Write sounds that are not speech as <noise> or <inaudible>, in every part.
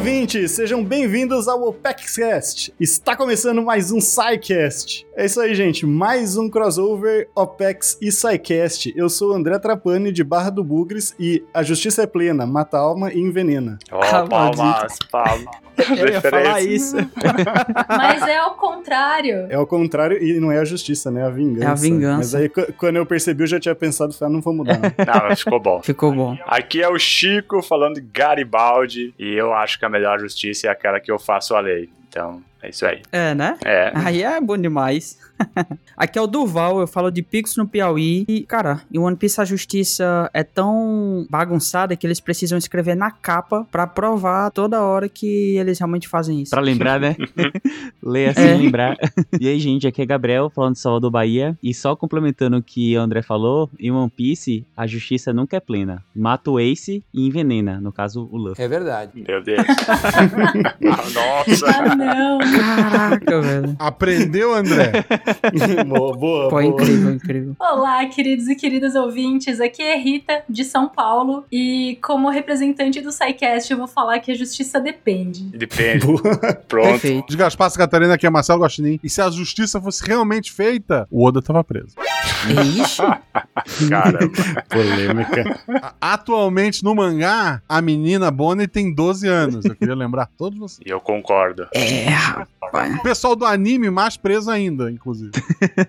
ouvintes, sejam bem-vindos ao OpexCast. Está começando mais um SciCast. É isso aí, gente, mais um crossover OPEX e SciCast. Eu sou o André Trapani, de Barra do Bugres, e a justiça é plena, mata a alma e envenena. Oh, palmas, palmas. <laughs> Eu ia falar isso. <laughs> Mas é o contrário. É o contrário e não é a justiça, né? É a vingança. É a vingança. Mas aí, qu- quando eu percebi, eu já tinha pensado, falei, ah, não vou mudar. não. Não, mas ficou bom. Ficou bom. Aqui é o Chico falando de Garibaldi e eu acho que a melhor justiça é aquela que eu faço a lei. Então, é isso aí. É, né? É. Aí é bom demais. <laughs> Aqui é o Durval, eu falo de Pix no Piauí. E, cara, em One Piece a justiça é tão bagunçada que eles precisam escrever na capa pra provar toda hora que eles realmente fazem isso. Pra lembrar, né? <laughs> Leia sem É. lembrar. E aí, gente, aqui é Gabriel, falando de Salvador, Bahia. E só complementando o que o André falou, em One Piece, a justiça nunca é plena. Mata o Ace e envenena, no caso, o Luffy. É verdade. Meu Deus. <laughs> Nossa. Ah, não. Caraca, velho. Aprendeu, André? <laughs> boa, boa, Pô, boa. incrível, incrível. Olá, queridos e queridas ouvintes. Aqui é Rita, de São Paulo. E como representante do SciCast, eu vou falar que a justiça depende. Depende. Pronto. Perfeito. De Gaspar Catarina, aqui é Marcelo Guaxinim. E se a justiça fosse realmente feita, o Oda tava preso. Ixi, <laughs> Caramba. Polêmica. Atualmente, no mangá, a menina Bonnie tem 12 anos. Eu queria lembrar todos vocês. E eu concordo. é, rapaz. O pessoal do anime mais preso ainda, inclusive. <laughs>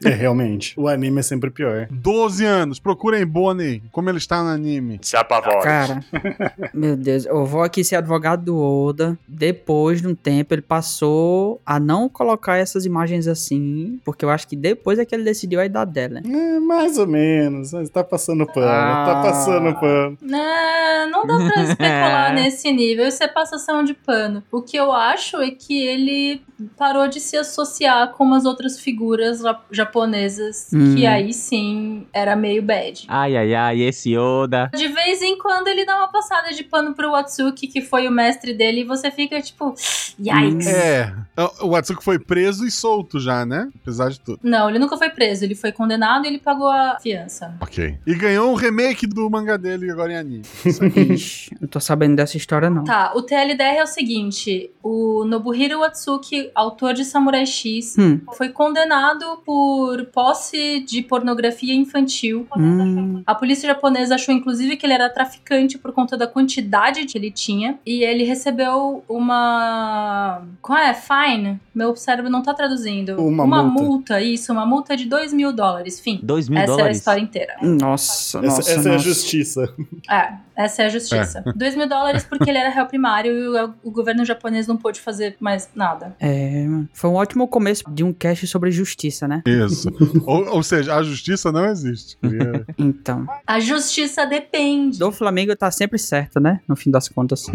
É, realmente. O anime é sempre pior. 12 anos. Procurem Bonnie, como ele está no anime. Se apavora. Cara, meu Deus, eu vou aqui ser advogado do Oda. Depois de um tempo, ele passou a não colocar essas imagens assim, porque eu acho que depois é que ele decidiu a idade dela. É, mais ou menos. Mas tá passando pano. Ah. Tá passando pano. Não, não dá pra <laughs> especular nesse nível. Isso é passação de pano. O que eu acho é que ele parou de se associar com umas outras figuras japonesas, Hum. que aí sim era meio bad. Ai, ai, ai, esse Oda. De vez em quando ele dá uma passada de pano pro Watsuki, que foi o mestre dele, e você fica tipo, yikes. É. O Atsuki foi preso e solto já, né? Apesar de tudo. Não, ele nunca foi preso, ele foi condenado e ele pagou a fiança. Ok. E ganhou um remake do mangá dele agora em anime. <laughs> Ixi, não tô sabendo dessa história, não. Tá, o TLDR é o seguinte: o Nobuhiro Watsuki, autor de Samurai X, Hum, foi condenado por posse de pornografia infantil. hum, A polícia japonesa achou, inclusive, que ele era traficante por conta da quantidade que ele tinha. E ele recebeu uma. Qual é? Fine? Meu cérebro não tá traduzindo. Uma multa. isso, uma multa de 2 mil dólares. Fim. Dois mil Essa é a dólares. história inteira. nossa, Essa, nossa, essa é a nossa. justiça. É, essa é a justiça. 2 mil dólares porque ele era réu primário e o, o governo japonês não pôde fazer mais nada. É, foi um ótimo começo de um cast sobre justiça, né? Isso. ou, ou seja, a justiça não existe. Queria- <laughs> Então, A justiça depende. do Flamengo tá sempre certo, né? No fim das contas.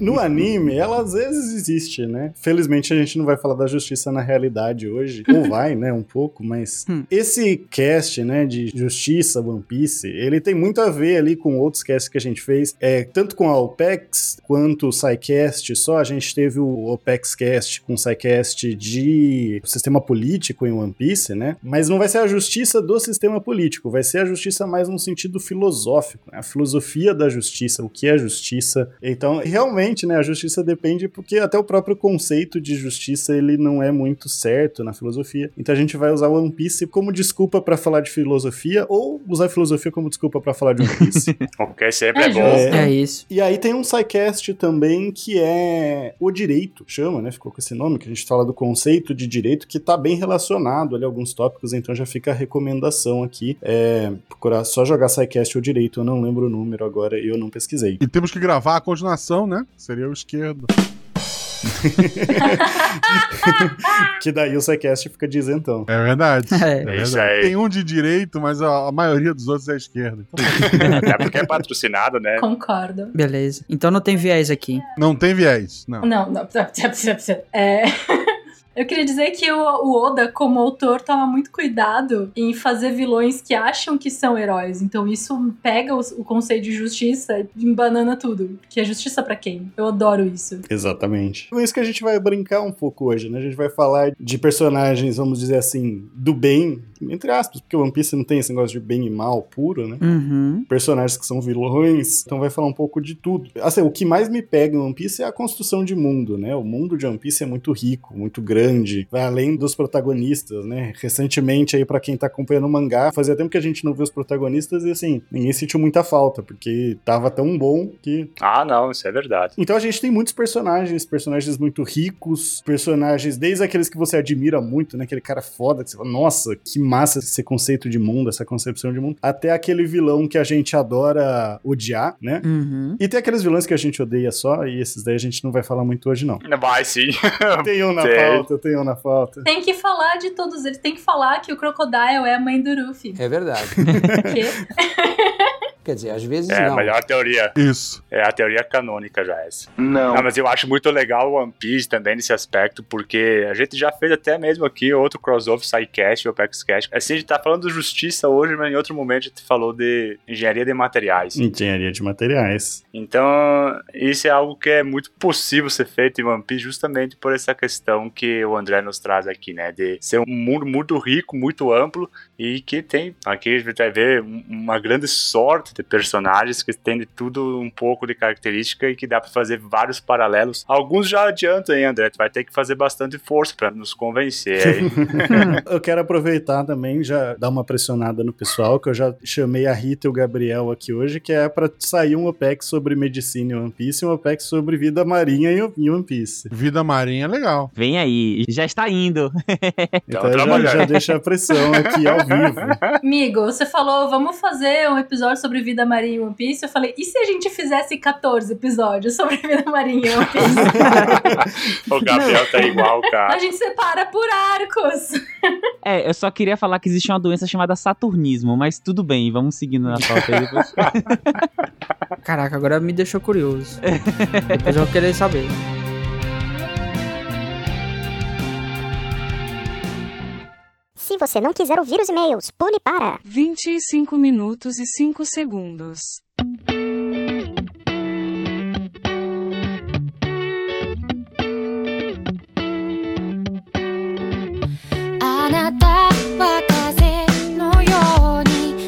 No anime, ela às vezes existe, né? Felizmente a gente não vai falar da justiça na realidade hoje. Ou vai, né? Um pouco, mas Hum. esse cast, né, de justiça One Piece, ele tem muito a ver ali com outros casts que a gente fez. É, tanto com a OPEX quanto o SciCast, só a gente teve o OPEX Cast com o SciCast de sistema político em One Piece, né? Mas não vai ser a justiça do sistema político, vai ser a justiça mais num sentido filosófico, né? A filosofia da justiça, o que é justiça. Então, realmente, né, a justiça depende porque até o próprio conceito de justiça ele não é muito certo na filosofia. Então a gente vai usar One Piece como desculpa pra falar de filosofia ou usar filosofia como desculpa pra falar de One Piece. <laughs> Porque sempre É é, bom. justo. É isso. E aí tem um sidecast também que é o direito, chama, né? Ficou com esse nome, que a gente fala do conceito de direito, que tá bem relacionado ali a alguns tópicos, então já fica a recomendação aqui. É procurar só jogar sidecast ou direito, eu não lembro o número agora e eu não pesquisei. E temos que gravar a continuação, né? Seria o esquerdo. Que daí o sidecast fica de isentão. É verdade. É. É verdade. Tem um de direito, mas a, a maioria dos outros é esquerda. Então, Até porque é patrocinado, né? Concordo. Beleza. Então não tem viés aqui. não tem viés. Não. Não, não. É. Eu queria dizer que o, Oda, como autor, toma muito cuidado em fazer vilões que acham que são heróis. Então isso pega o, o conceito de justiça e embanana tudo. Que é justiça pra quem? Eu adoro isso. Exatamente. Com isso que a gente vai brincar um pouco hoje, né? A gente vai falar de personagens, vamos dizer assim, do bem, entre aspas, porque o One Piece não tem esse negócio de bem e mal puro, né? Uhum. Personagens que são vilões, então vai falar um pouco de tudo. Assim, o que mais me pega em One Piece é a construção de mundo, né? O mundo de One Piece é muito rico, muito grande, vai além dos protagonistas, né? Recentemente aí para quem tá acompanhando o mangá, fazia tempo que a gente não viu os protagonistas e assim, ninguém sentiu muita falta, porque tava tão bom que Ah, não, isso é verdade. então a gente tem muitos personagens, personagens muito ricos, personagens desde aqueles que você admira muito, né? Aquele cara foda que você fala, nossa, que massa esse conceito de mundo, essa concepção de mundo, até aquele vilão que a gente adora odiar, né? Uhum. E tem aqueles vilões que a gente odeia só, e esses daí a gente não vai falar muito hoje, não. Vai sim. <laughs> Tem um na Tem. pauta, tem um na pauta. Tem que falar de todos eles. Tem que falar que o Crocodile é a mãe do Ruffy. É verdade. <laughs> Porque <laughs> Quer dizer, às vezes É a não. melhor teoria. Isso. É a teoria canônica já essa. Não. mas eu acho muito legal o One Piece também nesse aspecto, porque a gente já fez até mesmo aqui outro crossover, SciCast, o OpexCast. Assim, a gente tá falando de justiça hoje, mas em outro momento a gente falou de engenharia de materiais. Engenharia de materiais. Então, isso é algo que é muito possível ser feito em One Piece justamente por essa questão que o André nos traz aqui, né? De ser um mundo muito rico, muito amplo e que tem, aqui a gente vai ver um- uma grande sorte de personagens que tem de tudo um pouco de característica e que dá pra fazer vários paralelos. Alguns já adiantam aí, André, tu vai ter que fazer bastante força pra nos convencer aí. <laughs> Eu quero aproveitar também, já dar uma pressionada no pessoal, que eu já chamei a Rita e o Gabriel aqui hoje, que é pra sair um OPEX sobre medicina em One Piece e um OPEX sobre vida marinha em One Piece. Vida marinha é legal. Vem aí, já está indo. <laughs> Então eu já, já deixa a pressão aqui ao <laughs> vivo. Amigo, você falou, vamos fazer um episódio sobre vida marinha em One Piece. Eu falei, e se a gente fizesse 14 episódios sobre <laughs> vida marinha em One Piece? <laughs> o Gabriel tá igual, a cara. gente separa por arcos. <laughs> É, eu só queria falar que existe uma doença chamada saturnismo, mas tudo bem, vamos seguindo na pauta aí depois. Caraca, agora me deixou curioso. Depois eu vou querer saber. Se você não quiser ouvir os e-mails, pule para. 25 minutos e 5 segundos.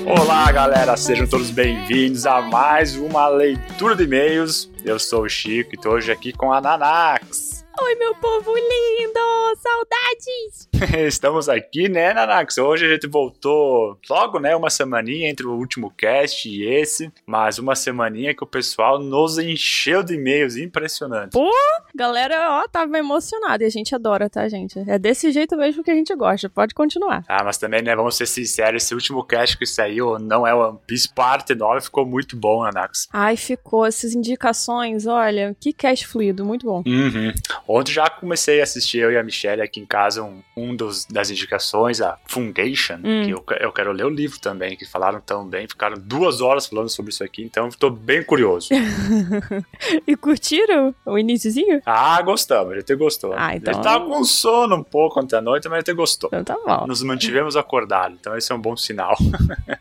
Olá, galera, sejam todos bem-vindos a mais uma leitura de e-mails. Eu sou o Chico e tô hoje aqui com a Nanax. Oi, meu povo lindo! Saudades! <laughs> Estamos aqui, né, Nanax? Hoje a gente voltou logo, né, uma semaninha entre o último cast e esse, mas uma semaninha que o pessoal nos encheu de e-mails, impressionante. Pô, galera, ó, tava emocionada e a gente adora, tá, gente? É desse jeito mesmo que a gente gosta. Pode continuar. Ah, mas também, né, vamos ser sinceros, esse último cast que saiu, não é One Piece parte 9, ficou muito bom, Nanax. Ai, ficou essas indicações, olha, que cast fluido, muito bom. Uhum. Ontem já comecei a assistir, eu e a Michelle aqui em casa, um, um dos, das indicações, a Foundation, Hum. que eu, eu quero ler o livro também, que falaram tão bem, ficaram duas horas falando sobre isso aqui, então tô bem curioso. <laughs> e curtiram o iníciozinho? ah, gostamos, a gente gostou. Ah, então- Ele tava com sono um pouco ontem à noite, mas a gente gostou. Então tá bom. Nos mantivemos acordados, então esse é um bom sinal. <laughs>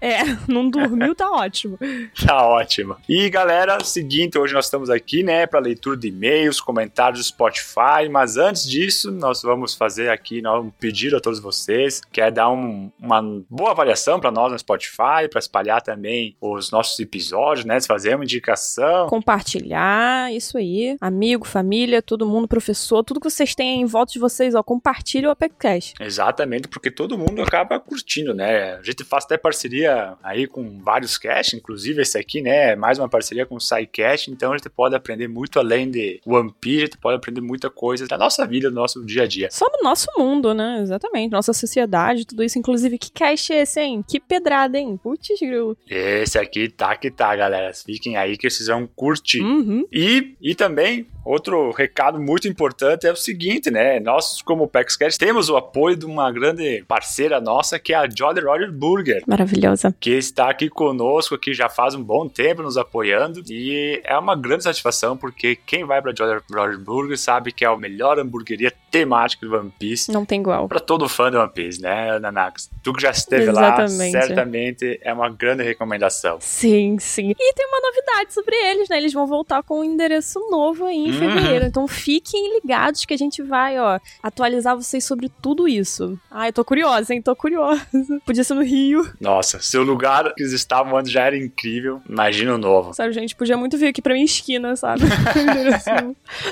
É, não dormiu, tá ótimo. <laughs> Tá ótimo. E galera, seguinte, hoje nós estamos aqui, né, para leitura de e-mails, comentários do Spotify, mas antes disso, nós vamos fazer aqui um pedido a todos vocês, que é dar um- uma boa avaliação para nós no Spotify, para espalhar também os nossos episódios, né, fazer uma indicação. Compartilhar, isso aí. Amigo, família, todo mundo, professor, tudo que vocês têm em volta de vocês, ó, compartilha o APECast. Exatamente, porque todo mundo acaba curtindo, né? A gente faz até parceria aí com vários casts, inclusive esse aqui, né? Mais uma parceria com o SciCast, então a gente pode aprender muito além de One Piece, a gente pode aprender muita coisa da nossa vida, do nosso dia a dia. Sobre o nosso mundo, né? Exatamente. Nossa sociedade, tudo isso. Inclusive, que cast é esse, hein? Que pedrada, hein? Putz, grilo. Esse aqui tá que tá, galera. Fiquem aí que vocês vão curtir. Uhum. E, e também Outro recado muito importante é o seguinte, né? Nós, como PaxCast, temos o apoio de uma grande parceira nossa, que é a Jolly Roger Burger. Maravilhosa. Que está aqui conosco, aqui já faz um bom tempo nos apoiando. E é uma grande satisfação, porque quem vai pra Jolly Roger Burger sabe que é a melhor hamburgueria temática do One Piece. Não tem igual. Pra todo fã do One Piece, né, Nanax? Tu que já esteve Exatamente. lá, certamente é uma grande recomendação. Sim, sim. E tem uma novidade sobre eles, né? Eles vão voltar com um endereço novo aí em Uhum. fevereiro. Então fiquem ligados que a gente vai, ó, atualizar vocês sobre tudo isso. Ai, tô curiosa, hein? Tô curiosa. <laughs> Podia ser no Rio. Nossa, se o lugar que eles estavam antes já era incrível, imagina o novo. Sério, gente, podia muito vir aqui pra minha esquina, sabe? <laughs> <laughs> Endereço.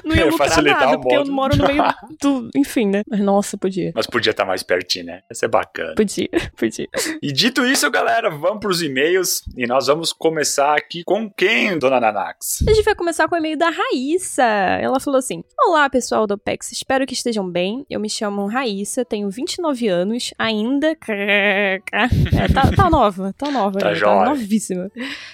não ia lucrar Facilitar nada, porque eu moro no meio do... Enfim, né? Mas nossa, podia. Mas podia estar mais pertinho, né? Ia ser bacana. Podia, podia. E dito isso, galera, vamos pros e-mails e nós vamos começar aqui com quem, dona Nanax? A gente vai começar com o e-mail da Raíssa. Ela falou assim: Olá, pessoal do OPEX, espero que estejam bem. Eu me chamo Raíssa, tenho 29 anos, ainda. <laughs> É, tá, tá nova, tá nova, Tá ainda, jovem. novíssima.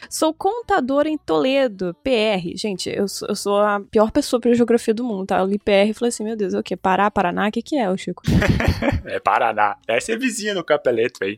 Sou contadora em Toledo, PR. Gente, eu sou, eu sou a pior pessoa pra geografia do mundo, tá? Eu li PR e falei assim: Meu Deus, é o quê? Pará, Paraná? O que, que é, o Chico? <laughs> É Paraná. Essa é vizinha do Capeleto aí.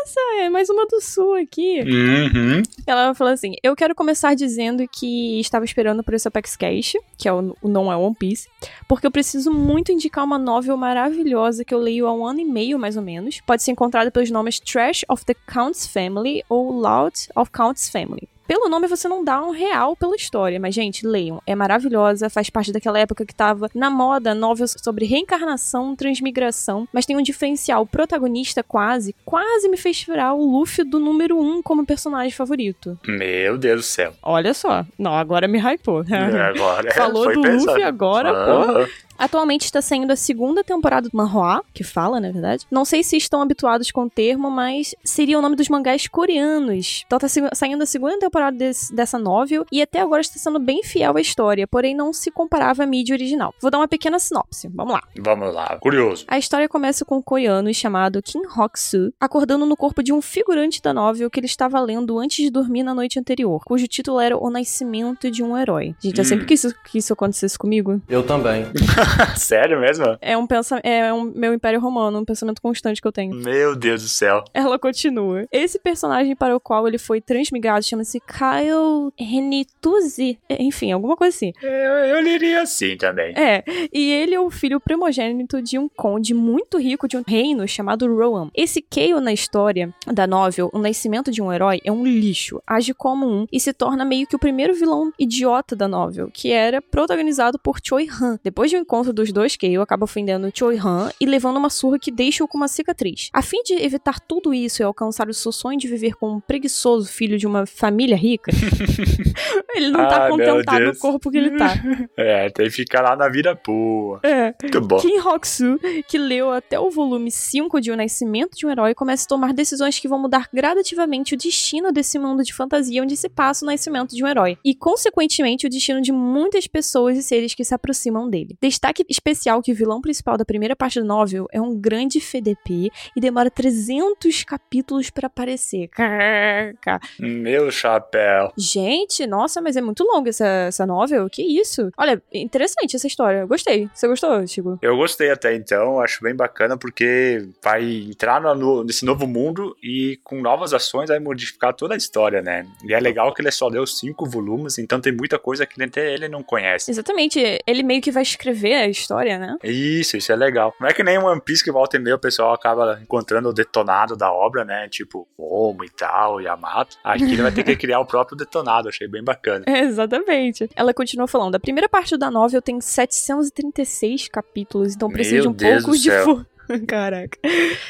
Nossa, é mais uma do Sul aqui. Uhum. Ela falou assim: Eu quero começar dizendo que estava esperando por esse Apex Cash, que é o, o não é One Piece, porque eu preciso muito indicar uma novel maravilhosa que eu leio há um ano e meio, mais ou menos. Pode ser encontrada pelos nomes Trash of the Count's Family ou Loud of Count's Family. Pelo nome você não dá um real pela história, mas gente, leiam. É maravilhosa, faz parte daquela época que tava na moda novels sobre reencarnação, transmigração, mas tem um diferencial. O protagonista quase, quase me fez virar o Luffy do número 1 um como personagem favorito. Meu Deus do céu. Olha só. Não, agora me hypou. Agora, <laughs> Falou foi do pensado. Luffy agora, Ah, Atualmente está saindo a segunda temporada do manhwa, que fala, na verdade. Não sei se estão habituados com o termo, mas seria o nome dos mangás coreanos. Então tá saindo a segunda temporada desse- dessa novel e até agora está sendo bem fiel à história, porém não se comparava à mídia original. Vou dar uma pequena sinopse. Vamos lá. Vamos lá, curioso. A história começa com um coreano chamado Kim Hok-soo acordando no corpo de um figurante da novel que ele estava lendo antes de dormir na noite anterior, cujo título era O Nascimento de um Herói. Gente, eu Hum. sempre quis que isso acontecesse comigo. Eu também. <laughs> <laughs> Sério mesmo? É um pensamento, é um meu império romano, um pensamento constante que eu tenho. Meu Deus do céu. Ela continua. Esse personagem para o qual ele foi transmigrado chama-se Kyle Renituzi. Enfim, alguma coisa assim. Eu, eu liria assim também. É, e ele é o filho primogênito de um conde muito rico de um reino chamado Rohan. Esse Kale na história da novel, O Nascimento de um Herói, é um lixo, age como um e se torna meio que o primeiro vilão idiota da novel, que era protagonizado por Choi Han. Depois de um encontro dos dois, Kale acaba ofendendo Choi Han e levando uma surra que deixa-o com uma cicatriz. A fim de evitar tudo isso e alcançar o seu sonho de viver como um preguiçoso filho de uma família rica, <laughs> ele não tá Ai, meu contentado no corpo que ele tá. <laughs> É, tem que ficar lá na vida boa. É. Muito bom. Kim Hok-soo, que leu até o volume 5 de O Nascimento de um Herói, começa a tomar decisões que vão mudar gradativamente o destino desse mundo de fantasia onde se passa o nascimento de um herói. E, consequentemente, o destino de muitas pessoas e seres que se aproximam dele. Destaque especial que o vilão principal da primeira parte do novel é um grande FDP e demora 300 capítulos pra aparecer. Caraca. Meu chapéu. Gente, nossa, mas é muito longa essa, essa novel. Que isso? Olha, interessante essa história. Eu gostei. Você gostou, Chico? Eu gostei até então, acho bem bacana porque vai entrar no- nesse novo mundo e com novas ações vai modificar toda a história, né? E é legal que ele só deu cinco volumes, então tem muita coisa que até ele não conhece. Exatamente. Ele meio que vai escrever a história, né? Isso, isso é legal. Não é que nem One Piece que volta e meia o pessoal acaba encontrando o detonado da obra, né? Tipo, Momo e tal, Yamato. Aqui ele vai ter que criar o próprio detonado, achei bem bacana. É, <laughs> exatamente. Ela continua falando. A primeira parte da novel tem 736 capítulos, então precisa Meu de um Deus pouco de céu. <laughs> Caraca.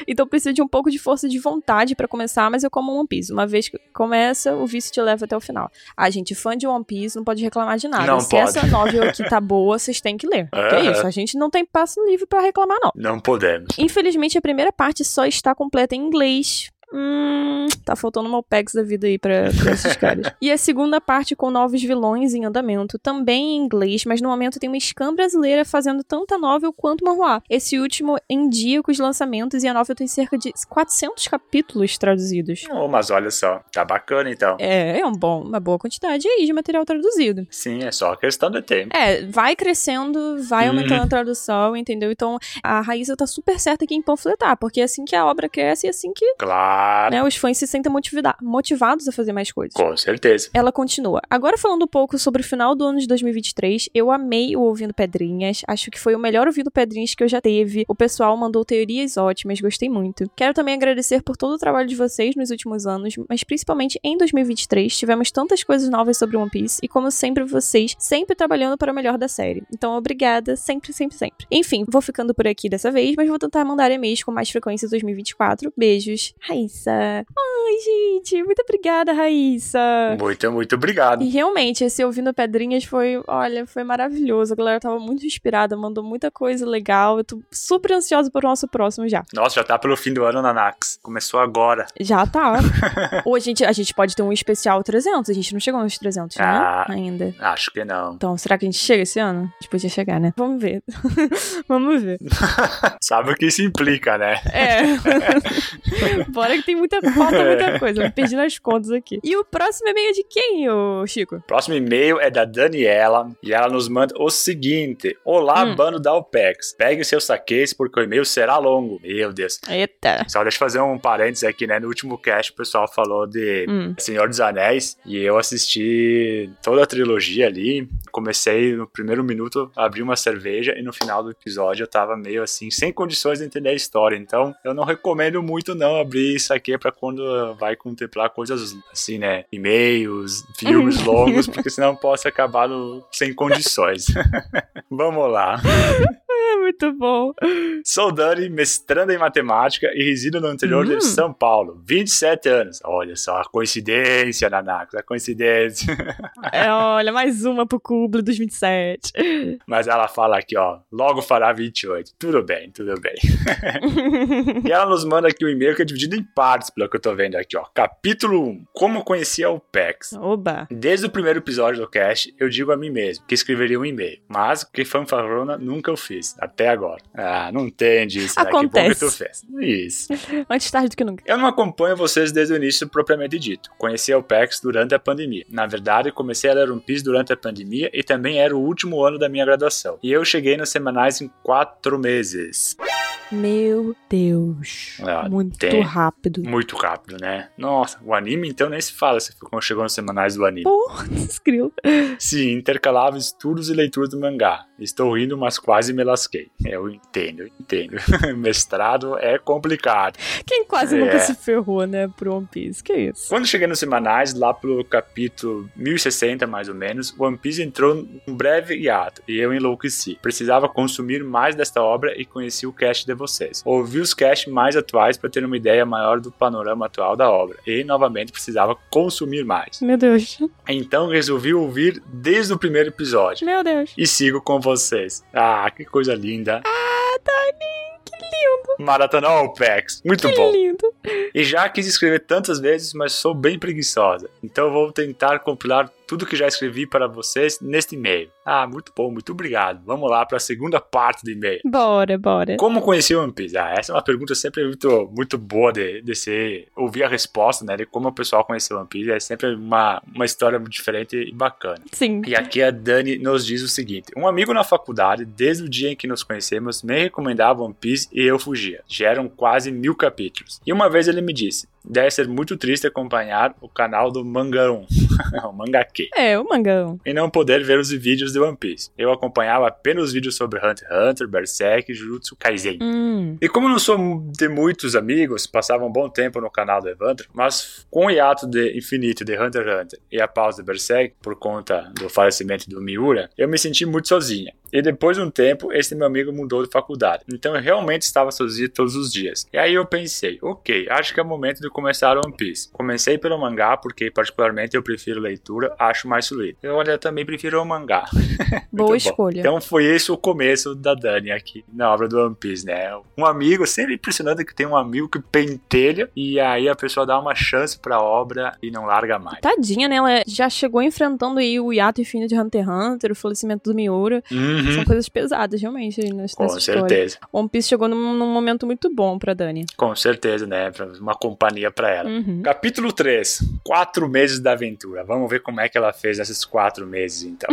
Então precisa de um pouco de força de vontade pra começar, mas eu como One Piece. Uma vez que começa, o vício te leva até o final. Ah, gente, fã de One Piece não pode reclamar de nada. Não Se pode. essa novel aqui tá boa, vocês têm que ler. Que é isso, a gente não tem passo livre pra reclamar, não. Não podemos. Infelizmente, a primeira parte só está completa em inglês. Hum, tá faltando uma OPEX da vida aí pra, pra esses caras. E a segunda parte com novos vilões em andamento, também em inglês, mas no momento tem uma scan brasileira fazendo tanto a novel quanto manhua. Esse último em dia com os lançamentos e a novel tem cerca de 400 capítulos traduzidos. Oh, mas olha só, tá bacana então. É, é um bom, uma boa quantidade aí de material traduzido. Sim, é só questão de tempo. É, vai crescendo, vai Uhum. aumentando a tradução, entendeu? Então a Raíssa tá super certa aqui em panfletar, porque é assim que a obra cresce e é assim que Claro, né, os fãs se sentem motivida- motivados a fazer mais coisas. com certeza. Ela continua. Agora falando um pouco sobre o final do ano de 2023, eu amei o Ouvindo Pedrinhas. Acho que foi o melhor Ouvindo Pedrinhas que eu já teve. O pessoal mandou teorias ótimas, gostei muito. Quero também agradecer por todo o trabalho de vocês nos últimos anos, mas principalmente em 2023 tivemos tantas coisas novas sobre One Piece e como sempre vocês sempre trabalhando para o melhor da série. Então obrigada, sempre, sempre, sempre. Enfim, vou ficando por aqui dessa vez, mas vou tentar mandar e-mails com mais frequência em 2024. Beijos. Raíssa. Ai, gente, muito obrigada, Raíssa. Muito, muito obrigado. E realmente, esse Ouvindo Pedrinhas foi, olha, foi maravilhoso. A galera tava muito inspirada, mandou muita coisa legal. Eu tô super ansiosa pro nosso próximo já. Nossa, já tá pelo fim do ano, Nanax. Começou agora. Já tá. <laughs> Ou a gente, a gente pode ter um especial 300. A gente não chegou nos 300, Ah. né? Ainda. Acho que não. Então, será que a gente chega esse ano? A gente podia chegar, né? Vamos ver. <laughs> Vamos ver. <laughs> Sabe o que isso implica, né? É. Bora que tem muita falta, muita <laughs> coisa. Me perdi nas contas aqui. E o próximo e-mail é de quem, ô Chico? Próximo e-mail é da Daniela e ela nos manda o seguinte: Olá, Hum. bando da OPEX. Pegue seus saques porque o e-mail será longo. Meu Deus. Eita. Só deixa eu fazer um parênteses aqui, né? No último cast o pessoal falou de Hum. Senhor dos Anéis e eu assisti toda a trilogia ali. Comecei no primeiro minuto a abrir uma cerveja e no final do episódio eu tava meio assim, sem condições de entender a história. Então eu não recomendo muito não abrir isso aqui pra quando vai contemplar coisas assim, né? E-mails, filmes <laughs> longos, porque senão posso acabar no- sem condições. <laughs> Vamos lá. É muito bom. Sou Dani, mestrando em matemática e resido no interior Hum. de São Paulo. 27 anos. Olha só, a coincidência, Nanacos, a coincidência. É, olha, mais uma pro Cublo dos 27. Mas ela fala aqui, ó, logo fará 28. Tudo bem, tudo bem. <laughs> e ela nos manda aqui o e-mail que é dividido em partes, pelo que eu tô vendo aqui, ó. Capítulo 1. Como conhecia o PEX. Oba. Desde o primeiro episódio do cast, eu digo a mim mesmo que escreveria um e-mail. Mas que fanfarrona nunca eu fiz, até agora. Ah, não tem disso, né? Que bom que Acontece. tu fez. Isso. <laughs> Antes tarde do que nunca. Eu não acompanho vocês desde o início propriamente dito. Conheci o PEX durante a pandemia. Na verdade, comecei a ler One Piece durante a pandemia e também era o último ano da minha graduação. E eu cheguei nos semanais em quatro meses. Meu Deus. Ah, Muito tem. rápido. Muito rápido, né? Nossa, o anime então nem se fala se quando chegou nos semanais do anime. Porra, <laughs> escreveu. Sim, intercalava estudos e leituras do mangá. Estou rindo, mas quase me lasquei. É, Eu entendo, eu entendo. <laughs> Mestrado é complicado. Quem quase É. nunca se ferrou, né, pro One Piece? Que isso? Quando cheguei nos semanais, lá pelo capítulo 1060 mais ou menos, One Piece entrou num breve hiato e eu enlouqueci. Precisava consumir mais desta obra e conheci o cast de vocês. Ouvi os casts mais atuais para ter uma ideia maior do panorama atual da obra e novamente precisava consumir mais. Meu Deus. Então resolvi ouvir desde o primeiro episódio Meu Deus. e sigo com vocês. Ah, que coisa linda. Ah, Dani, que lindo. Maratona OPEX. Muito Que bom. lindo. E já quis escrever tantas vezes, mas sou bem preguiçosa. Então vou tentar compilar tudo que já escrevi para vocês neste e-mail. Ah, muito bom, muito obrigado. Vamos lá para a segunda parte do e-mail. Bora, bora. Como conheci o One Piece? Ah, essa é uma pergunta sempre muito, muito boa de, de ser, ouvir a resposta, né? De como o pessoal conheceu o One Piece. É sempre uma, uma história diferente e bacana. Sim. E aqui a Dani nos diz o seguinte: Um amigo na faculdade, desde o dia em que nos conhecemos, me recomendava One Piece e eu fugia. Já eram quase mil capítulos. E uma vez ele me disse: Deve ser muito triste acompanhar o canal do Mangão, <laughs> o Mangake, É, o mangão. e não poder ver os vídeos de One Piece. Eu acompanhava apenas os vídeos sobre Hunter x Hunter, Berserk e Jujutsu Kaisen. Hum. E como não sou de muitos amigos, passava um bom tempo no canal do Evandro, mas com o hiato de infinito de Hunter x Hunter e a pausa de Berserk por conta do falecimento do Miura, eu me senti muito sozinha. E depois de um tempo, esse meu amigo mudou de faculdade. Então eu realmente estava sozinho todos os dias. E aí eu pensei, ok, acho que é o momento de começar One Piece. Comecei pelo mangá, porque particularmente eu prefiro leitura, acho mais fluido. Eu olha, também prefiro o mangá. <laughs> Boa bom. escolha. Então foi esse o começo da Dani aqui na obra do One Piece, né? Um amigo, sempre impressionante que tem um amigo que pentelha e aí a pessoa dá uma chance pra obra e não larga mais. Tadinha, né? Ela já chegou enfrentando aí o hiato infinito de Hunter x Hunter, o falecimento do Miura. Uhum. São coisas pesadas, realmente, nessa Com nessa certeza, One Piece chegou num, num momento muito bom pra Dani. com certeza, né? Uma companhia pra ela. Uhum. Capítulo 3. Quatro meses da aventura. Vamos ver como é que ela fez nesses quatro meses, então.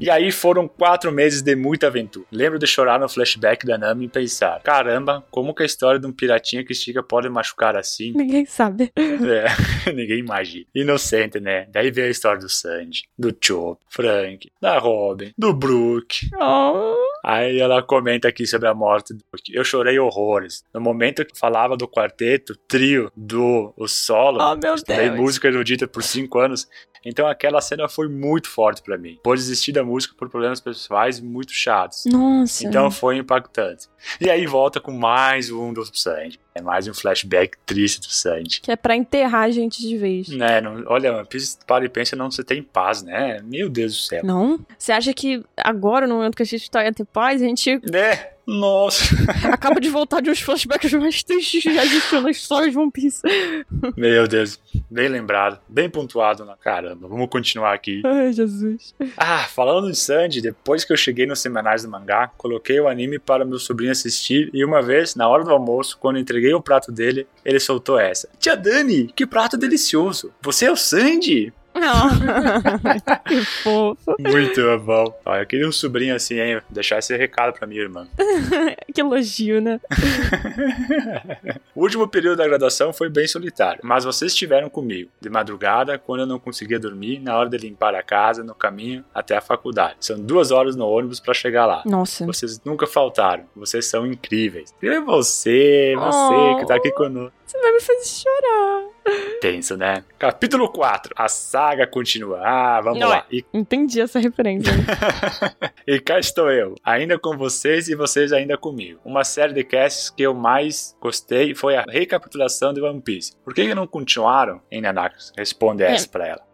E aí foram quatro meses de muita aventura. Lembro de chorar no flashback da Nami e pensar: caramba, como que a história de um piratinha que estica pode machucar assim? Ninguém sabe. <laughs> É, <laughs> ninguém imagina. Inocente, né? Daí veio a história do Sandy, do Chop, Frank, da Robin, do Brook. Oh. Aí ela comenta aqui sobre a morte do. Eu chorei horrores. No momento que falava do quarteto, trio, do o solo, Oh, meu estudei Deus. música erudita por cinco anos. Então aquela cena foi muito forte pra mim. Por desistir da música por problemas pessoais muito chatos. Nossa. Então foi impactante. E aí volta com mais um do Sandy. É mais um flashback triste do Sandy. Que é pra enterrar a gente de vez. Né, não, olha, para e pensa, não você tem paz, né? Meu Deus do céu. Não? Você acha que agora, no momento que a gente tá em ter paz, a gente Né? Nossa. <laughs> acaba de voltar de uns flashbacks mais tristes que já existiam na história de One Piece? Meu Deus. Bem lembrado, bem pontuado na caramba. Vamos continuar aqui. Ai, Jesus. Ah, falando em Sandy, depois que eu cheguei nos semanais do mangá, coloquei o anime para meu sobrinho assistir e uma vez, na hora do almoço, quando entreguei o prato dele, ele soltou essa. Tia Dani, que prato delicioso! Você é o Sandy? <laughs> que fofo. Muito bom. Ó, eu queria um sobrinho assim, hein? Deixar esse recado pra minha irmã. <laughs> Que elogio, né? <laughs> O último período da graduação foi bem solitário, mas vocês estiveram comigo, de madrugada, quando eu não conseguia dormir, na hora de limpar a casa, no caminho até a faculdade. São duas horas no ônibus pra chegar lá. Nossa. Vocês nunca faltaram, vocês são incríveis. E é você, você Oh. que tá aqui conosco. Você vai me fazer chorar. Tenso, né? Capítulo 4. A saga continua. Ah, vamos Não lá. é. E, Entendi essa referência. <laughs> e cá estou eu, ainda com vocês e vocês ainda comigo. Uma série de casts que eu mais gostei foi a recapitulação de One Piece. Por que que não continuaram em Nanakos? Responde essa pra ela.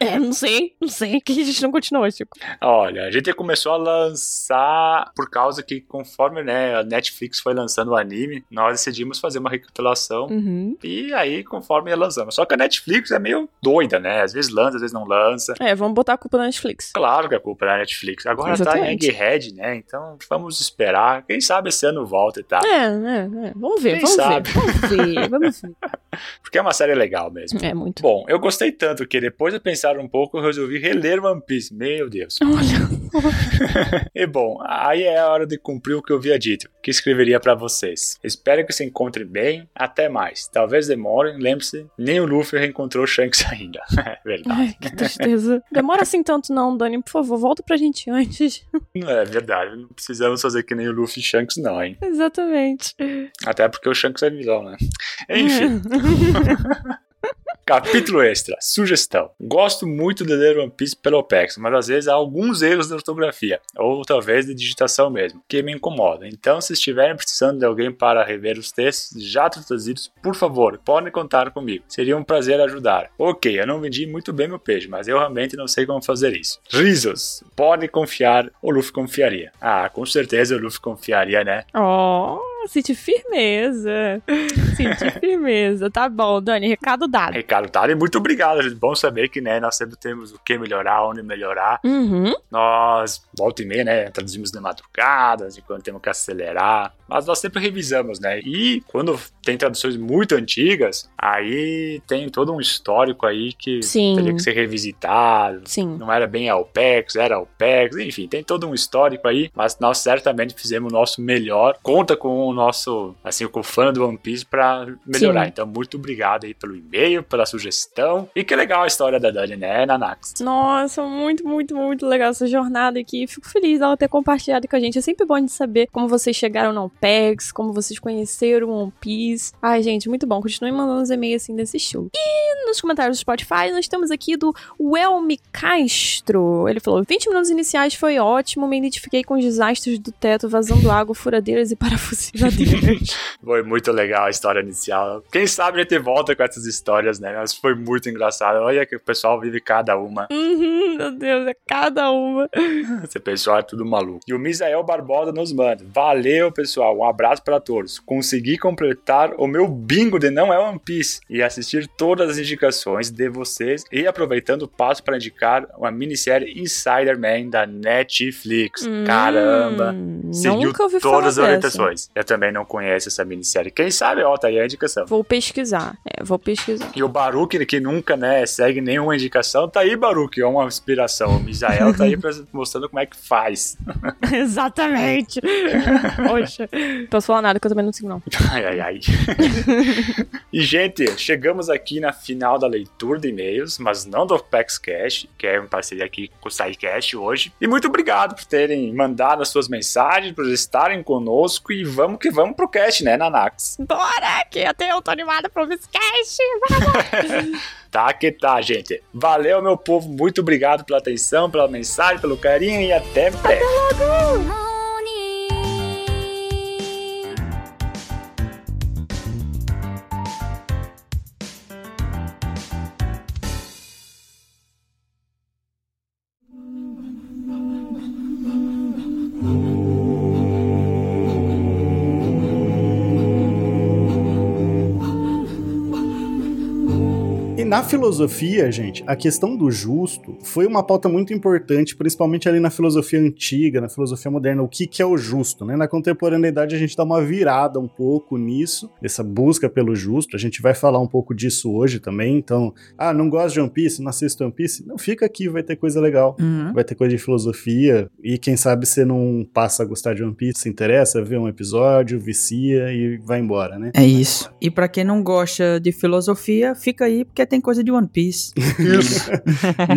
É, não sei, não sei. Que a gente não continuou, Chico. Olha, a gente começou a lançar por causa que conforme né, a Netflix foi lançando o anime, nós decidimos fazer uma recapitulação Uhum. e aí conforme ia lançando. Só que a Netflix é meio doida, né? Às vezes lança, às vezes não lança. É, vamos botar a culpa na Netflix. Claro que a culpa é da Netflix. Agora tá em Exatamente. Egghead, né? Então vamos esperar. Quem sabe esse ano volta e tal. É, é, é. Vamos ver, Quem vamos sabe? ver, vamos ver, vamos ver. <laughs> Porque é uma série legal mesmo. É muito. Bom, eu gostei tanto que depois de pensar um pouco, eu resolvi reler One Piece. Meu Deus. <laughs> Olha. <laughs> E bom, aí é a hora de cumprir o que eu havia dito, que escreveria pra vocês. Espero que se encontrem bem, até mais. Talvez demorem, lembre-se, nem o Luffy reencontrou o Shanks <laughs> ainda. É verdade. Ai, que tristeza. Demora assim tanto não, Dani. Por favor, volta pra gente antes. Não é verdade, não precisamos fazer que nem o Luffy e Shanks não, hein. Exatamente. Até porque o Shanks é vilão, né. Enfim. Capítulo extra. Sugestão. Gosto muito de ler One Piece pelo OPEX, mas às vezes há alguns erros de ortografia, ou talvez de digitação mesmo, que me incomodam. Então, se estiverem precisando de alguém para rever os textos já traduzidos, por favor, podem contar comigo. Seria um prazer ajudar. Ok, eu não vendi muito bem meu peixe, mas eu realmente não sei como fazer isso. Risos. Pode confiar, o Luffy confiaria. Ah, com certeza o Luffy confiaria, né? Oh, senti firmeza. Senti <laughs> firmeza. Tá bom, Dani, recado dado. Ricardo Tari, muito obrigado. gente. Bom saber que né, nós sempre temos o que melhorar, onde melhorar. Uhum. Nós, volta e meia, né, traduzimos de madrugada, de quando temos que acelerar, mas nós sempre revisamos, né? E quando tem traduções muito antigas, aí tem todo um histórico aí que Sim. teria que ser revisitado. Sim. Não era bem Alpex, era Alpex, enfim, tem todo um histórico aí, mas nós certamente fizemos o nosso melhor. Conta com o nosso, assim, com o fã do One Piece pra melhorar. Sim. Então, muito obrigado aí pelo e-mail, pela sugestão. E que legal a história da Dani, né, Nanax? Nossa, muito, muito, muito legal essa jornada aqui. Fico feliz dela ter compartilhado com a gente. É sempre bom de saber como vocês chegaram no OPEX, como vocês conheceram o One Piece. Ai, gente, muito bom. Continuem mandando os e-mails assim desse estilo. E nos comentários do Spotify, nós temos aqui do Welme Castro. Ele falou: 20 minutos iniciais foi ótimo, me identifiquei com os desastres do teto, vazando água, furadeiras e parafusadeiras. <laughs> Foi muito legal a história inicial. Quem sabe a gente volta com essas histórias, né? Mas foi muito engraçado. Olha que o pessoal vive cada uma. uhum, meu Deus, é cada uma. <laughs> Esse pessoal é tudo maluco. E o Misael Barbosa nos manda. Valeu, pessoal. Um abraço para todos. Consegui completar o meu bingo de não é One Piece e assistir todas as indicações de vocês. E aproveitando, passo para indicar uma minissérie Insider Man da Netflix. Hum, Caramba! Seguiu todas as dessa. orientações. Eu também não conheço essa minissérie. Quem sabe, ó, tá aí a indicação. Vou pesquisar. É, vou pesquisar. E o Baruch, que nunca, né, segue nenhuma indicação, tá aí, Baruch, é uma inspiração. O Misael tá aí pra- <laughs> mostrando como é que faz. <laughs> Exatamente. Poxa. Posso falar nada que eu também não sigo, não. Ai, ai, ai. e, gente, chegamos aqui na final da leitura de e-mails, mas não do Pex Cash, que é uma parceria aqui com o SciCast hoje. E muito obrigado por terem mandado as suas mensagens, por estarem conosco e vamos que vamos pro cast, né, Nanax? Bora, que tenho, eu tô animada pro Viscast. <laughs> Tá que tá, gente. Valeu, meu povo. Muito obrigado pela atenção, pela mensagem, pelo carinho e até breve. E na filosofia, gente, a questão do justo foi uma pauta muito importante, principalmente ali na filosofia antiga, na filosofia moderna, o que, que é o justo, né? Na contemporaneidade a gente dá uma virada um pouco nisso, essa busca pelo justo, a gente vai falar um pouco disso hoje também, então, ah, não gosto de One Piece, não assisto One Piece? Não, fica aqui, vai ter coisa legal, Uhum. vai ter coisa de filosofia, e quem sabe você não passa a gostar de One Piece, se interessa, vê um episódio, vicia e vai embora, né? É isso. E pra quem não gosta de filosofia, fica aí porque tem coisa de One Piece. Isso.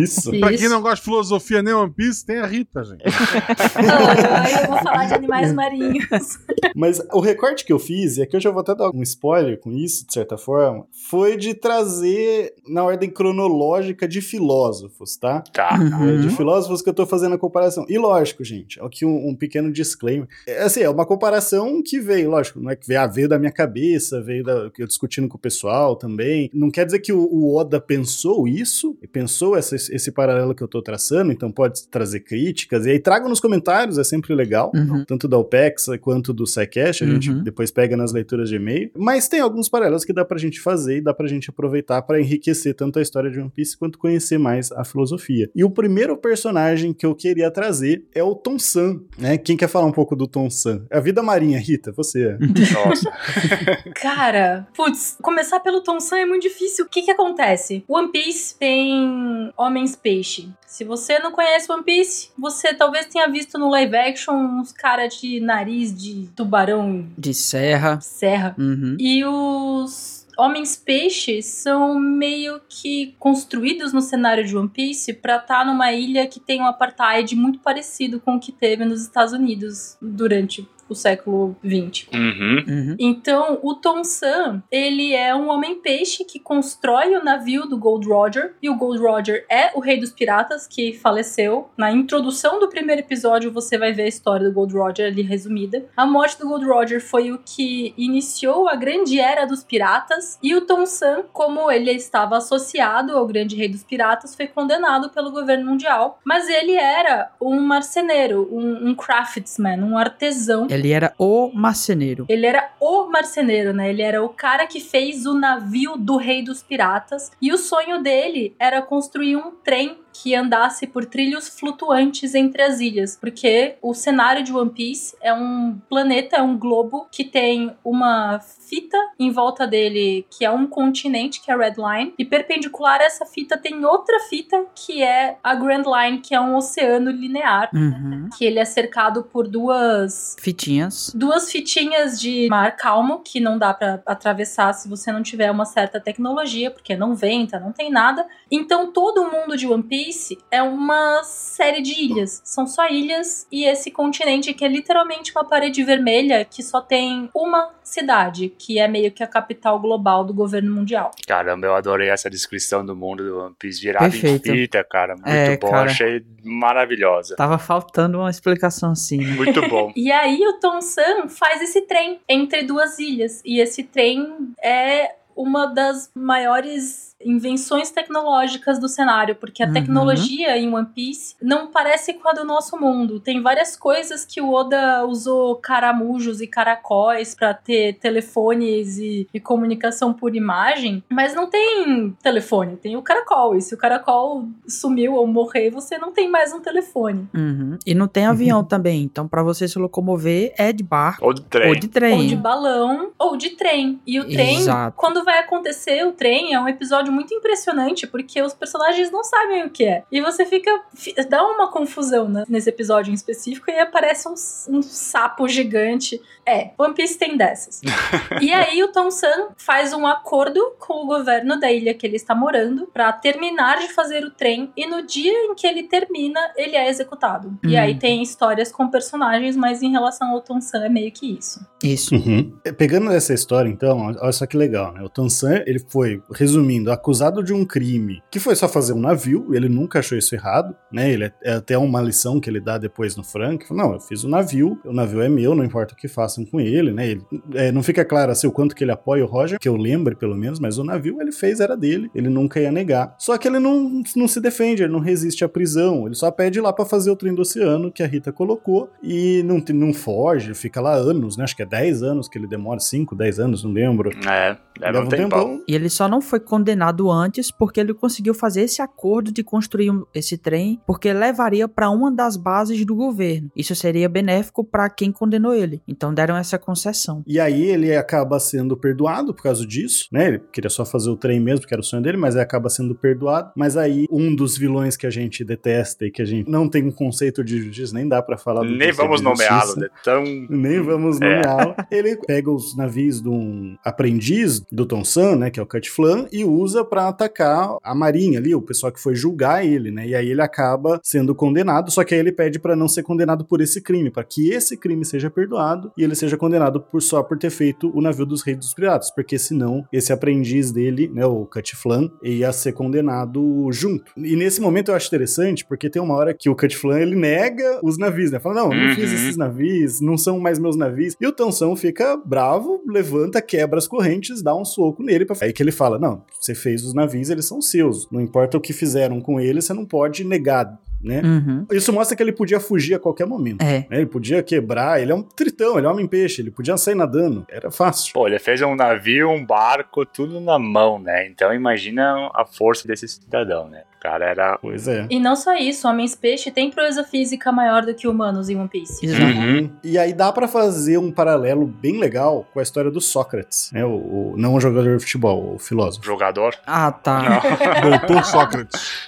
<laughs> Isso. pra quem não gosta de filosofia nem One Piece, tem a Rita, gente. <laughs> Não, eu vou falar de animais marinhos. Mas o recorte que eu fiz, e aqui eu já vou até dar um spoiler com isso, de certa forma, foi de trazer na ordem cronológica de filósofos, tá? Tá. É, De filósofos que eu tô fazendo a comparação. E lógico, gente, aqui um, um pequeno disclaimer. É, assim, é uma comparação que veio, lógico, não é que veio, ah, veio da minha cabeça, veio da, que eu discutindo com o pessoal também. Não quer dizer que o, o Oda pensou isso, e pensou essa- esse paralelo que eu tô traçando, então pode trazer críticas. E aí trago nos comentários, é sempre legal Uhum. tanto da OPEX quanto do SciCast, a gente Uhum. depois pega nas leituras de e-mail. Mas tem alguns paralelos que dá pra gente fazer e dá pra gente aproveitar pra enriquecer tanto a história de One Piece quanto conhecer mais a filosofia. E o primeiro personagem que eu queria trazer é o Tom San, né? Quem quer falar um pouco do Tom San? A vida marinha, Rita, você. Nossa. <laughs> Cara, putz, começar pelo Tom San é muito difícil. O que que acontece? One Piece tem homens peixe. Se você não conhece One Piece, você talvez tenha visto no live action uns cara de nariz de tubarão De serra. serra. Uhum. E os homens peixes são meio que construídos no cenário de One Piece pra estar numa ilha que tem um apartheid muito parecido com o que teve nos Estados Unidos durante o século XX. Uhum. Uhum. Então, o Tom San, ele é um homem-peixe que constrói o navio do Gold Roger. E o Gold Roger é o rei dos piratas que faleceu. Na introdução do primeiro episódio, você vai ver a história do Gold Roger ali resumida. A morte do Gold Roger foi o que iniciou a grande era dos piratas. E o Tom San, como ele estava associado ao grande rei dos piratas, foi condenado pelo governo mundial. Mas ele era um marceneiro, um, um craftsman, um artesão. Ele era o marceneiro. Ele era o marceneiro, né? Ele era o cara que fez o navio do rei dos piratas. E o sonho dele era construir um trem que andasse por trilhos flutuantes entre as ilhas, porque o cenário de One Piece é um planeta, é um globo que tem uma fita em volta dele, que é um continente, que é a Red Line, e perpendicular a essa fita tem outra fita, que é a Grand Line, que é um oceano linear, Uhum. que ele é cercado por duas Fitinhas. duas fitinhas de mar calmo que não dá pra atravessar se você não tiver uma certa tecnologia, porque não venta, não tem nada. Então todo o mundo de One Piece é uma série de ilhas. São só ilhas e esse continente que é literalmente uma parede vermelha que só tem uma cidade, que é meio que a capital global do governo mundial. Caramba, eu adorei essa descrição do mundo do One Piece virado Perfeito. em fita, cara. Muito É, bom, cara. achei maravilhosa. Tava faltando uma explicação assim, né? Muito bom. <laughs> E aí o Tom San faz esse trem entre duas ilhas. E esse trem é uma das maiores invenções tecnológicas do cenário, porque a Uhum. tecnologia em One Piece não parece com a do nosso mundo. Tem várias coisas que o Oda usou caramujos e caracóis pra ter telefones e, e comunicação por imagem, mas não tem telefone, tem o caracol. E se o caracol sumiu ou morrer, você não tem mais um telefone. Uhum. E não tem avião também, então pra você se locomover é de barco Ou de trem. ou de trem. Ou de balão, ou de trem. E o trem, Exato. quando vai acontecer o trem, é um episódio muito impressionante, porque os personagens não sabem o que é. E você fica. fi- dá uma confusão né, nesse episódio em específico e aparece um, um sapo gigante. É, One Piece tem dessas. <laughs> e aí o Tom San faz um acordo com o governo da ilha que ele está morando pra terminar de fazer o trem e no dia em que ele termina, ele é executado. E Hum. aí tem histórias com personagens, mas em relação ao Tom San é meio que isso. Isso. Uhum. Pegando essa história, então, olha só que legal, né? O Tansan, ele foi, resumindo, acusado de um crime que foi só fazer um navio, ele nunca achou isso errado, né? Ele é até uma lição que ele dá depois no Frank, não, eu fiz o navio, o navio é meu, não importa o que façam com ele, né? Ele, é, não fica claro assim o quanto que ele apoia o Roger, que eu lembre pelo menos, mas o navio ele fez era dele, ele nunca ia negar. Só que ele não, não se defende, ele não resiste à prisão, ele só pede lá pra fazer o trem do oceano que a Rita colocou e não, não foge, fica lá anos, né? Acho que é 10 anos que ele demora, 5, 10 anos, não lembro. É, leva um tempão. E ele só não foi condenado antes porque ele conseguiu fazer esse acordo de construir um- esse trem, porque levaria para uma das bases do governo. Isso seria benéfico para quem condenou ele. Então deram essa concessão. E aí ele acaba sendo perdoado por causa disso, né? Ele queria só fazer o trem mesmo, que era o sonho dele, mas aí acaba sendo perdoado. Mas aí um dos vilões que a gente detesta e que a gente não tem um conceito de justiça, nem dá pra falar do Nem vamos de nomeá-lo, justiça. né? Tão. Nem vamos É. nomeá-lo. Ele pega os navios de um aprendiz do Tom San, né, que é o Cut Flan, e usa pra atacar a marinha ali, o pessoal que foi julgar ele, né? E aí ele acaba sendo condenado, só que aí ele pede pra não ser condenado por esse crime, pra que esse crime seja perdoado e ele seja condenado por só por ter feito o navio dos reis dos piratas, porque senão esse aprendiz dele, né, o Cut Flan, ia ser condenado junto. E nesse momento eu acho interessante, porque tem uma hora que o Cut Flan ele nega os navios, né? Fala: "Não, não fiz Uhum. esses navios, não são mais meus navios". E o Tansão fica bravo, levanta, quebra as correntes, dá um soco nele para aí que ele fala: "Não, você fez os navios, eles são seus. Não importa o que fizeram com eles, você não pode negar". Né? Uhum. Isso mostra que ele podia fugir a qualquer momento. É. né? Ele podia quebrar, ele é um tritão, ele é um homem-peixe, ele podia sair nadando, era fácil. Pô, ele fez um navio, um barco, tudo na mão, né? Então imagina a força desse cidadão, né? Cara era. Pois é. E não só isso, homens-peixe têm proeza física maior do que humanos em One Piece. Exato. Uhum. E aí dá pra fazer um paralelo bem legal com a história do Sócrates, né? O, o- não o jogador de futebol, o filósofo. Jogador? Ah, tá. Doutor <laughs> Sócrates.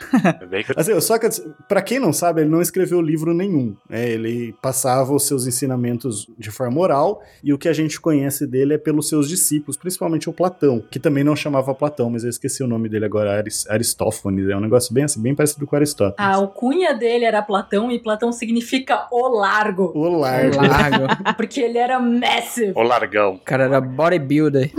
Que- Assim, o Sócrates, pra quem não sabe, ele não escreveu livro nenhum. né? Ele passava os seus ensinamentos de forma oral e o que a gente conhece dele é pelos seus discípulos, principalmente o Platão, que também não chamava Platão, mas eu esqueci o nome dele agora, Aris- Aristófanes. É um negócio bem assim, bem parecido com Aristóteles. A alcunha dele era Platão e Platão significa o largo, O largo. Largo. <laughs> porque ele era massive. O largão. O cara era bodybuilder.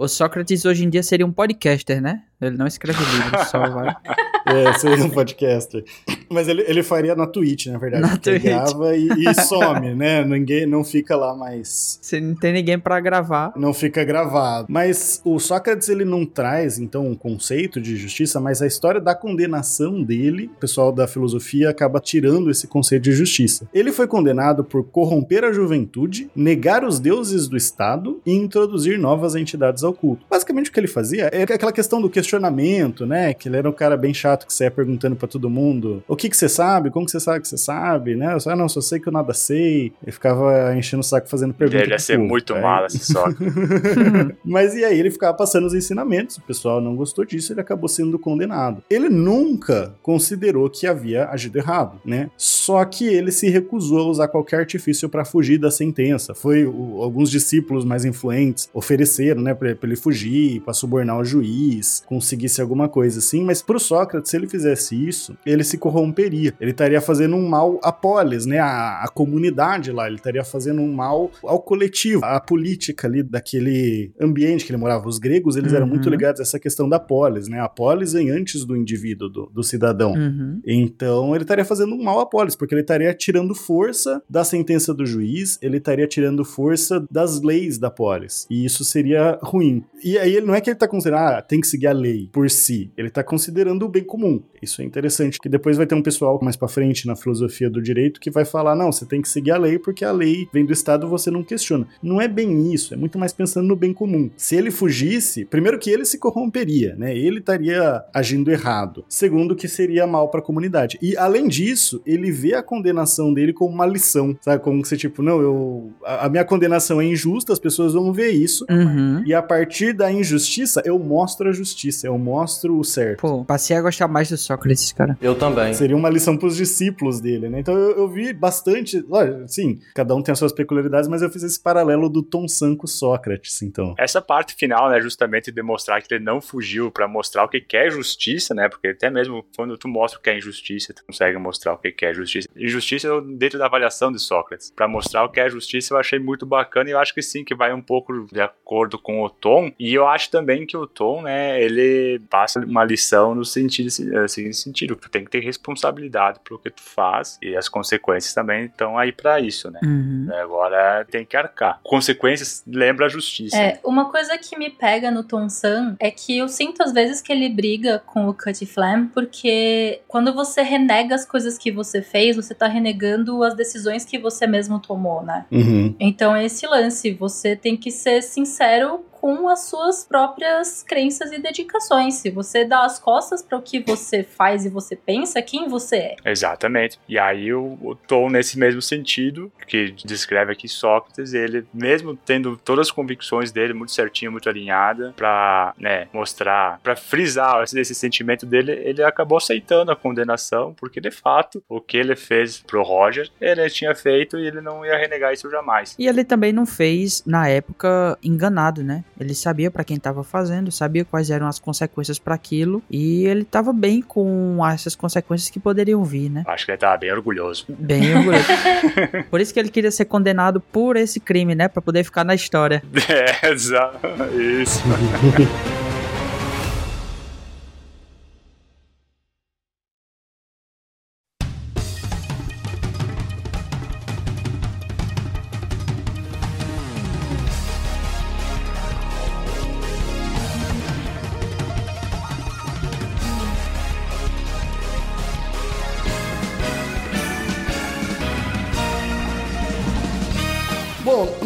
O Sócrates hoje em dia seria um podcaster, né? Ele não escreve livros, só vai. <laughs> É, seria um podcaster. Mas ele, ele faria na Twitch, na verdade. Na Twitch. grava e, e some, né? Ninguém não fica lá mais. Se não tem ninguém pra gravar. Não fica gravado. Mas o Sócrates, ele não traz, então, um conceito de justiça, mas a história da condenação dele, o pessoal da filosofia acaba tirando esse conceito de justiça. Ele foi condenado por corromper a juventude, negar os deuses do Estado e introduzir novas entidades ao culto. Basicamente, o que ele fazia é aquela questão do questionamento, né? Que ele era um cara bem chato chato que você ia perguntando pra todo mundo: o que que você sabe? Como que você sabe que você sabe? Né? Eu só, ah, não, só sei que eu nada sei. Ele ficava enchendo o saco fazendo perguntas. Ele ia ser muito mal esse <laughs> Sócrates. <laughs> Mas e aí ele ficava passando os ensinamentos, o pessoal não gostou disso, ele acabou sendo condenado. Ele nunca considerou que havia agido errado, né? Só que ele se recusou a usar qualquer artifício para fugir da sentença. Foi o, alguns discípulos mais influentes ofereceram, né, para ele fugir, para subornar o juiz, conseguisse alguma coisa assim, mas pro Sócrates, se ele fizesse isso, ele se corromperia. Ele estaria fazendo um mal à polis, né, a, a comunidade lá, ele estaria fazendo um mal ao coletivo, à política ali daquele ambiente que ele morava. Os gregos, eles eram Uhum. muito ligados a essa questão da polis, né? A polis vem antes do indivíduo, do, do cidadão. Uhum. Então ele estaria fazendo um mal à polis, porque ele estaria tirando força da sentença do juiz, ele estaria tirando força das leis da polis. E isso seria ruim. E aí ele não é que ele tá considerando, ah, tem que seguir a lei por si. Ele tá considerando o bem comum. Isso é interessante, que depois vai ter um pessoal mais pra frente na filosofia do direito que vai falar, não, você tem que seguir a lei porque a lei vem do Estado você não questiona. Não é bem isso, é muito mais pensando no bem comum. Se ele fugisse, primeiro que ele se corromperia, né? Ele estaria agindo errado. Segundo que seria mal pra comunidade. E além disso, ele vê a condenação dele como uma lição, sabe? Como se tipo, não, eu a, a minha condenação é injusta, as pessoas vão ver isso. Uhum. E a partir da injustiça, eu mostro a justiça, eu mostro o certo. Pô, passei a gostar mais do Sócrates, cara. Eu também. Seria uma lição pros discípulos dele, né? Então eu, eu vi bastante. Lógico, sim, cada um tem as suas peculiaridades, mas eu fiz esse paralelo do Tom San com Sócrates, então. Essa parte final, né, justamente demonstrar que ele não fugiu pra mostrar o que é justiça, né? Porque até mesmo quando tu mostra o que é injustiça, tu consegue mostrar o que é justiça. Injustiça dentro da avaliação de Sócrates. Pra mostrar o que é justiça, eu achei muito bacana e eu acho que sim, que vai um pouco de acordo com o Tom. E eu acho também que o Tom, né, ele passa uma lição no sentido seguinte sentido, tu tem que ter responsabilidade pelo que tu faz e as consequências também estão aí pra isso, né? Uhum. Agora tem que arcar. Consequências lembra a justiça. É, uma coisa que me pega no Tom San é que eu sinto às vezes que ele briga com o Cut Flam, porque quando você renega as coisas que você fez, você tá renegando as decisões que você mesmo tomou, né? Uhum. Então é esse lance, você tem que ser sincero com as suas próprias crenças e dedicações. Se você dá as costas para o que você faz e você pensa, quem você é. Exatamente. E aí o, o Tom, nesse mesmo sentido, que descreve aqui Sócrates, ele, mesmo tendo todas as convicções dele muito certinho, muito alinhada, pra né, mostrar, pra frisar esse, esse sentimento dele, ele acabou aceitando a condenação, porque de fato, o que ele fez pro Roger, ele tinha feito e ele não ia renegar isso jamais. E ele também não fez, na época, enganado, né? Ele sabia pra quem tava fazendo, sabia quais eram as consequências pra aquilo, e ele tava bem com essas consequências que poderiam vir, né? Acho que ele tava bem orgulhoso. Bem orgulhoso. <laughs> Por isso que ele queria ser condenado por esse crime, né? Pra poder ficar na história. <laughs> É, exato. Isso. <laughs>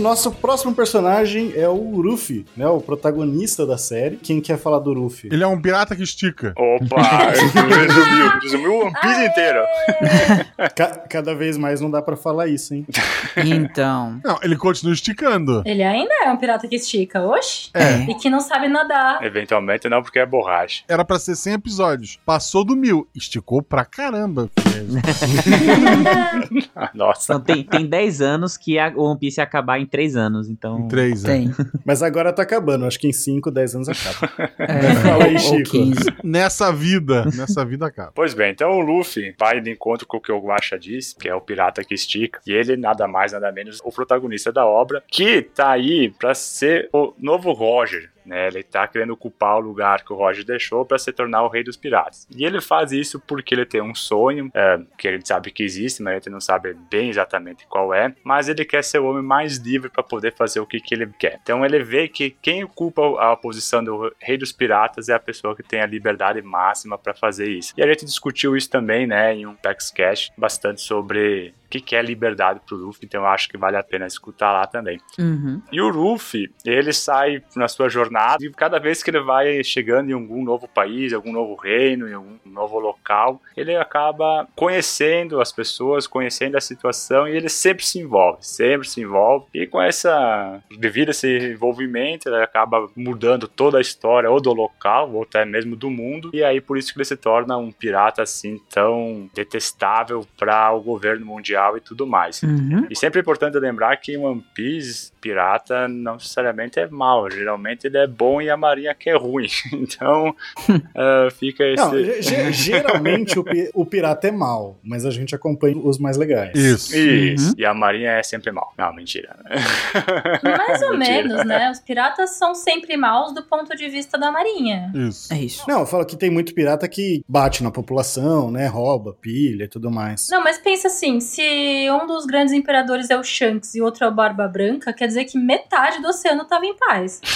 nosso próximo personagem é o Ruffy, né? O protagonista da série. Quem quer falar do Ruffy? Ele é um pirata que estica. Opa, <laughs> resumiu, resumiu o One Piece inteiro. <laughs> Ca- cada vez mais não dá pra falar isso, hein? <laughs> Então. Não, ele continua esticando. Ele ainda é um pirata que estica, oxe. É. E que não sabe nadar. Eventualmente não, porque é borracha. Era pra ser 100 episódios. Passou do mil. Esticou pra caramba. Nossa. Então tem, tem 10 anos que a One Piece ia acabar em 3 anos, então... Em três Tem. anos. <laughs> Mas agora tá acabando. Acho que em 5, 10 anos acaba. <laughs> É, Fala aí, ou Chico. 15. Nessa vida. Nessa vida acaba. Pois bem, então o Luffy vai de encontro com o que o Guaxa diz, que é o pirata que estica, e ele nada mais, nada menos, o protagonista da obra, que tá aí pra ser o novo Roger. Né, ele tá querendo ocupar o lugar que o Roger deixou pra se tornar o rei dos piratas. E ele faz isso porque ele tem um sonho, é, que ele sabe que existe, mas ele não sabe bem exatamente qual é. Mas ele quer ser o homem mais livre pra poder fazer o que, que ele quer. Então ele vê que quem ocupa a posição do rei dos piratas é a pessoa que tem a liberdade máxima pra fazer isso. E a gente discutiu isso também, né, em um PaxCast, bastante sobre que, que é liberdade pro Luffy, então eu acho que vale a pena escutar lá também. Uhum. E o Luffy, ele sai na sua jornada e cada vez que ele vai chegando em algum novo país, algum novo reino, em algum novo local, ele acaba conhecendo as pessoas, conhecendo a situação e ele sempre se envolve, sempre se envolve. E com essa, devido a esse envolvimento, ele acaba mudando toda a história ou do local ou até mesmo do mundo. E aí por isso que ele se torna um pirata assim tão detestável para o governo mundial e tudo mais. Uhum. E sempre é importante lembrar que One Piece, pirata não necessariamente é mal, geralmente ele é bom e a marinha que é ruim. <laughs> Então, uh, <laughs> fica esse. Não, ge- ge- <laughs> geralmente o, pi- o pirata é mal, mas a gente acompanha os mais legais. Isso. Isso. Uhum. E a marinha é sempre mal. Não, mentira. Mais ou Mentira. menos, né? Os piratas são sempre maus do ponto de vista da marinha. Isso. É isso. Não, eu falo que tem muito pirata que bate na população, né? Rouba, pilha e tudo mais. Não, mas pensa assim, se um dos grandes imperadores é o Shanks e outro é o Barba Branca, quer dizer que metade do oceano tava em paz. <laughs>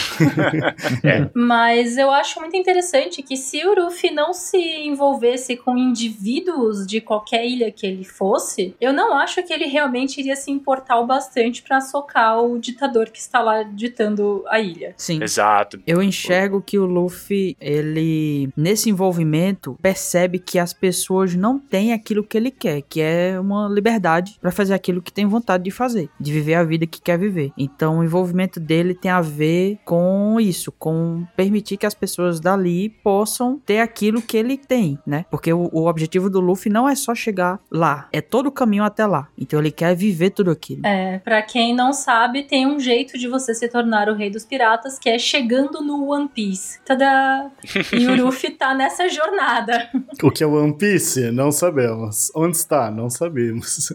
É. Mas eu acho muito interessante que se o Ruffy não se envolvesse com indivíduos de qualquer ilha que ele fosse, eu não acho que ele realmente iria se importar o bastante pra socar o ditador que está lá ditando a ilha. Sim. Exato. Eu enxergo que o Luffy, ele, nesse envolvimento, percebe que as pessoas não têm aquilo que ele quer, que é uma liberdade pra fazer aquilo que tem vontade de fazer, de viver a vida que quer viver. Então, o envolvimento dele tem a ver com isso, com permitir que as pessoas dali possam ter aquilo que ele tem, né? Porque o, o objetivo do Luffy não é só chegar lá, é todo o caminho até lá. Então, ele quer viver tudo aquilo. É, pra quem não sabe, tem um jeito de você se tornar o rei dos piratas, que é chegando no One Piece. Tadá! <laughs> E o Ruffy tá nessa jornada. O que é One Piece? Não sabemos. Onde está? Não sabemos.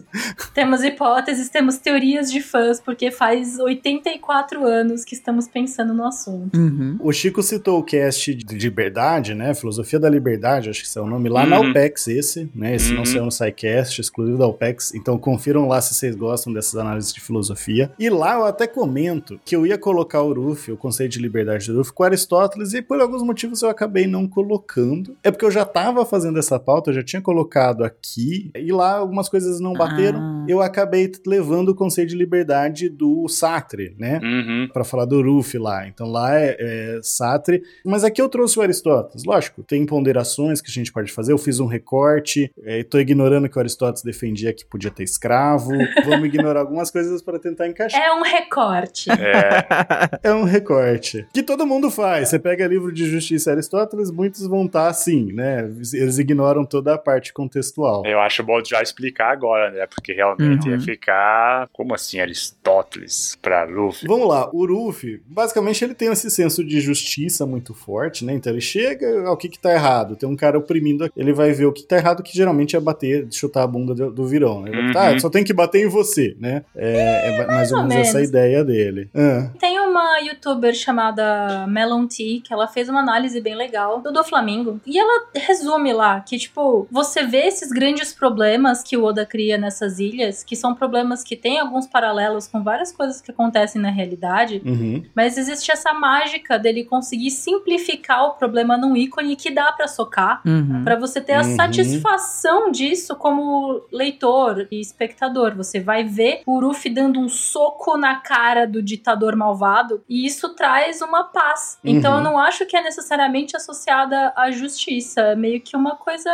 Temos hipóteses, temos teorias de fãs, porque faz 84 anos que estamos pensando no assunto. Uhum. O Chico citou o cast de liberdade, né? Filosofia da Liberdade, acho que esse é o nome, lá na Uhum. OPEX, esse, né? Esse não Uhum. saiu no SciCast, exclusivo da OPEX. Então confiram lá se vocês gostam dessas análises de filosofia. E lá eu até comento que eu ia colocar o Ruff, o conceito de liberdade do Ruff, com Aristóteles, e por alguns motivos eu acabei não colocando. É porque eu já tava fazendo essa pauta, eu já tinha colocado aqui, e lá algumas coisas não bateram. Ah. Eu acabei levando o conceito de liberdade do Sartre, né? Uhum. Pra falar do Ruff lá. Então lá é, é Sartre. Mas aqui eu trouxe o Aristóteles. Lógico, tem ponderações que a gente pode fazer. Eu fiz um recorte. É, tô ignorando que o Aristóteles defendia que podia ter escravo. <laughs> Vamos ignorar algumas coisas para tentar encaixar. É um recorte. É, É um recorte. Que todo mundo faz. Você pega livro de Justiça Aristóteles, muitos vão estar assim, né? Eles ignoram toda a parte contextual. eu acho bom já explicar agora, né? Porque realmente Uhum. ia ficar. Como assim, Aristóteles pra Luffy? Vamos lá, o Ruffy, basicamente ele tem esse senso de justiça muito forte, né? Então ele chega, ao que que tá errado? Tem um cara oprimindo, ele vai ver o que tá errado, que geralmente é bater, chutar a bunda do, do virão, né? Ele vai, Uhum. Tá, só tem que bater em você, né? É, é mais ou ou menos essa menos. ideia dele. Ah, Tem uma youtuber chamada Melon T, que ela fez uma análise bem legal do do Flamingo. E ela resume lá que, tipo, você vê esses grandes problemas que o Oda cria nessas ilhas, que são problemas que têm alguns paralelos com várias coisas que acontecem na realidade. uhum. Mas existe essa mágica dele conseguir simplificar o problema num ícone que dá pra socar. Uhum. Pra você ter a Uhum. satisfação disso como leitor e espectador. Você vai ver o Ruffy dando um soco na cara do ditador malvado e isso traz uma paz. Então Uhum. eu não acho que é necessariamente associada à justiça. É meio que uma coisa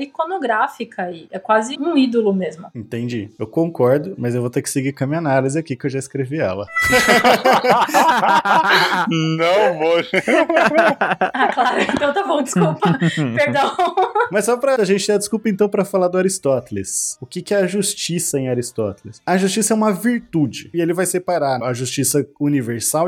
iconográfica aí. É quase um ídolo mesmo. Entendi. Eu concordo, mas eu vou ter que seguir com a minha análise aqui, que eu já escrevi ela. <laughs> Não vou. Ah, claro. Então tá bom, desculpa. <laughs> Perdão. Mas só pra gente ter a desculpa, então, pra falar do Aristóteles. O que, que é a justiça em Aristóteles? A justiça é uma virtude. E ele vai separar a justiça universal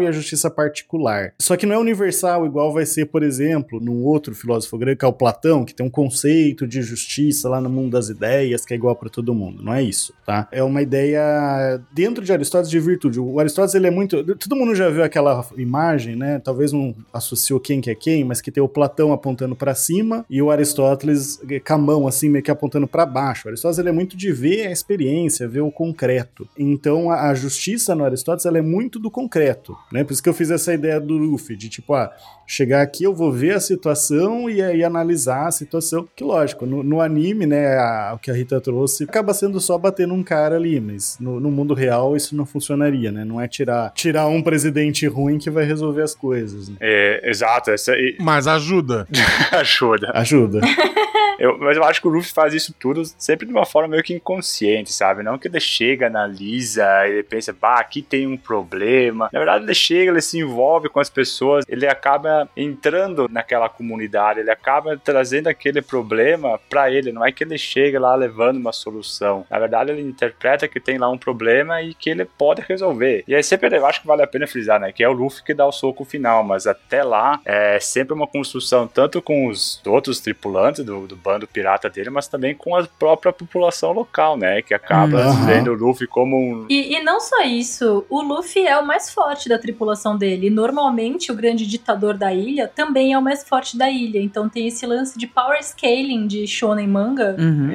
e a justiça particular. Só que não é universal igual vai ser, por exemplo, num outro filósofo grego, que é o Platão, que tem um conceito de justiça lá no mundo das ideias, que é igual pra todo mundo. Não é isso, tá? É uma ideia dentro de Aristóteles de virtude. O Aristóteles, ele é muito... Todo mundo já viu aquela imagem, né? Talvez não associou quem que é quem, mas que tem o Platão apontando pra cima e o Aristóteles eh, com a mão assim meio que apontando pra baixo. O Aristóteles ele é muito de ver a experiência, ver o concreto. Então a, a justiça no Aristóteles ela é muito do concreto concreto, né? Por isso que eu fiz essa ideia do Luffy, de tipo, ah, chegar aqui eu vou ver a situação e aí analisar a situação. Que lógico, no, no anime, né, a- o que a Rita trouxe, acaba sendo só bater num cara ali, mas no, no mundo real isso não funcionaria, né? Não é tirar, tirar um presidente ruim que vai resolver as coisas. Né? É, exato, essa aí <laughs> Mas ajuda. <laughs> ajuda. Ajuda. <laughs> Eu- mas eu acho que o Luffy faz isso tudo sempre de uma forma meio que inconsciente, sabe? Não que ele chega, analisa, ele pensa, bah, aqui tem um problema. Na verdade, ele chega, ele se envolve com as pessoas, ele acaba entrando naquela comunidade, ele acaba trazendo aquele problema pra ele. Não é que ele chega lá levando uma solução. Na verdade, ele interpreta que tem lá um problema e que ele pode resolver. E aí sempre eu acho que vale a pena frisar, né? Que é o Luffy que dá o soco final, mas até lá é sempre uma construção, tanto com os outros tripulantes do, do bando pirata dele, mas também com a própria população local, né? Que acaba Uhum. vendo o Luffy como um. E, e não só isso, o Luffy é o mais forte da tripulação dele. E Normalmente, o grande ditador da ilha também é o mais forte da ilha. Então tem esse lance de power scaling de shonen manga, Uhum.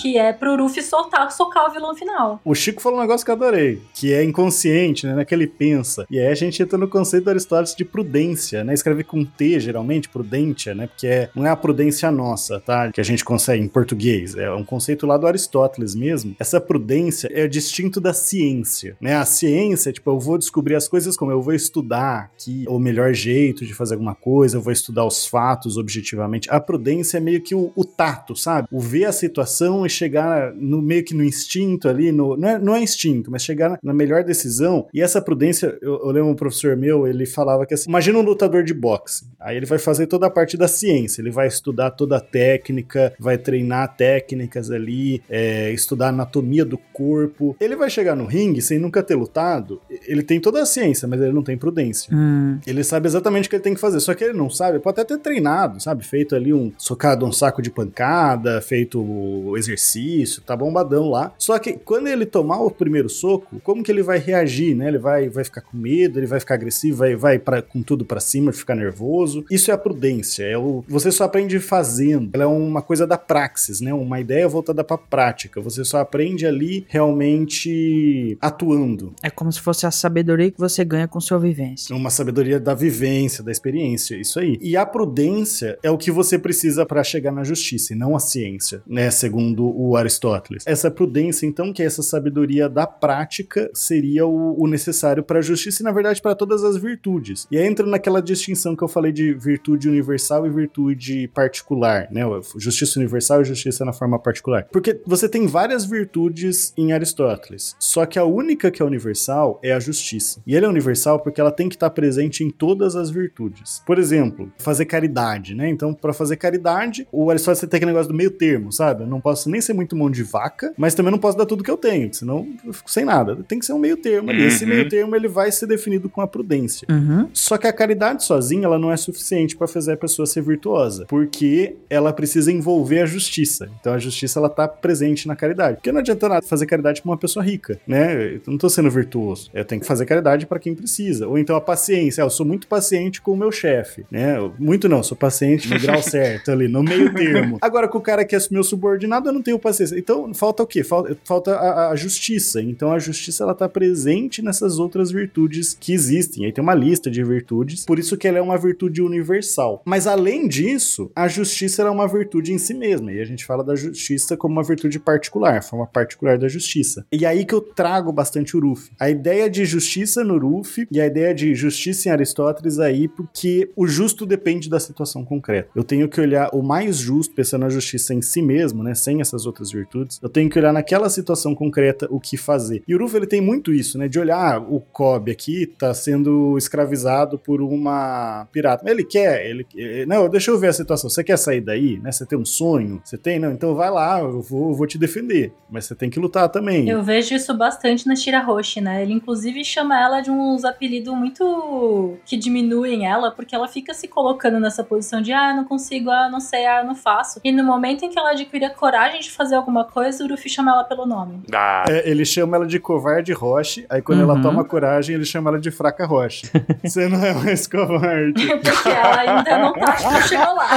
Que é pro Luffy soltar, socar o vilão final. O Chico falou um negócio que eu adorei, que é inconsciente, né? Não é que ele pensa. E aí a gente entra no conceito do Aristóteles de prudência, né? Escreve com T, geralmente, prudência, né? Porque é- não é a prudência nossa, tá? Que a gente consegue em português. É um conceito lá do Aristóteles mesmo. Essa prudência é distinto da ciência, né? A ciência, tipo, eu vou descobrir as coisas como eu vou estudar que o melhor jeito de fazer alguma coisa, eu vou estudar os fatos objetivamente. A prudência é meio que o, o tato, sabe? O ver a situação e chegar no meio que no instinto ali, no, não, é, não é instinto, mas chegar na, na melhor decisão. E essa prudência, eu, eu lembro um professor meu, ele falava que assim, imagina um lutador de boxe. Aí ele vai fazer toda a parte da ciência, ele vai estudar toda a técnica, vai treinar técnicas ali, é, estudar anatomia do corpo. Ele vai chegar no ringue sem nunca ter lutado, ele tem toda a ciência, mas ele não tem prudência. Hum. Ele sabe exatamente o que ele tem que fazer, só que ele não sabe, pode até ter treinado, sabe? Feito ali um socado um saco de pancada, feito o exercício, tá bombadão lá. Só que quando ele tomar o primeiro soco, como que ele vai reagir, né? Ele vai, vai ficar com medo, ele vai ficar agressivo, vai, vai pra, com tudo pra cima, ficar nervoso. Isso é a prudência, é o você só aprende fazendo. Ela é uma coisa da praxis, né? Uma ideia voltada pra prática. Você só aprende ali realmente atuando. É como se fosse a sabedoria que você ganha com sua vivência. Uma sabedoria da vivência, da experiência, isso aí. E a prudência é o que você precisa para chegar na justiça, e não a ciência, né? Segundo o Aristóteles. Essa prudência, então, que é essa sabedoria da prática, seria o, o necessário para a justiça e, na verdade, para todas as virtudes. E aí entra naquela distinção que eu falei de virtude universal e virtude particular, né? Justiça universal e justiça na forma particular. Porque você tem várias virtudes em Aristóteles, só que a única que é universal é a justiça. E ela é universal porque ela tem que estar presente em todas as virtudes. Por exemplo, fazer caridade, né? Então, para fazer caridade, o Aristóteles tem aquele negócio do meio termo, sabe? Eu não posso nem ser muito mão de vaca, mas também não posso dar tudo que eu tenho, senão eu fico sem nada. Tem que ser um meio termo ali. Esse Uhum. meio termo ele vai ser definido com a prudência. Uhum. Só que a caridade sozinha ela não é suficiente para fazer a pessoa ser virtuosa, porque ela precisa envolver a justiça. Então a justiça ela tá presente na caridade. Porque não adianta nada fazer caridade para uma pessoa rica, né? Eu não tô sendo virtuoso. Eu tenho que fazer caridade para quem precisa. Ou então a paciência, Ah, eu sou muito paciente com o meu chefe, né? Muito não, sou paciente no grau <laughs> certo ali, no meio termo. Agora com o cara que é meu subordinado, eu não tenho paciência. Então falta o quê? Falta, falta a, a justiça. Então a justiça ela tá presente nessas outras virtudes que existem. Aí tem uma lista de virtudes, por isso que ela é uma virtude universal. Mas além disso, a justiça é uma virtude em si mesma. E a gente fala da justiça como uma virtude particular, forma particular da justiça. E aí que eu trago bastante o Ruff. A ideia de justiça no Ruff e a ideia de justiça em Aristóteles aí, porque o justo depende da situação concreta. Eu tenho que olhar o mais justo, pensando na justiça em si mesmo, né, sem essas outras virtudes. Eu tenho que olhar naquela situação concreta o que fazer. E o Ruff ele tem muito isso, né, de olhar ah, o Kobe aqui tá sendo escravizado por uma pirata. Ele quer, ele eh, não, deixa eu ver a situação. Você quer sair daí, né? Você tem um sonho? Você tem, não? Então vai lá, eu vou, eu vou te defender. Mas você tem que lutar também. Eu vejo isso bastante na Shirahoshi, né? Ele inclusive chama ela de uns apelidos muito que diminuem ela, porque ela fica se colocando nessa posição de ah, não consigo, ah, não sei, ah, não faço. E no momento em que ela adquire a coragem de fazer alguma coisa, o Ruffy chama ela pelo nome. Ah, É, ele chama ela de covarde Roche, aí quando ela Uhum. toma coragem, ele chama ela de fraca Roche. <laughs> Você não é mais covarde. Porque <laughs> porque ela ainda não tá, não chegou lá.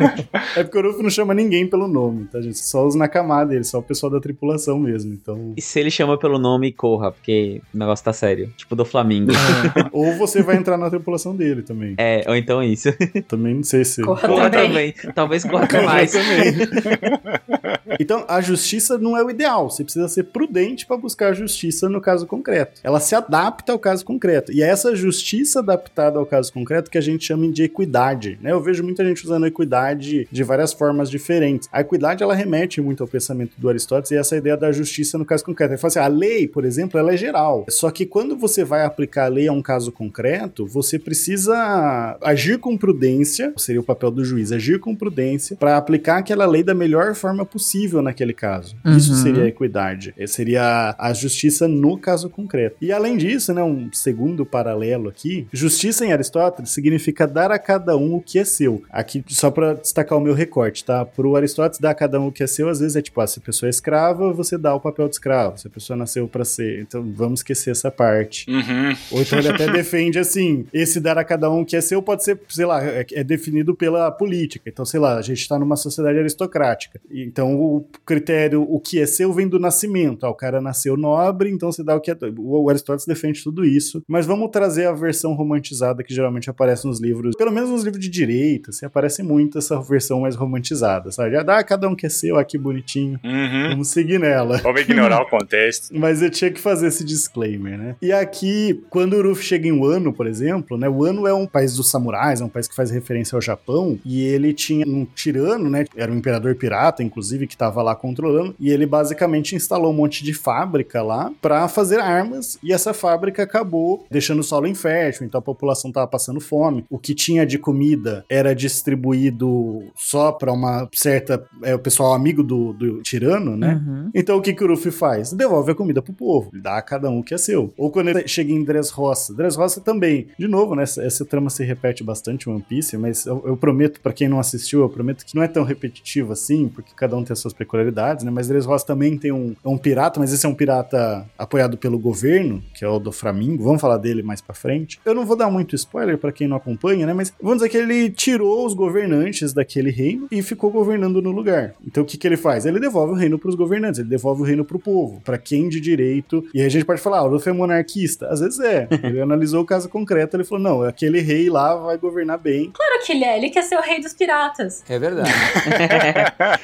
<laughs> É porque o Ruff não chama ninguém pelo nome, tá, gente? Só os Nakama dele, só o pessoal da tripulação mesmo. Então. E se ele chama pelo nome, corra, porque o negócio tá sério. Tipo do Flamengo. <laughs> Ou você vai entrar na tripulação dele também. é, ou então isso. Também não sei se. Corra Corra também. também. Talvez corra Corra mais. também. <laughs> Então, a justiça não é o ideal. Você precisa ser prudente para buscar a justiça no caso concreto. Ela se adapta ao caso concreto. E é essa justiça adaptada ao caso concreto que a gente chama de equidade. Né? Eu vejo muita gente usando equidade de várias formas diferentes. A equidade ela remete muito ao pensamento do Aristóteles e essa ideia da justiça no caso concreto. Ele fala assim: a lei, por exemplo, ela é geral. Só que quando você vai aplicar a lei a um caso concreto, você precisa agir com prudência, seria o papel do juiz, agir com prudência para aplicar aquela lei da melhor forma possível naquele caso. Isso Uhum. seria a equidade. Eh, Seria a justiça no caso concreto. E além disso, né, um segundo paralelo aqui, justiça em Aristóteles significa dar a cada um o que é seu. Aqui, só para destacar o meu recorte, tá? Pro Aristóteles, dar a cada um o que é seu, às vezes é tipo, ah, se a pessoa é escrava, você dá o papel de escravo. Se a pessoa nasceu para ser. Então, vamos esquecer essa parte. Uhum. Ou então ele até <laughs> defende assim: esse dar a cada um o que é seu pode ser, sei lá, é, é definido pela política. Então, sei lá, a gente está numa sociedade aristocrática. Então, o critério, o que é seu, vem do nascimento. Ah, o cara nasceu nobre, então você dá o que é. O Aristóteles defende tudo isso. Mas vamos trazer a versão romantizada que geralmente aparece nos livros, pelo menos nos livros de direita, assim, aparece muito essa versão mais romantizada, sabe? Já dá a cada um que é seu, aqui bonitinho. Uhum. Vamos seguir nela. Vamos ignorar o contexto. <laughs> Mas eu tinha que fazer esse disclaimer, né? E aqui, quando o Ruff chega em Wano, por exemplo, né? Wano é um país dos samurais, é um país que faz referência ao Japão, e ele tinha um tirano, né? Era um imperador pirata, inclusive, que tava lá controlando, e ele basicamente instalou um monte de fábrica lá pra fazer armas, e essa fábrica acabou deixando o solo infértil, então a população tava passando fome. O que tinha de comida era distribuído só pra uma certa. É, o pessoal amigo do, do tirano, né? Uhum. Então o que, que o Ruffy faz? Devolve a comida pro povo, dá a cada um o que é seu. Ou quando ele chega em Dressrosa, Dressrosa também. De novo, né? Essa, essa trama se repete bastante One Piece, mas eu, eu prometo, pra quem não assistiu, eu prometo que não é tão repetitivo assim, porque cada um tem as suas peculiaridades, né? Mas Dressrosa também tem um, é um pirata, mas esse é um pirata apoiado pelo governo, que é o do Flamingo. Vamos falar dele mais pra frente. Eu não vou dar muito spoiler pra quem não acompanha, né? Mas vamos dizer que ele tirou os governantes daquele reino e ficou governando no lugar. Então o que, que ele faz? Ele devolve o reino pros governantes, ele devolve o reino pro povo, pra quem de direito. E aí a gente pode falar, ah, o Luffy é monarquista. Às vezes é. <laughs> Ele analisou o caso concreto, ele falou, não, aquele rei lá vai governar bem. Claro que ele é, ele quer ser o rei dos piratas. É verdade. <laughs>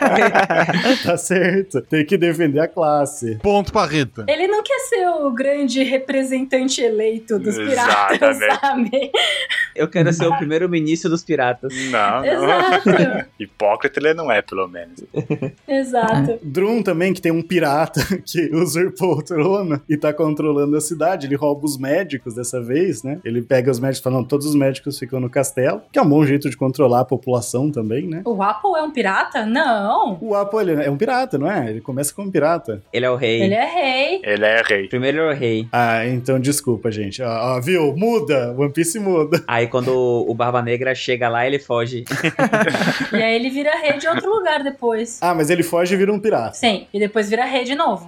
<laughs> <laughs> tá certo. Tem que defender a classe. Ponto pra Rita. Ele não quer ser o grande representante eleito dos piratas, Exatamente. sabe? Eu quero ser o <laughs> primeiro-ministro dos piratas. Não, não. Exato, <laughs> Hipócrita ele não é, pelo menos. exato. Drum também, que tem um pirata que usurpou o trono e tá controlando a cidade. Ele rouba os médicos dessa vez, né? Ele pega os médicos falando, todos os médicos ficam no castelo, que é um bom jeito de controlar a população também, né? O Apple é um pirata? Não. O Apo, ele é um pirata, não é? Ele começa como um pirata. Ele é o rei. Ele é rei. Ele é rei. Primeiro ele é o rei. Ah, então desculpa, gente. Ó, ó, viu? Muda. One Piece muda. Aí quando o Barba Negra chega lá, ele foge. <laughs> E aí ele vira rei de outro lugar depois. Ah, mas ele foge e vira um pirata. Sim, e depois vira rei de novo.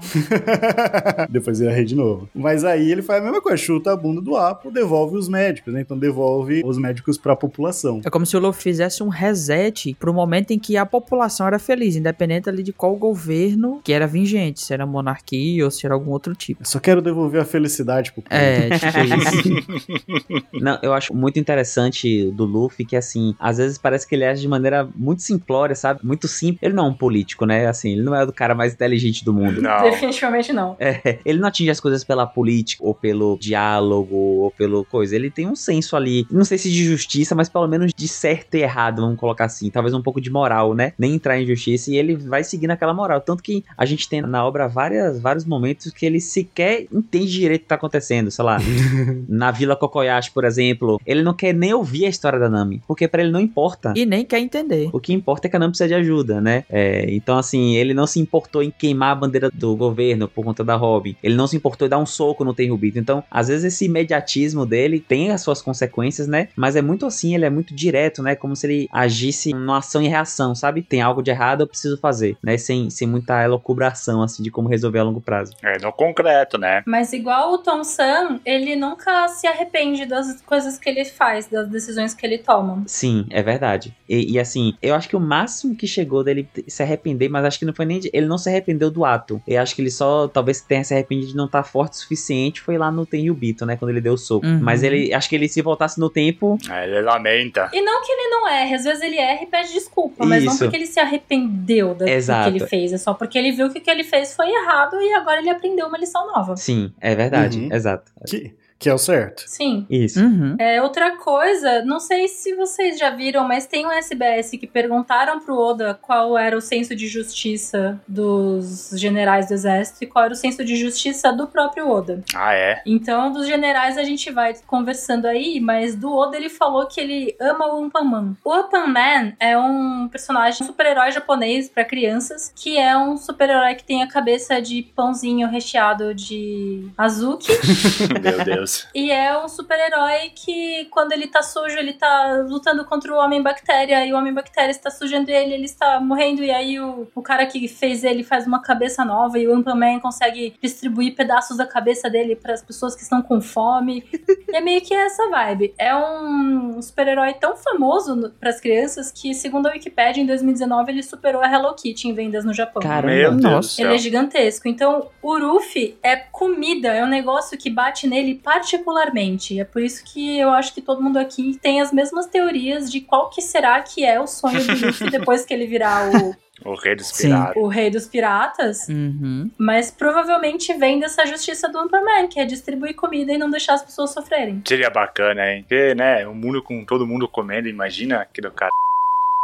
<laughs> Depois vira rei de novo. Mas aí ele faz a mesma coisa, chuta a bunda do Apo, devolve os médicos, né? Então devolve os médicos pra população. É como se o Luffy fizesse um reset pro momento em que a população era feliz, independente ali de qual governo que era vigente, se era monarquia ou se era algum outro tipo. Eu só quero devolver a felicidade pro povo. É, tipo isso. <laughs> Não, eu acho muito interessante do Luffy que, assim, às vezes parece que ele age de maneira muito simplória, sabe? Muito simples. Ele não é um político, né? Assim, ele não é o cara mais inteligente do mundo. Não. Definitivamente não. É, ele não atinge as coisas pela política, ou pelo diálogo, ou pelo coisa. Ele tem um senso ali, não sei se de justiça, mas pelo menos de certo e errado, vamos colocar assim. Talvez um pouco de moral, né? Nem entrar em justiça, e ele vai seguindo aquela moral. Tanto que a gente tem na obra várias, vários momentos que ele sequer entende direito o que tá acontecendo. Sei lá, <laughs> na Vila Kokoyashi, por exemplo, ele não quer nem ouvir a história da Nami, porque pra ele não importa. E nem quer entender. O que importa é que a Nami precisa de ajuda, né? É, então, assim, ele não se importou em queimar a bandeira do governo por conta da Robin. Ele não se importou em dar um soco no Tenryubito. Então, às vezes, esse imediatismo dele tem as suas consequências, né? Mas é muito assim, ele é muito direto, né? Como se ele agisse numa ação e reação, sabe? Tem algo de errado, eu preciso fazer. fazer, né? Sem, sem muita elocubração, assim, de como resolver a longo prazo. É, no concreto, né? Mas igual o Tom Sam, ele nunca se arrepende das coisas que ele faz, das decisões que ele toma. Sim, é verdade. E, e, assim, eu acho que o máximo que chegou dele se arrepender, mas acho que não foi nem. De, ele não se arrependeu do ato. Eu acho que ele só talvez tenha se arrependido de não estar forte o suficiente. Foi lá no Tenryubito, né? Quando ele deu o soco. Uhum. Mas ele. Acho que ele se voltasse no tempo. Aí ele lamenta. E não que ele não erre, às vezes ele erra e pede desculpa, mas não Isso. porque ele se arrependeu do Exato. que ele fez, é só porque ele viu que o que ele fez foi errado e agora ele aprendeu uma lição nova. Sim, é verdade. Uhum. Exato. Que, que é o certo. Sim. Isso. Uhum. É, outra coisa, não sei se vocês já viram, mas tem um SBS que perguntaram pro Oda qual era o senso de justiça dos generais do exército e qual era o senso de justiça do próprio Oda. Ah, é? Então, dos generais a gente vai conversando aí, mas do Oda ele falou que ele ama o Unpaman. O Unpaman é um personagem, um super-herói japonês pra crianças, que é um super-herói que tem a cabeça de pãozinho recheado de azuki. <laughs> Meu Deus. E é um super-herói que, quando ele tá sujo, ele tá lutando contra o Homem-Bactéria, e o Homem-Bactéria está sujando ele, ele está morrendo, e aí o, o cara que fez ele faz uma cabeça nova, e o Ampaman consegue distribuir pedaços da cabeça dele para as pessoas que estão com fome. e <laughs> é meio que essa vibe. É um super-herói tão famoso para as crianças que, segundo a Wikipedia, em 2019 ele superou a Hello Kitty em vendas no Japão. Caramba. Meu Deus céu. Ele é gigantesco. Então, o Ruffy é comida, é um negócio que bate nele particularmente. É por isso que eu acho que todo mundo aqui tem as mesmas teorias de qual que será que é o sonho do Ruffy <laughs> depois que ele virar o, O rei dos Sim. piratas. o rei dos piratas. Uhum. Mas provavelmente vem dessa justiça do Superman, que é distribuir comida e não deixar as pessoas sofrerem. Seria bacana, hein? Porque, né, o mundo com todo mundo comendo, imagina aquilo, cara.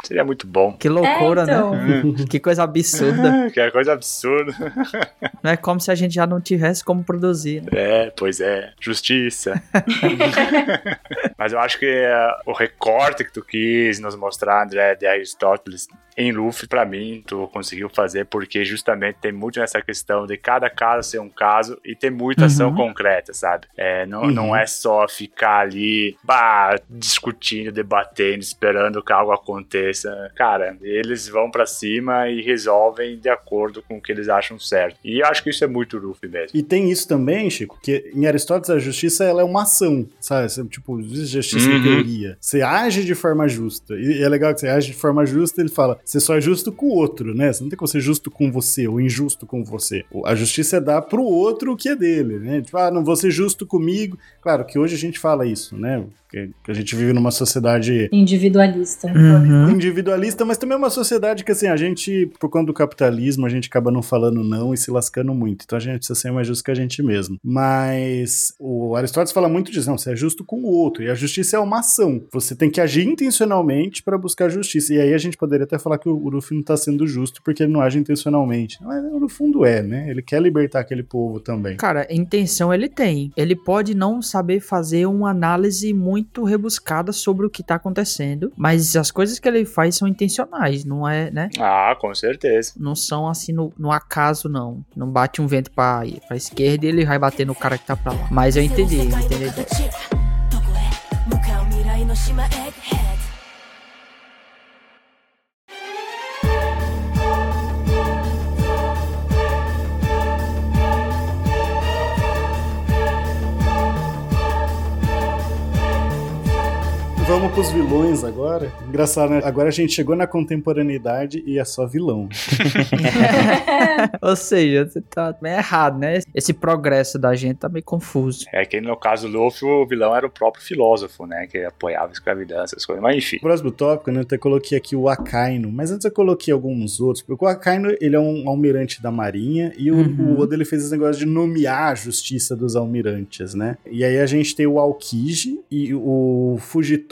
Seria muito bom. Que loucura, é, então. né? Que coisa absurda. <laughs> que é coisa absurda. <laughs> Não é como se a gente já não tivesse como produzir. né? É, pois é. Justiça. <laughs> Mas eu acho que é, o recorte que tu quis nos mostrar, André, de Aristóteles em Luffy, pra mim, tu conseguiu fazer porque justamente tem muito nessa questão de cada caso ser um caso e ter muita ação Uhum. concreta, sabe? É, não, Uhum. não é só ficar ali, bah, discutindo, debatendo, esperando que algo aconteça. Cara, eles vão pra cima e resolvem de acordo com o que eles acham certo. E eu acho que isso é muito Luffy mesmo. E tem isso também, Chico, que em Aristóteles a justiça ela é uma ação, sabe? Tipo, justiça Uhum. em teoria. Você age de forma justa. E é legal que você age de forma justa, ele fala, você só é justo com o outro, né? Você não tem como ser justo com você ou injusto com você. A justiça é dar pro outro o que é dele, né? Tipo, ah, não vou ser justo comigo. Claro que hoje a gente fala isso, né? Que que a gente vive numa sociedade Individualista. Uhum. individualista, mas também é uma sociedade que, assim, a gente, por conta do capitalismo, a gente acaba não falando não e se lascando muito. Então a gente precisa ser mais justo que a gente mesmo. Mas o Aristóteles fala muito disso, não, você é justo com o outro. E a justiça é uma ação. Você tem que agir intencionalmente para buscar justiça. E aí a gente poderia até falar que o Luffy não tá sendo justo porque ele não age intencionalmente. Mas no fundo é, né? Ele quer libertar aquele povo também. Cara, intenção ele tem. Ele pode não saber fazer uma análise muito rebuscada sobre o que tá acontecendo, mas as coisas que ele faz são intencionais, não é, né? Ah, com certeza. Não são assim no, no acaso, não. Não bate um vento pra, pra esquerda e ele vai bater no cara que tá pra lá. Mas eu entendi, eu entendi Vamos pros vilões agora. Engraçado, né? Agora a gente chegou na contemporaneidade e é só vilão. <laughs> Ou seja, você tá meio errado, né? Esse progresso da gente tá meio confuso. É que no caso do Luffy, o vilão era o próprio filósofo, né? Que apoiava a escravidão, essas coisas. Mas enfim. Próximo tópico, né? Eu até coloquei aqui o Akainu, mas antes eu coloquei alguns outros, porque o Akainu, ele é um almirante da marinha, e o, Uhum. o Oda, ele fez esse negócio de nomear a justiça dos almirantes, né? E aí a gente tem o Aokiji e o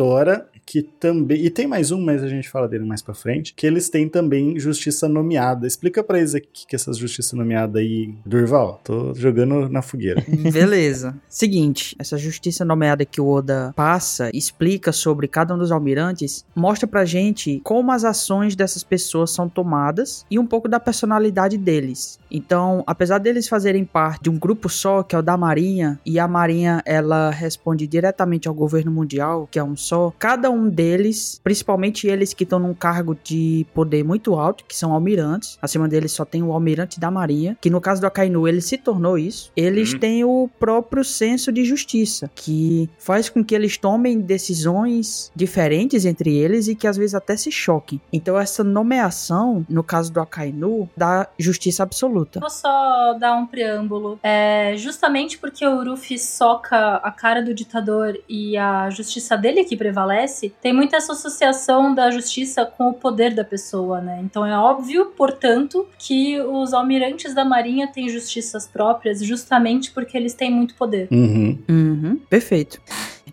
Fujitora, que também... E tem mais um, mas a gente fala dele mais pra frente, que eles têm também justiça nomeada. Explica pra eles aqui que essa justiça nomeada aí... Durval, tô jogando na fogueira. <laughs> Beleza. Seguinte, essa justiça nomeada que o Oda passa, explica sobre cada um dos almirantes, mostra pra gente como as ações dessas pessoas são tomadas e um pouco da personalidade deles. Então, apesar deles fazerem parte de um grupo só, que é o da Marinha, e a Marinha ela responde diretamente ao governo mundial, que é um só, cada um um deles, principalmente eles que estão num cargo de poder muito alto, que são almirantes, acima deles só tem o almirante da marinha, que no caso do Akainu ele se tornou isso, eles Hum. têm o próprio senso de justiça, que faz com que eles tomem decisões diferentes entre eles e que às vezes até se choquem. Então essa nomeação, no caso do Akainu, dá justiça absoluta. Vou só dar um preâmbulo. É, justamente porque o Ruffy soca a cara do ditador e a justiça dele que prevalece, tem muita essa associação da justiça com o poder da pessoa, né? Então é óbvio, portanto, que os almirantes da marinha têm justiças próprias justamente porque eles têm muito poder. Uhum. Uhum, perfeito.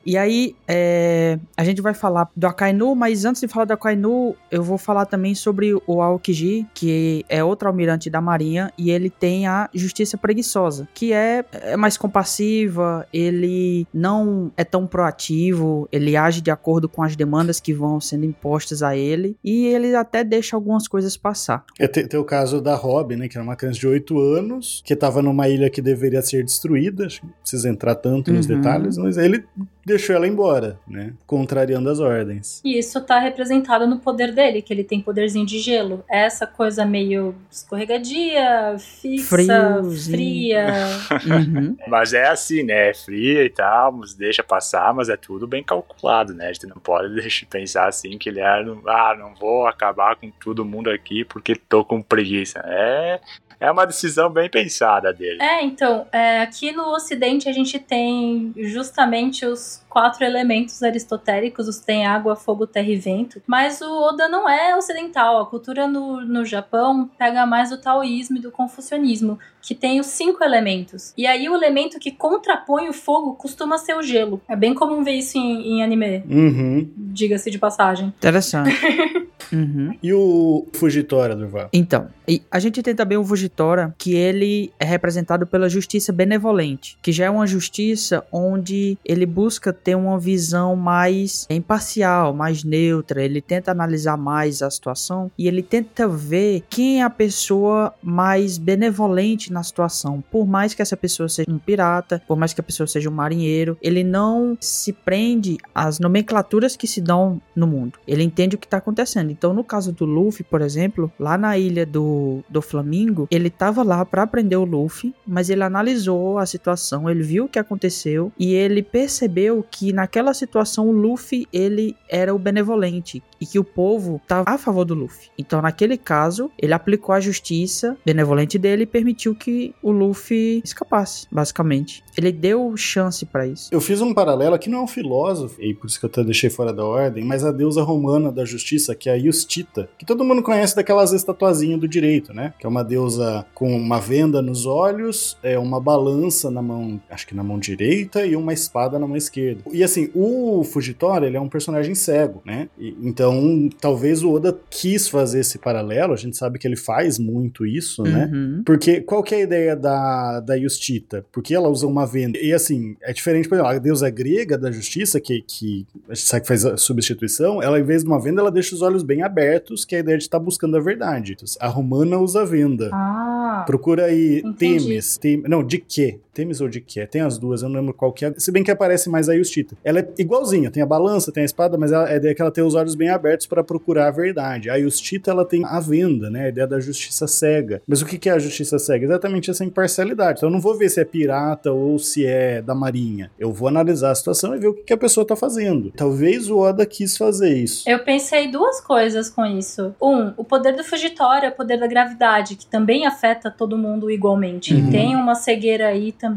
E aí, é, a gente vai falar do Akainu, mas antes de falar do Akainu, eu vou falar também sobre o Aokiji, que é outro almirante da marinha, e ele tem a justiça preguiçosa, que é, é mais compassiva, ele não é tão proativo, ele age de acordo com as demandas que vão sendo impostas a ele, e ele até deixa algumas coisas passar. É, tem, tem o caso da Robin, né, que era uma criança de 8 anos, que tava numa ilha que deveria ser destruída, acho que não precisa entrar tanto nos Uhum. detalhes, mas ele deixou ela embora, né, contrariando as ordens. E isso tá representado no poder dele, que ele tem poderzinho de gelo. É Essa coisa meio escorregadia, fixa, Friozinho. fria. <laughs> Uhum. Mas é assim, né? É fria e tal, mas deixa passar, mas é tudo bem calculado, né? A gente não pode deixar <laughs> pensar assim que ele é, ah, não vou acabar com todo mundo aqui porque tô com preguiça. É, é uma decisão bem pensada dele. É, então, é, aqui no Ocidente a gente tem justamente os quatro elementos aristotélicos, os tem água, fogo, terra e vento. Mas o Oda não é ocidental. A cultura no, no Japão pega mais do taoísmo e do confucionismo, que tem os cinco elementos. E aí o elemento que contrapõe o fogo costuma ser o gelo. É bem comum ver isso em, em anime, Uhum. diga-se de passagem. Interessante. <laughs> Uhum. E o Fugitória, Durval? Então, e a gente tem também o Vugitora, que ele é representado pela justiça benevolente, que já é uma justiça onde ele busca ter uma visão mais imparcial, mais neutra, ele tenta analisar mais a situação e ele tenta ver quem é a pessoa mais benevolente na situação. Por mais que essa pessoa seja um pirata, por mais que a pessoa seja um marinheiro, ele não se prende às nomenclaturas que se dão no mundo. Ele entende o que está acontecendo. Então, no caso do Luffy, por exemplo, lá na ilha do, do Flamingo, ele tava lá para prender o Luffy, mas ele analisou a situação, ele viu o que aconteceu e ele percebeu que naquela situação o Luffy ele era o benevolente e que o povo estava a favor do Luffy. Então, naquele caso, ele aplicou a justiça benevolente dele e permitiu que o Luffy escapasse, basicamente. Ele deu chance para isso. Eu fiz um paralelo aqui, não é um filósofo, e por isso que eu até deixei fora da ordem, mas a deusa romana da justiça, que é a Justita, que todo mundo conhece daquelas estatuazinhas do direito, né? Que é uma deusa com uma venda nos olhos, é uma balança na mão, acho que na mão direita, e uma espada na mão esquerda. E assim, o Fugitória, ele é um personagem cego, né? E- então, talvez o Oda quis fazer esse paralelo, a gente sabe que ele faz muito isso, né? Uhum. Porque qual que é a ideia da, da Justita? Porque ela usa uma venda. E assim, é diferente, por exemplo, a deusa grega da justiça, que, que a gente sabe que faz a substituição, ela, em vez de uma venda, ela deixa os olhos bem abertos, que é a ideia de estar buscando a verdade. A romana usa venda. Ah, Procura aí Entendi. Temis. Tem, não, de quê? Temis ou de quê? Tem as duas, eu não lembro qual que é. Se bem que aparece mais a Justita. Ela é igualzinha, tem a balança, tem a espada, mas ela, a ideia é que ela tem os olhos bem abertos para procurar a verdade. A Justita, ela tem a venda, né? A ideia da justiça cega. Mas o que que é a justiça cega? Exatamente essa imparcialidade. Então eu não vou ver se é pirata ou se é da marinha. Eu vou analisar a situação e ver o que, que a pessoa tá fazendo. Talvez o Oda quis fazer isso. Eu pensei duas coisas com isso. Um, o poder do Fugitório é o poder da gravidade, que também afeta todo mundo igualmente. Uhum. Tem uma cegueira aí também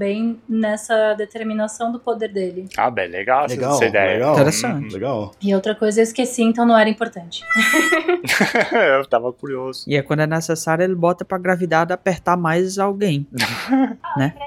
nessa determinação do poder dele. Ah, bem, legal, essa- Legal, essa ideia. legal. Interessante. Legal. E outra coisa eu esqueci, então não era importante. <laughs> eu tava curioso. E é quando é necessário, ele bota pra gravidade apertar mais alguém. <laughs>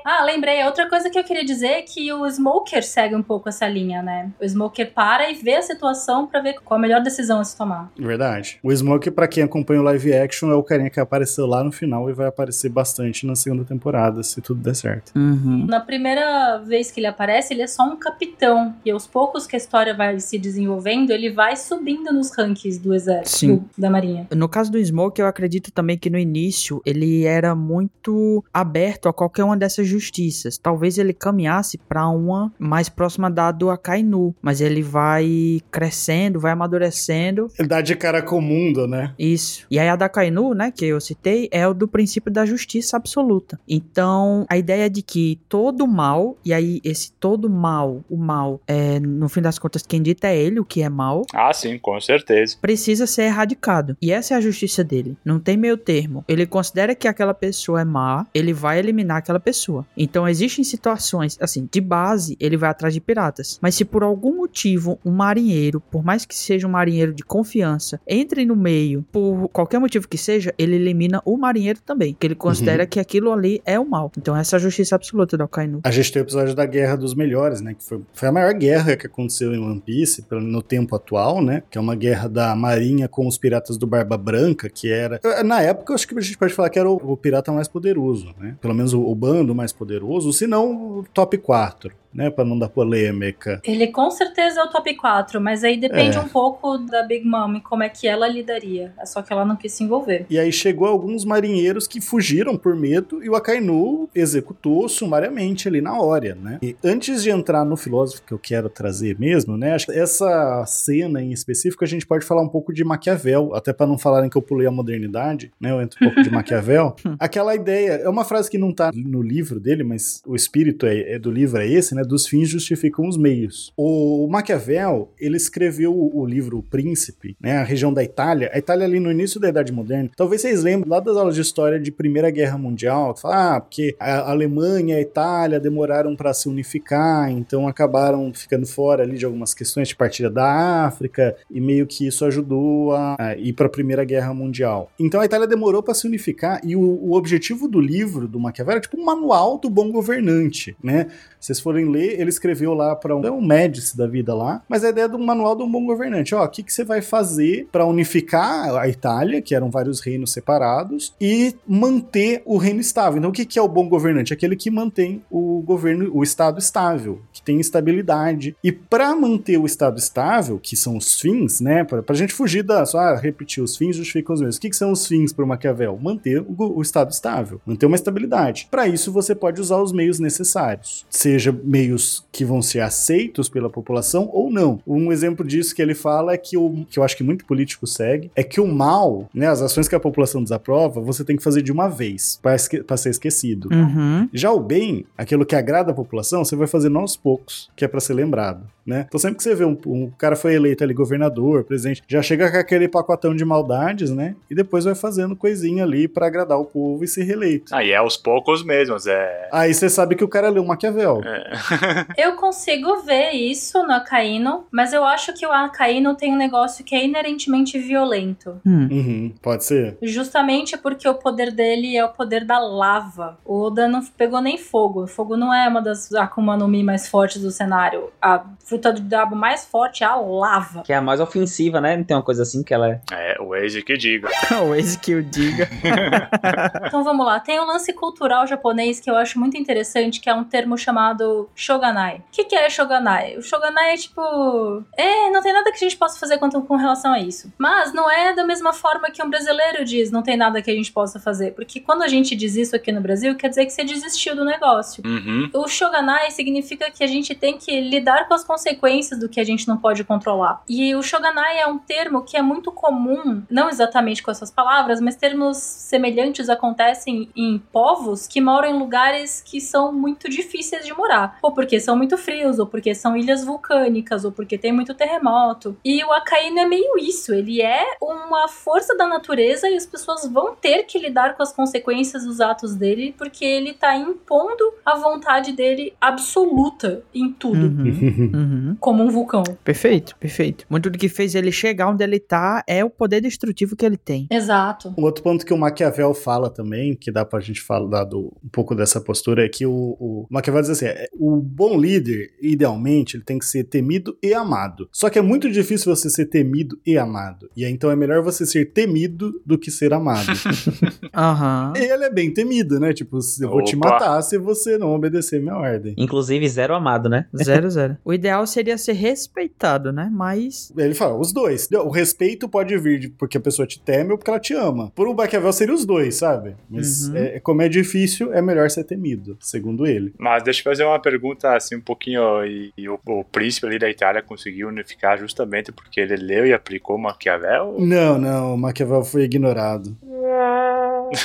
Ah, lembrei. Outra coisa que eu queria dizer é que o Smoker segue um pouco essa linha, né? O Smoker para e vê a situação pra ver qual a melhor decisão a se tomar. Verdade. O Smoke, pra quem acompanha o live action, é o carinha que apareceu lá no final e vai aparecer aparecer bastante na segunda temporada, se tudo der certo. Uhum. Na primeira vez que ele aparece, ele é só um capitão. E aos poucos que a história vai se desenvolvendo, ele vai subindo nos rankings do exército, Sim. do- da marinha. No caso do Smoke, eu acredito também que no início ele era muito aberto a qualquer uma dessas justiças. Talvez ele caminhasse pra uma mais próxima da do Akainu, mas ele vai crescendo, vai amadurecendo. Ele dá de cara com o mundo, né? Isso. E aí a da Akainu, né, que eu citei, é o do princípio da justiça absoluta. Então, a ideia de que todo mal, e aí esse todo mal, o mal, é, no fim das contas, quem dita é ele, o que é mal, Ah, sim, com certeza. precisa ser erradicado. E essa é a justiça dele. Não tem meio termo. Ele considera que aquela pessoa é má, ele vai eliminar aquela pessoa. Então existem situações, assim, de base, ele vai atrás de piratas. Mas se por algum motivo um marinheiro, por mais que seja um marinheiro de confiança, entre no meio, por qualquer motivo que seja, ele elimina o marinheiro também. Que ele considera que aquilo ali é o mal. Então essa é a justiça absoluta. A gente tem o episódio da Guerra dos Melhores, né? Que foi, foi a maior guerra que aconteceu em One Piece no tempo atual, né? Que é uma guerra da Marinha com os piratas do Barba Branca, que era. Na época, eu acho que a gente pode falar que era o, o pirata mais poderoso, né? Pelo menos o, o bando mais poderoso, se não o top 4, né? Pra não dar polêmica. Ele com certeza é o top 4, mas aí depende É. um pouco da Big Mom e como é que ela lidaria. É só que ela não quis se envolver. E aí chegou alguns marinheiros que fugiram por medo e o Akainu executou sumariamente ali na hora, né? E antes de entrar no filósofo que eu quero trazer mesmo, né? Essa cena em específico a gente pode falar um pouco de Maquiavel, até para não falarem que eu pulei a modernidade, né? Eu entro um pouco de Maquiavel. <laughs> Aquela ideia, é uma frase que não tá no livro dele, mas o espírito é, é do livro é esse, né? Dos fins justificam os meios. O Maquiavel, ele escreveu o, livro O Príncipe, né? A região da Itália. A Itália ali no início da Idade Moderna. Talvez vocês lembrem lá das aulas de história de Primeira Guerra Mundial, que fala, ah, porque a Alemanha e a Itália demoraram para se unificar, então acabaram ficando fora ali de algumas questões de partilha da África e meio que isso ajudou a, a ir para a Primeira Guerra Mundial. Então a Itália demorou para se unificar e o, o objetivo do livro do Maquiavel é tipo um manual do bom governante, né? Se vocês forem ler, ele escreveu lá para um, é um da vida lá, mas a ideia do manual de um bom governante, ó, o que, que você vai fazer para unificar a Itália, que eram vários reinos separados, e manter o reino estável. Então, o que, que é o bom governante? Aquele que mantém o governo, o estado estável, que tem estabilidade. E para manter o estado estável, que são os fins, né, para a gente fugir da só ah, repetir os fins justificam os meios. O que, que são os fins para o Maquiavel? Manter o, o estado estável, manter uma estabilidade. Para isso, você pode usar os meios necessários, seja meios que vão ser aceitos pela população ou não. Um exemplo disso que ele fala é que o que eu acho que muito político segue é que o mal, né, as ações que a população desaprova, você tem que fazer de uma vez para ser esquecido. Uhum. Já o bem, aquilo que agrada a população, você vai fazendo aos poucos, que é pra ser lembrado, né? Então sempre que você vê um, um cara foi eleito ali governador, presidente, já chega com aquele pacotão de maldades, né? E depois vai fazendo coisinha ali pra agradar o povo e ser reeleito. Aí é aos poucos mesmos, é. Aí você sabe que o cara leu Maquiavel. <laughs> Eu consigo ver isso no Akaino, mas eu acho que o Akaino tem um negócio que é inerentemente violento. Uhum, pode ser. Justamente porque o poder dele é o poder da lava. O Oda não pegou nem fogo. Fogo não é uma das Akuma no Mi mais fortes do cenário. A fruta do diabo mais forte é a lava. Que é a mais ofensiva, né? Não tem uma coisa assim que ela é. É, o Waze que diga. <laughs> o Waze que o diga. Então vamos lá. Tem um lance cultural japonês que eu acho muito interessante, que é um termo chamado Shoganai. O que, que é Shoganai? O Shoganai é tipo. É, não tem nada que a gente possa fazer quanto com relação a isso. Mas não é da mesma forma que um brasileiro diz, não tem nada que a gente possa fazer. Porque quando a gente diz isso aqui no Brasil, quer dizer que você desistiu do negócio. Uhum. O Shoganai significa que a gente tem que lidar com as consequências do que a gente não pode controlar. E o Shoganai é um termo que é muito comum, não exatamente com essas palavras, mas termos semelhantes acontecem em povos que moram em lugares que são muito difíceis de morar. Ou porque são muito frios, ou porque são ilhas vulcânicas, ou porque tem muito terremoto. E o Akainu é meio isso, ele é uma força da natureza e as pessoas vão ter que lidar com as consequências dos atos dele, porque ele tá impondo a vontade dele absoluta em tudo. Uhum. Uhum. Como um vulcão. Perfeito, perfeito. Muito do que fez ele chegar onde ele tá é o poder destrutivo que ele tem. Exato. Um outro ponto que o Maquiavel fala também, que dá pra gente falar do, um pouco dessa postura, é que o, o Maquiavel diz assim: é, o bom líder, idealmente, ele tem que ser temido e amado. Só que é muito difícil você ser temido e amado. E aí, então é melhor você ser temido do que ser amado. <laughs> Aham. e ele é bem temido, né? Tipo, eu vou te Opa. matar se você não obedecer minha ordem. Inclusive, zero amado, né? Zero, <laughs> zero. O ideal seria ser respeitado, né? Mas. Ele fala, os dois. O respeito pode vir porque a pessoa te teme ou porque ela te ama. Por um Maquiavel seria os dois, sabe? Mas Uhum. é, como é difícil, é melhor ser temido, segundo ele. Mas deixa eu fazer uma pergunta assim um pouquinho. E, e o, o príncipe ali da Itália conseguiu unificar justamente porque ele leu e aplicou Maquiavel? Não, não, o Maquiavel foi ignorado.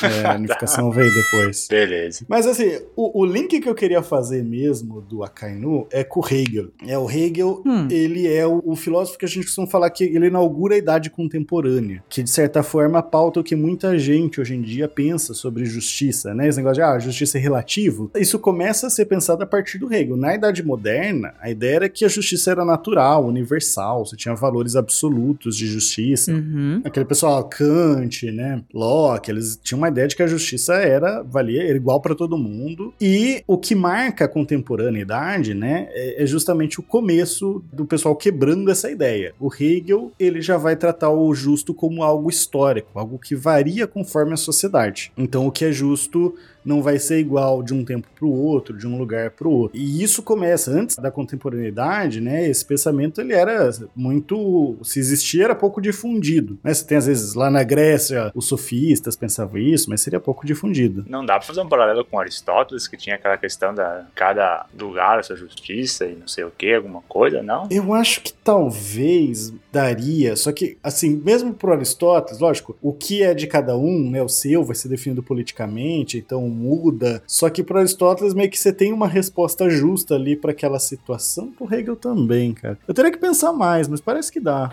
É, a unificação <laughs> veio depois. Beleza. Mas assim, o, o link que eu queria fazer mesmo do Akainu é com o Hegel. É, o Hegel, Hum. ele é o, o filósofo que a gente costuma falar que ele inaugura a idade contemporânea, que de certa forma pauta o que muita gente hoje em dia pensa sobre justiça, né? Esse negócio de, ah, justiça é relativo. Isso começa a ser pensado a partir do Hegel. Na Idade Moderna, a ideia era que a justiça era natural, universal, você tinha valores absolutos de justiça. Uhum. Aquele pessoal, Kant, né, Locke, eles tinham uma ideia de que a justiça era, valia, era igual para todo mundo. E o que marca a contemporaneidade, né, é, é justamente o começo do pessoal quebrando essa ideia. O Hegel, ele já vai tratar o justo como algo histórico, algo que varia conforme a sociedade. Então, o que é justo não vai ser igual de um tempo para o outro, de um lugar para o outro. E isso começa antes da contemporaneidade, né? Esse pensamento ele era muito, se existia era pouco difundido. Né? Você tem às vezes lá na Grécia os sofistas pensavam isso, mas seria pouco difundido. Não dá pra fazer um paralelo com Aristóteles, que tinha aquela questão da cada lugar a sua justiça e não sei o que, alguma coisa, não? Eu acho que talvez daria, só que, assim, mesmo pro Aristóteles, lógico, o que é de cada um, né, o seu vai ser definido politicamente, então muda, só que pro Aristóteles meio que você tem uma resposta justa ali para aquela situação, pro Hegel também, cara. Eu teria que pensar mais, mas parece que dá.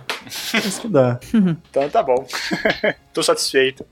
Parece que dá. <laughs> Então tá bom. <laughs> Tô satisfeito.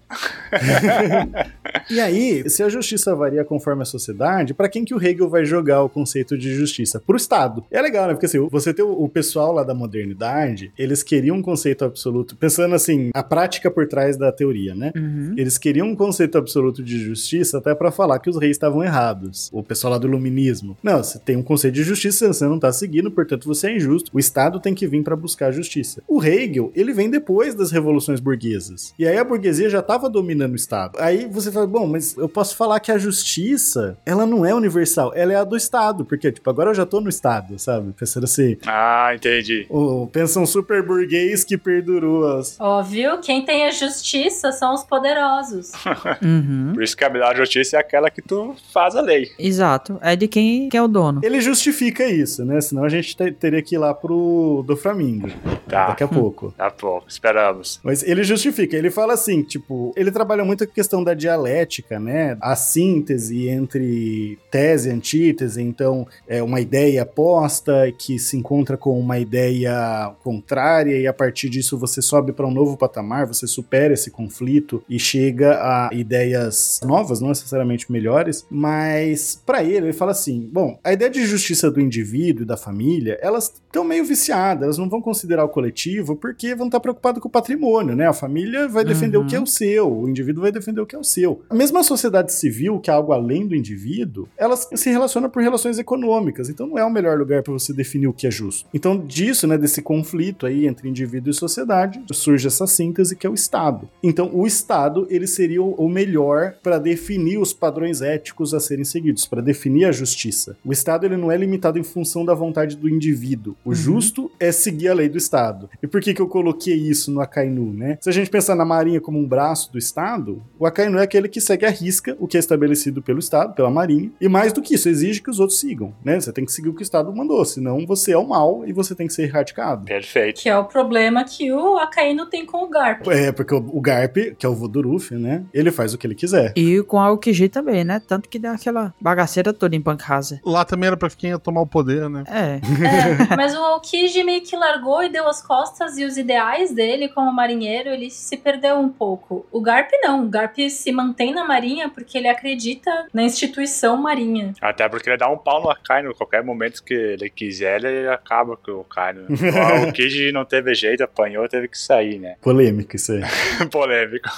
E aí, se a justiça varia conforme a sociedade, pra quem que o Hegel vai jogar o conceito de justiça? Pro Estado. E é legal, né? Porque assim, você tem o, o pessoal lá da modernidade, eles queriam um conceito absoluto, pensando assim, a prática por trás da teoria, né? Uhum. Eles queriam um conceito absoluto de justiça até pra falar que os reis estavam errados. O pessoal lá do iluminismo. Não, você tem um conceito de justiça, você não tá seguindo, portanto você é injusto. O Estado tem que vir pra buscar a justiça. O Hegel, ele vem depois das revoluções burguesas. E aí a burguesia já tava dominando o Estado. Aí você fala, bom, mas eu posso falar que a justiça, ela não é universal, ela é a do Estado, porque, tipo, agora eu já tô no Estado, sabe? Pensando assim, Ah, entendi. o, pensa um super burguês que perdurou as, Ó, viu? Quem tem a justiça são os poderosos. <laughs> Uhum. Por isso que a melhor justiça é aquela que tu faz a lei. Exato. É de quem, quem é o dono. Ele justifica isso, né? Senão a gente te- teria que ir lá pro do Flamingo Tá. daqui a pouco. Tá pouco, esperamos. Mas ele justifica, ele fala assim, tipo, ele trabalha muito com a questão da dialética, né? A síntese entre tese e antítese, então é uma ideia posta que se encontra com uma ideia contrária e a partir disso você sobe para um novo patamar, você supera esse conflito e chega a ideias novas, não necessariamente melhores, mas para ele ele fala assim, bom, a ideia de justiça do indivíduo e da família, elas estão meio viciadas, elas não vão considerar o coletivo porque vão estar preocupados com o patrimônio, né? A família vai defender Uhum. o que é o seu, o indivíduo vai defender o que é o seu. A mesma sociedade civil, que é algo além do indivíduo, elas se relacionam por relações econômicas, então não é o melhor lugar para você definir o que é justo. Então disso, né, desse conflito aí entre indivíduo e sociedade, surge essa síntese que é o Estado. Então o Estado, ele seria o o melhor para definir os padrões éticos a serem seguidos, para definir a justiça. O Estado ele não é limitado em função da vontade do indivíduo. O justo é seguir a lei do Estado. E por que, que eu coloquei isso no Akainu, né? Se a gente pensar na Marinha como um braço do Estado, o Akainu é aquele que segue a risca o que é estabelecido pelo Estado, pela Marinha, e mais do que isso, exige que os outros sigam, né? Você tem que seguir o que o Estado mandou, senão você é o mal e você tem que ser erradicado. Perfeito. Que é o problema que o Akainu tem com o Garp. É, porque o, Garp, que é o Voduruf, né? Ele faz o que ele quiser. E com a Aokiji também, né? Tanto que dá aquela bagaceira toda em Pankhausen. Lá também era pra quem ia tomar o poder, né? É. É, <laughs> mas o Aokiji meio que largou e deu as costas e os ideais dele como marinheiro, ele se perdeu um pouco. O Garp não. O Garp se mantém na marinha porque ele acredita na instituição marinha. Até porque ele dá um pau no Akainu. Qualquer momento que ele quiser, ele acaba com o Akainu. <laughs> o Kiji não teve jeito, apanhou, teve que sair, né? Polêmico isso aí. <laughs> Polêmico.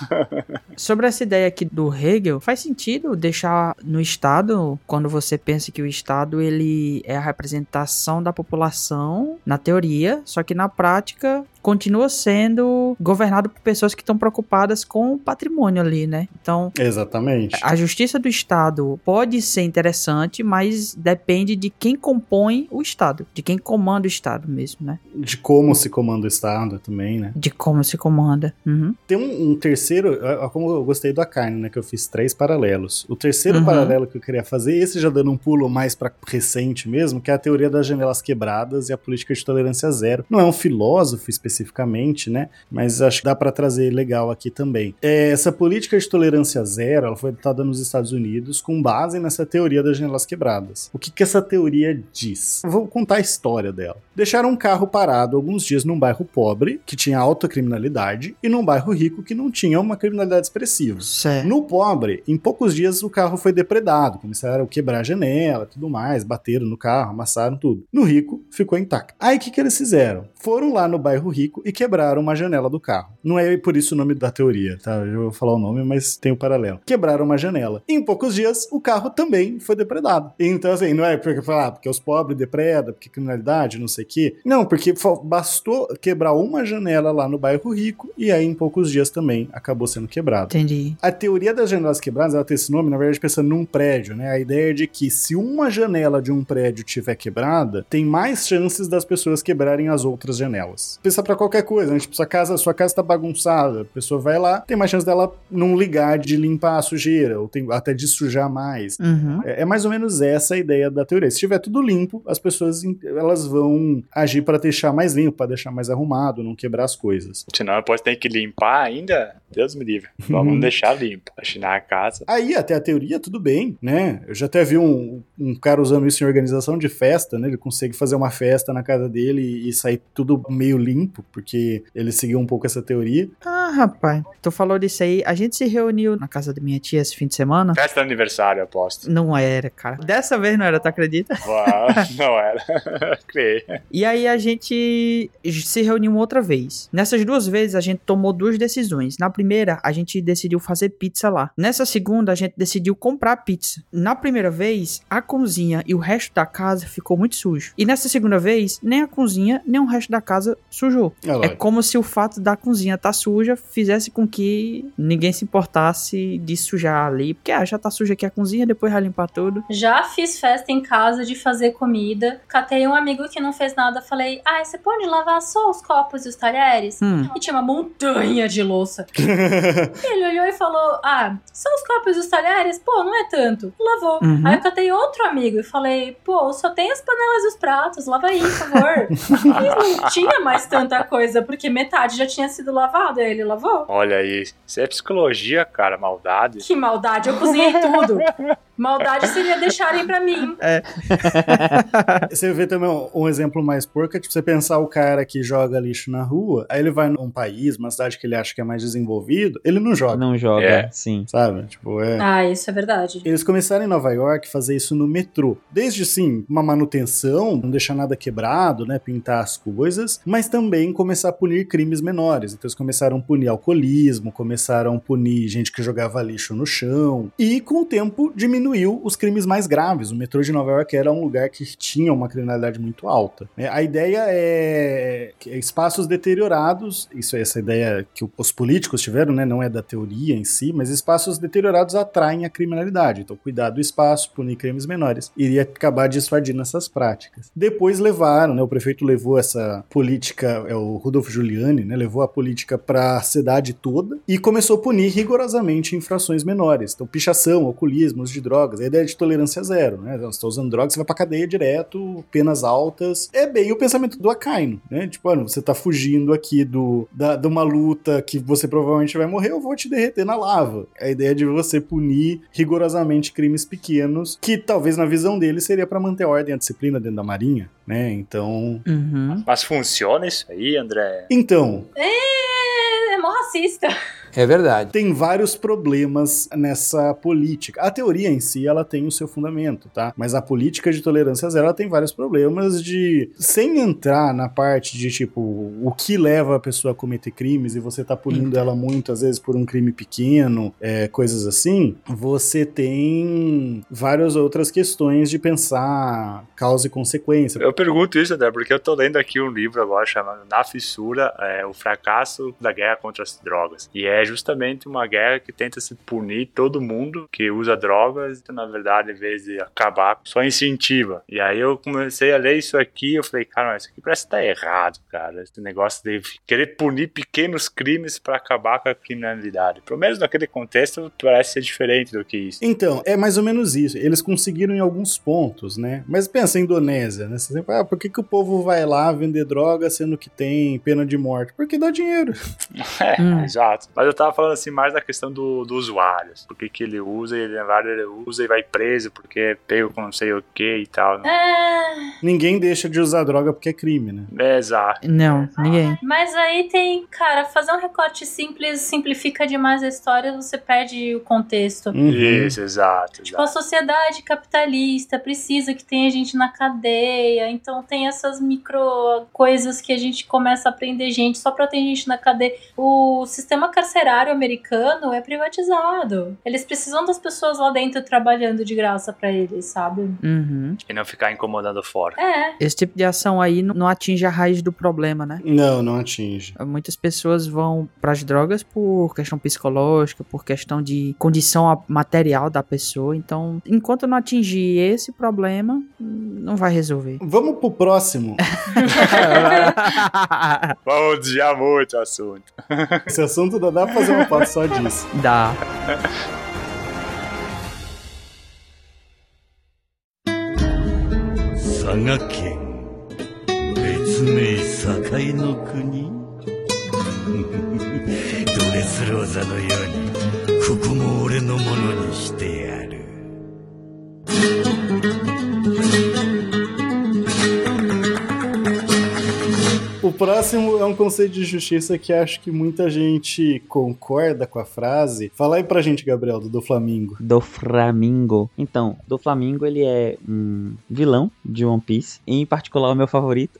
Sobre essa ideia aqui do Hegel, faz sentido deixar no Estado, quando você pensa que o Estado ele é a representação da população, na teoria, só que na prática continua sendo governado por pessoas que estão preocupadas com o patrimônio ali, né? Então, Exatamente. a justiça do Estado pode ser interessante, mas depende de quem compõe o Estado, de quem comanda o Estado mesmo, né? De como se comanda o Estado também, né? De como se comanda. Uhum. Tem um, um terceiro, ó, ó, como eu gostei do Akainu, né? Que eu fiz três paralelos. O terceiro Uhum. paralelo que eu queria fazer, esse já dando um pulo mais pra recente mesmo, que é a teoria das janelas quebradas e a política de tolerância zero. Não é um filósofo especificamente, né? Mas acho que dá pra trazer legal aqui também. É, essa política de tolerância zero, ela foi adotada nos Estados Unidos com base nessa teoria das janelas quebradas. O que, que essa teoria diz? Eu vou contar a história dela. Deixaram um carro parado alguns dias num bairro pobre, que tinha alta criminalidade, e num bairro rico, que não tinha uma criminalidade expressiva. Certo. No pobre, em poucos dias o carro foi depredado, começaram a quebrar a janela, tudo mais, bateram no carro, amassaram tudo. No rico, ficou intacto. Aí o que, que eles fizeram? Foram lá no bairro rico e quebraram uma janela do carro. Não é por isso o nome da teoria, tá? Eu vou falar o nome, mas tem o paralelo. Quebraram uma janela. Em poucos dias, o carro também foi depredado. Então, assim, não é porque falar, ah, porque os pobres depredam, porque criminalidade, não sei o quê. Não, porque bastou quebrar uma janela lá no bairro rico e aí em poucos dias também acabou sendo quebrado. Entendi. A teoria das janelas quebradas, ela tem esse nome, na verdade, pensando num prédio, né? A ideia é de que se uma janela de um prédio tiver quebrada, tem mais chances das pessoas quebrarem as outras janelas. Pensa pra qualquer coisa, né? Tipo, sua casa, sua casa tá bagunçada, a pessoa vai lá, tem mais chance dela não ligar de limpar a sujeira, ou tem até de sujar mais. Uhum. É, é mais ou menos essa a ideia da teoria. Se tiver tudo limpo, as pessoas elas vão agir para deixar mais limpo, para deixar mais arrumado, não quebrar as coisas. Senão depois tem que limpar ainda. Deus me livre. Vamos deixar limpo. Achinar a casa. Aí, até a teoria, tudo bem, né? Eu já até vi um, um cara usando isso em organização de festa, né? Ele consegue fazer uma festa na casa dele e sair tudo meio limpo, porque ele seguiu um pouco essa teoria. Ah, rapaz, tu falou disso aí. A gente se reuniu na casa da minha tia esse fim de semana. Festa de aniversário, aposto. Não era, cara. Dessa vez não era, tu acredita? <laughs> Uau, não era. <laughs> Criei. E aí a gente se reuniu outra vez. Nessas duas vezes a gente tomou duas decisões. Na primeira, a gente decidiu fazer pizza lá. Nessa segunda, a gente decidiu comprar pizza. Na primeira vez, a cozinha e o resto da casa ficou muito sujo. E nessa segunda vez, nem a cozinha, nem o resto da casa sujou. É É como se o fato da cozinha estar suja fizesse com que ninguém se importasse de sujar ali. Porque ah, já tá suja aqui a cozinha, depois vai limpar tudo. Já fiz festa em casa de fazer comida. Catei um amigo que não fez nada. Falei, ah, você pode lavar só os copos e os talheres? Hum. E tinha uma montanha de louça. <laughs> <laughs> Ele olhou e falou: Ah, só os copos e os talheres? Pô, não é tanto. Lavou. Uhum. Aí eu catei outro amigo e falei: Pô, só tem as panelas e os pratos, lava aí, por favor. <laughs> e não tinha mais tanta coisa, porque metade já tinha sido lavado. Aí ele lavou. Olha aí. Isso é psicologia, cara. Maldade. Que maldade, eu cozinhei tudo. <laughs> Maldade seria deixarem pra mim. <laughs> Você vê também um, um exemplo mais porco, é tipo você pensar o cara que joga lixo na rua, aí ele vai num país, uma cidade que ele acha que é mais desenvolvido, ele não joga, Não joga, É. sim. sabe? Tipo, é. Ah, isso é verdade. Eles começaram em Nova York a fazer isso no metrô. Desde sim, uma manutenção, não deixar nada quebrado, né? Pintar as coisas, mas também começar a punir crimes menores. Então eles começaram a punir alcoolismo, começaram a punir gente que jogava lixo no chão. E com o tempo diminuiu os crimes mais graves. O metrô de Nova York era um lugar que tinha uma criminalidade muito alta. né? A ideia é espaços deteriorados, isso é essa ideia que os políticos tiveram, né? Não é da teoria em si, mas espaços deteriorados atraem a criminalidade. Então, cuidar do espaço, punir crimes menores, iria acabar dissuadindo essas práticas. Depois levaram, né? O prefeito levou essa política, é o Rudolf Giuliani, né? Levou a política para a cidade toda e começou a punir rigorosamente infrações menores. Então, pichação, alcoolismo, uso de drogas, a ideia de tolerância zero, né? Então, Você está usando drogas, você vai pra cadeia direto, penas altas. É bem o pensamento do Akainu, né? Tipo, olha, você tá fugindo aqui do, da, de uma luta que você provavelmente vai morrer, eu vou te derreter na lava. A ideia de você punir rigorosamente crimes pequenos, que talvez na visão dele seria para manter a ordem e a disciplina dentro da marinha, né? Então. Uhum. Mas funciona isso aí, André? Então, É, é mó racista. É verdade. Tem vários problemas nessa política. A teoria em si, ela tem o seu fundamento, tá? Mas a política de tolerância zero, ela tem vários problemas de... Sem entrar na parte de, tipo, o que leva a pessoa a cometer crimes e você tá punindo ela muito, às vezes, por um crime pequeno, é, coisas assim, você tem várias outras questões de pensar causa e consequência. Eu pergunto isso, André, porque eu tô lendo aqui um livro agora chamado Na Fissura, é, o fracasso da guerra contra as drogas. E é justamente uma guerra que tenta se punir todo mundo que usa drogas, na verdade, em vez de acabar, só incentiva. E aí eu comecei a ler isso aqui, eu falei, cara, isso aqui parece que tá errado, cara. Esse negócio de querer punir pequenos crimes para acabar com a criminalidade. Pelo menos naquele contexto, parece ser diferente do que isso. Então, é mais ou menos isso. Eles conseguiram em alguns pontos, né? Mas pensa em Indonésia, né? Você sempre, ah, por que, que o povo vai lá vender droga sendo que tem pena de morte? Porque dá dinheiro. <laughs> É, exato. Mas eu tava falando assim mais da questão do, do usuário. Por que, que ele usa, ele, ele usa e vai preso porque é pego com não sei o que e tal. Né? É, Ninguém deixa de usar droga porque é crime, né? É, exato. Não, ninguém. mas aí tem, cara, fazer um recorte simples simplifica demais a história, você perde o contexto. Uhum. Isso, exato. Tipo, a exato. sociedade capitalista precisa que tenha gente na cadeia, então tem essas micro coisas que a gente começa a prender gente só pra ter gente na cadeia. O sistema carcerário americano é privatizado. Eles precisam das pessoas lá dentro trabalhando de graça pra eles, sabe? Uhum. E não ficar incomodando fora. É. Esse tipo de ação aí não- atinge a raiz do problema, né? Não, não atinge. Muitas pessoas vão pras drogas por questão psicológica, por questão de condição material da pessoa. Então, enquanto não atingir esse problema, não vai resolver. Vamos pro próximo. <laughs> Vamos desviar muito o assunto. Esse assunto dá pra fazer uma pauta só disso. <laughs> Dá. 佐賀県別名堺の国ドレスローザのようにここも俺のものにしてやる próximo é um conceito de justiça que acho que muita gente concorda com a frase. Fala aí pra gente, Gabriel, do, do Flamingo. Do Flamingo. Então, do Flamingo ele é um vilão de One Piece. Em particular, o meu favorito.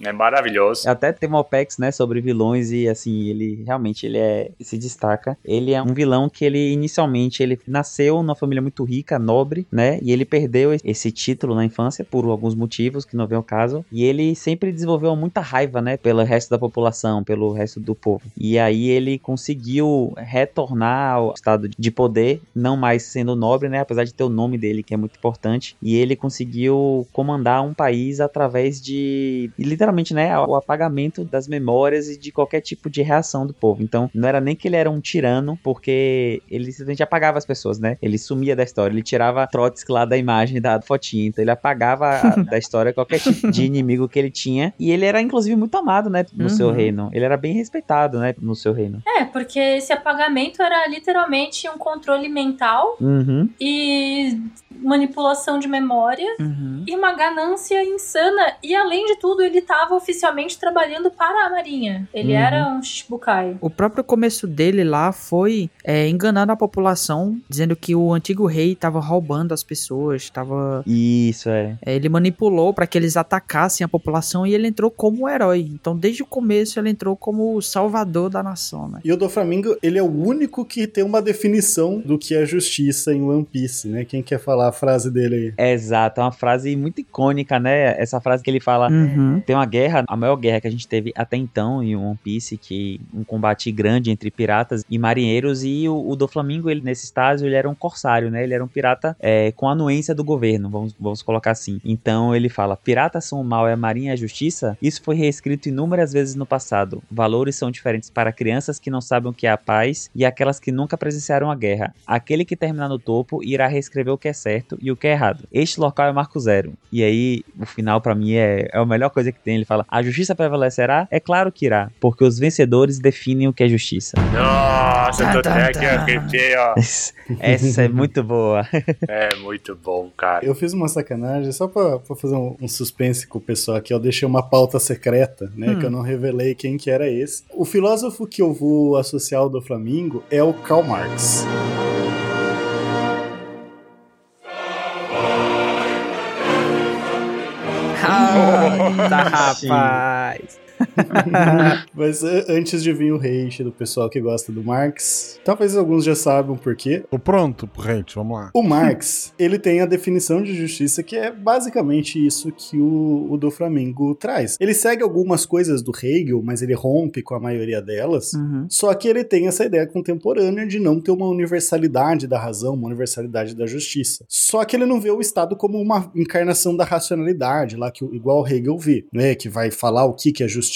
É maravilhoso. <laughs> Até tem uma OPEX, né, sobre vilões e assim, ele realmente ele é se destaca. Ele é um vilão que ele inicialmente ele nasceu numa família muito rica, nobre, né? E ele perdeu esse título na infância por alguns motivos que não vem ao caso. E ele sempre desenvolveu muita raiva, né, pelo resto da população, pelo resto do povo. E aí ele conseguiu retornar ao estado de poder, não mais sendo nobre, né, apesar de ter o nome dele que é muito importante. E ele conseguiu comandar um país através de literalmente, né, o apagamento das memórias e de qualquer tipo de reação do povo. Então, não era nem que ele era um tirano, porque ele simplesmente apagava as pessoas, né? Ele sumia da história, ele tirava Trotsky lá da imagem da fotinha, então ele apagava <laughs> da história qualquer tipo de inimigo que ele tinha. E ele era, inclusive, muito amado, né, no Uhum. seu reino. Ele era bem respeitado, né, no seu reino. É, porque esse apagamento era literalmente um controle mental Uhum. e manipulação de memória Uhum. e uma ganância insana. E além de tudo, ele estava oficialmente trabalhando para a Marinha. Ele Uhum. era um Shichibukai. O próprio começo dele lá foi é, enganando a população, dizendo que o antigo rei estava roubando as pessoas, estava Isso, é. É, ele manipulou para que eles atacassem a população e ele entrou como herói. Então, desde o começo, ele entrou como o salvador da nação, né? E o do Flamingo, ele é o único que tem uma definição do que é justiça em One Piece, né? Quem quer falar a frase dele aí? Exato, é uma frase muito icônica, né? Essa frase que ele fala. Uhum. Tem uma guerra, a maior guerra que a gente teve até então em One Piece, que um combate grande entre piratas e marinheiros. E o, o do Flamingo, ele nesse estágio, ele era um corsário, né? Ele era um pirata é, com anuência do governo, vamos, vamos colocar assim. Então ele fala: piratas são o mal e a marinha é a justiça. Isso foi reescrito inúmeras vezes no passado. Valores são diferentes para crianças que não sabem o que é a paz e aquelas que nunca presenciaram a guerra. Aquele que terminar no topo irá reescrever o que é certo e o que é errado. Este local é o marco zero. E aí, o final pra mim é, é a melhor coisa que tem. Ele fala: a justiça prevalecerá? É claro que irá, porque os vencedores definem o que é justiça. Nossa, eu tô Tá, até tá, aqui, tá. arrepiei, ó. <laughs> Essa é muito boa. <laughs> É muito bom, cara. Eu fiz uma sacanagem só pra, pra fazer um, um suspense com o pessoal aqui. Eu deixei uma pauta secreta, né? Hum. Que eu não revelei quem que era esse. O filósofo que eu vou associar ao do Flamingo é o Karl Marx. Ah, tá, rapaz. <laughs> Mas antes de vir o hate do pessoal que gosta do Marx, talvez alguns já saibam por quê. Tô pronto pro hate, vamos lá. O Marx, <laughs> ele tem a definição de justiça que é basicamente isso que o, o do Flamengo traz. Ele segue algumas coisas do Hegel, mas ele rompe com a maioria delas. Uhum. Só que ele tem essa ideia contemporânea de não ter uma universalidade da razão, uma universalidade da justiça. Só que ele não vê o Estado como uma encarnação da racionalidade, lá que igual o Hegel vê, né, que vai falar o que que é justiça.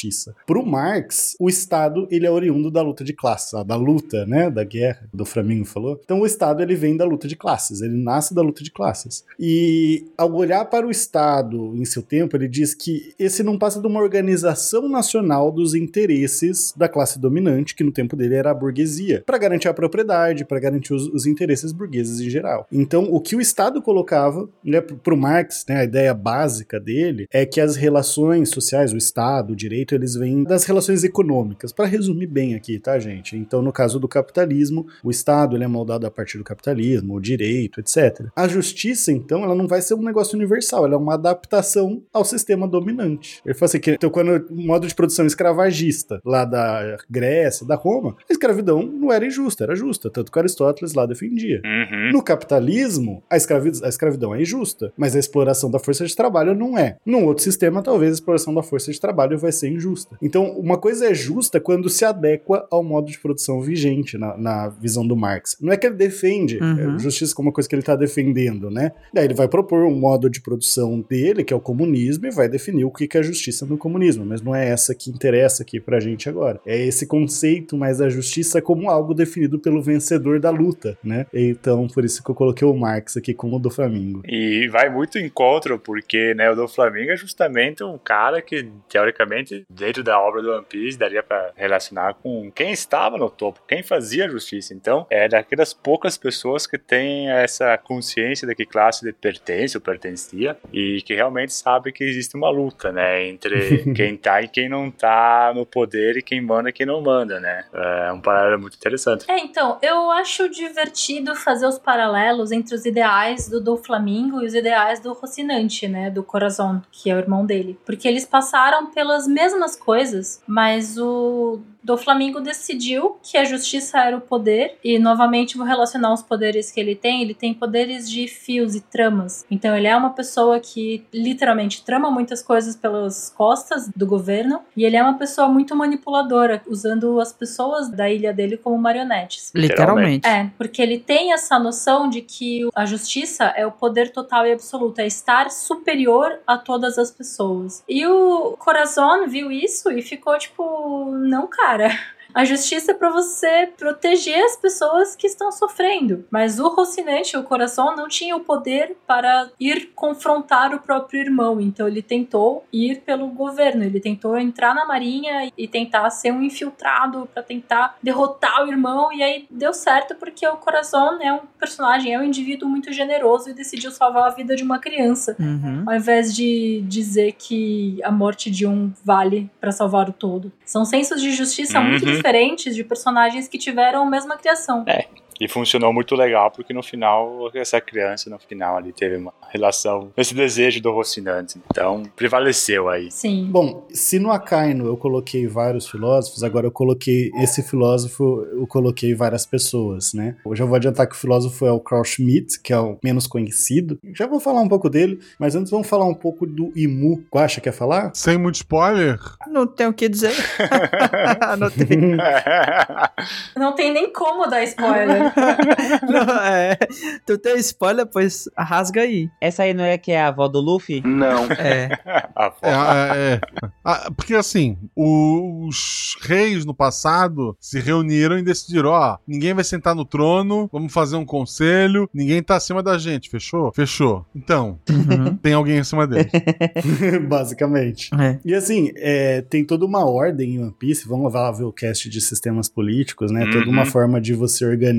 Para o Marx, o Estado ele é oriundo da luta de classes, da luta, né, da guerra, do Flamengo falou. Então o Estado ele vem da luta de classes, ele nasce da luta de classes. E ao olhar para o Estado em seu tempo, ele diz que esse não passa de uma organização nacional dos interesses da classe dominante, que no tempo dele era a burguesia, para garantir a propriedade, para garantir os, os interesses burgueses em geral. Então, o que o Estado colocava, né, para o Marx, né, a ideia básica dele é que as relações sociais, o Estado, o direito, eles vêm das relações econômicas. Para resumir bem aqui, tá, gente? Então, no caso do capitalismo, o Estado ele é moldado a partir do capitalismo, o direito, etc. A justiça, então, ela não vai ser um negócio universal, ela é uma adaptação ao sistema dominante. Ele fala assim que, então, quando o modo de produção escravagista lá da Grécia, da Roma, a escravidão não era injusta, era justa, tanto que Aristóteles lá defendia. Uhum. No capitalismo, a, escravi- a escravidão é injusta, mas a exploração da força de trabalho não é. Num outro sistema, talvez a exploração da força de trabalho vai ser injusta. Então, uma coisa é justa quando se adequa ao modo de produção vigente na, na visão do Marx. Não é que ele defende Uhum. é, justiça como uma coisa que ele está defendendo, né? Daí ele vai propor um modo de produção dele, que é o comunismo, e vai definir o que que é justiça no comunismo. Mas não é essa que interessa aqui pra gente agora. É esse conceito mais da justiça como algo definido pelo vencedor da luta, né? Então, por isso que eu coloquei o Marx aqui como o do Flamengo. E vai muito em encontro, porque né, o do Flamengo é justamente um cara que, teoricamente, dentro da obra do One Piece, daria pra relacionar com quem estava no topo, quem fazia a justiça. Então, é daquelas poucas pessoas que têm essa consciência de que classe ele pertence ou pertencia, e que realmente sabe que existe uma luta, né, entre <laughs> quem tá e quem não tá no poder, e quem manda e quem não manda, né. É um paralelo muito interessante. É, então, eu acho divertido fazer os paralelos entre os ideais do do Flamingo e os ideais do Rocinante, né, do Corazon, que é o irmão dele. Porque eles passaram pelas mesmas coisas, mas o do Flamingo decidiu que a justiça era o poder, e novamente vou relacionar os poderes que ele tem. Ele tem poderes de fios e tramas. Então ele é uma pessoa que literalmente trama muitas coisas pelas costas do governo, e ele é uma pessoa muito manipuladora, usando as pessoas da ilha dele como marionetes. Literalmente. É, porque ele tem essa noção de que a justiça é o poder total e absoluto, é estar superior a todas as pessoas. E o Corazon viu isso e ficou tipo, não, cara. cara. A justiça é pra você proteger as pessoas que estão sofrendo. Mas o Rocinante, o coração, não tinha o poder para ir confrontar o próprio irmão. Então ele tentou ir pelo governo. Ele tentou entrar na marinha e tentar ser um infiltrado para tentar derrotar o irmão. E aí deu certo porque o coração é um personagem, é um indivíduo muito generoso e decidiu salvar a vida de uma criança. Uhum. Ao invés de dizer que a morte de um vale para salvar o todo. São sensos de justiça muito Uhum. Diferentes de personagens que tiveram a mesma criação. É. E funcionou muito legal, porque no final, essa criança, no final, ali teve uma relação, esse desejo do Rocinante. Então, prevaleceu aí. Sim. Bom, se no Acaino eu coloquei vários filósofos, agora eu coloquei esse filósofo, eu coloquei várias pessoas, né? Eu já vou adiantar que o filósofo é o Carl Schmitt, que é o menos conhecido. Já vou falar um pouco dele, mas antes vamos falar um pouco do Imu. Guaxa, quer falar? Sem muito spoiler? Não tenho o que dizer. <laughs> não tem. <laughs> Não tem nem como dar spoiler. <laughs> Não, é. Tu tem spoiler, pois rasga aí. Essa aí não é que é a avó do Luffy? Não. É. <laughs> A avó. É, é. Ah, porque assim, os reis no passado se reuniram e decidiram: ó, ninguém vai sentar no trono, vamos fazer um conselho, ninguém tá acima da gente, fechou? Fechou. Então, Uhum. tem alguém acima dele. <laughs> Basicamente. É. E assim, é, tem toda uma ordem em One Piece. Vamos lá ver o cast de sistemas políticos, né? Toda Uhum. uma forma de você organizar.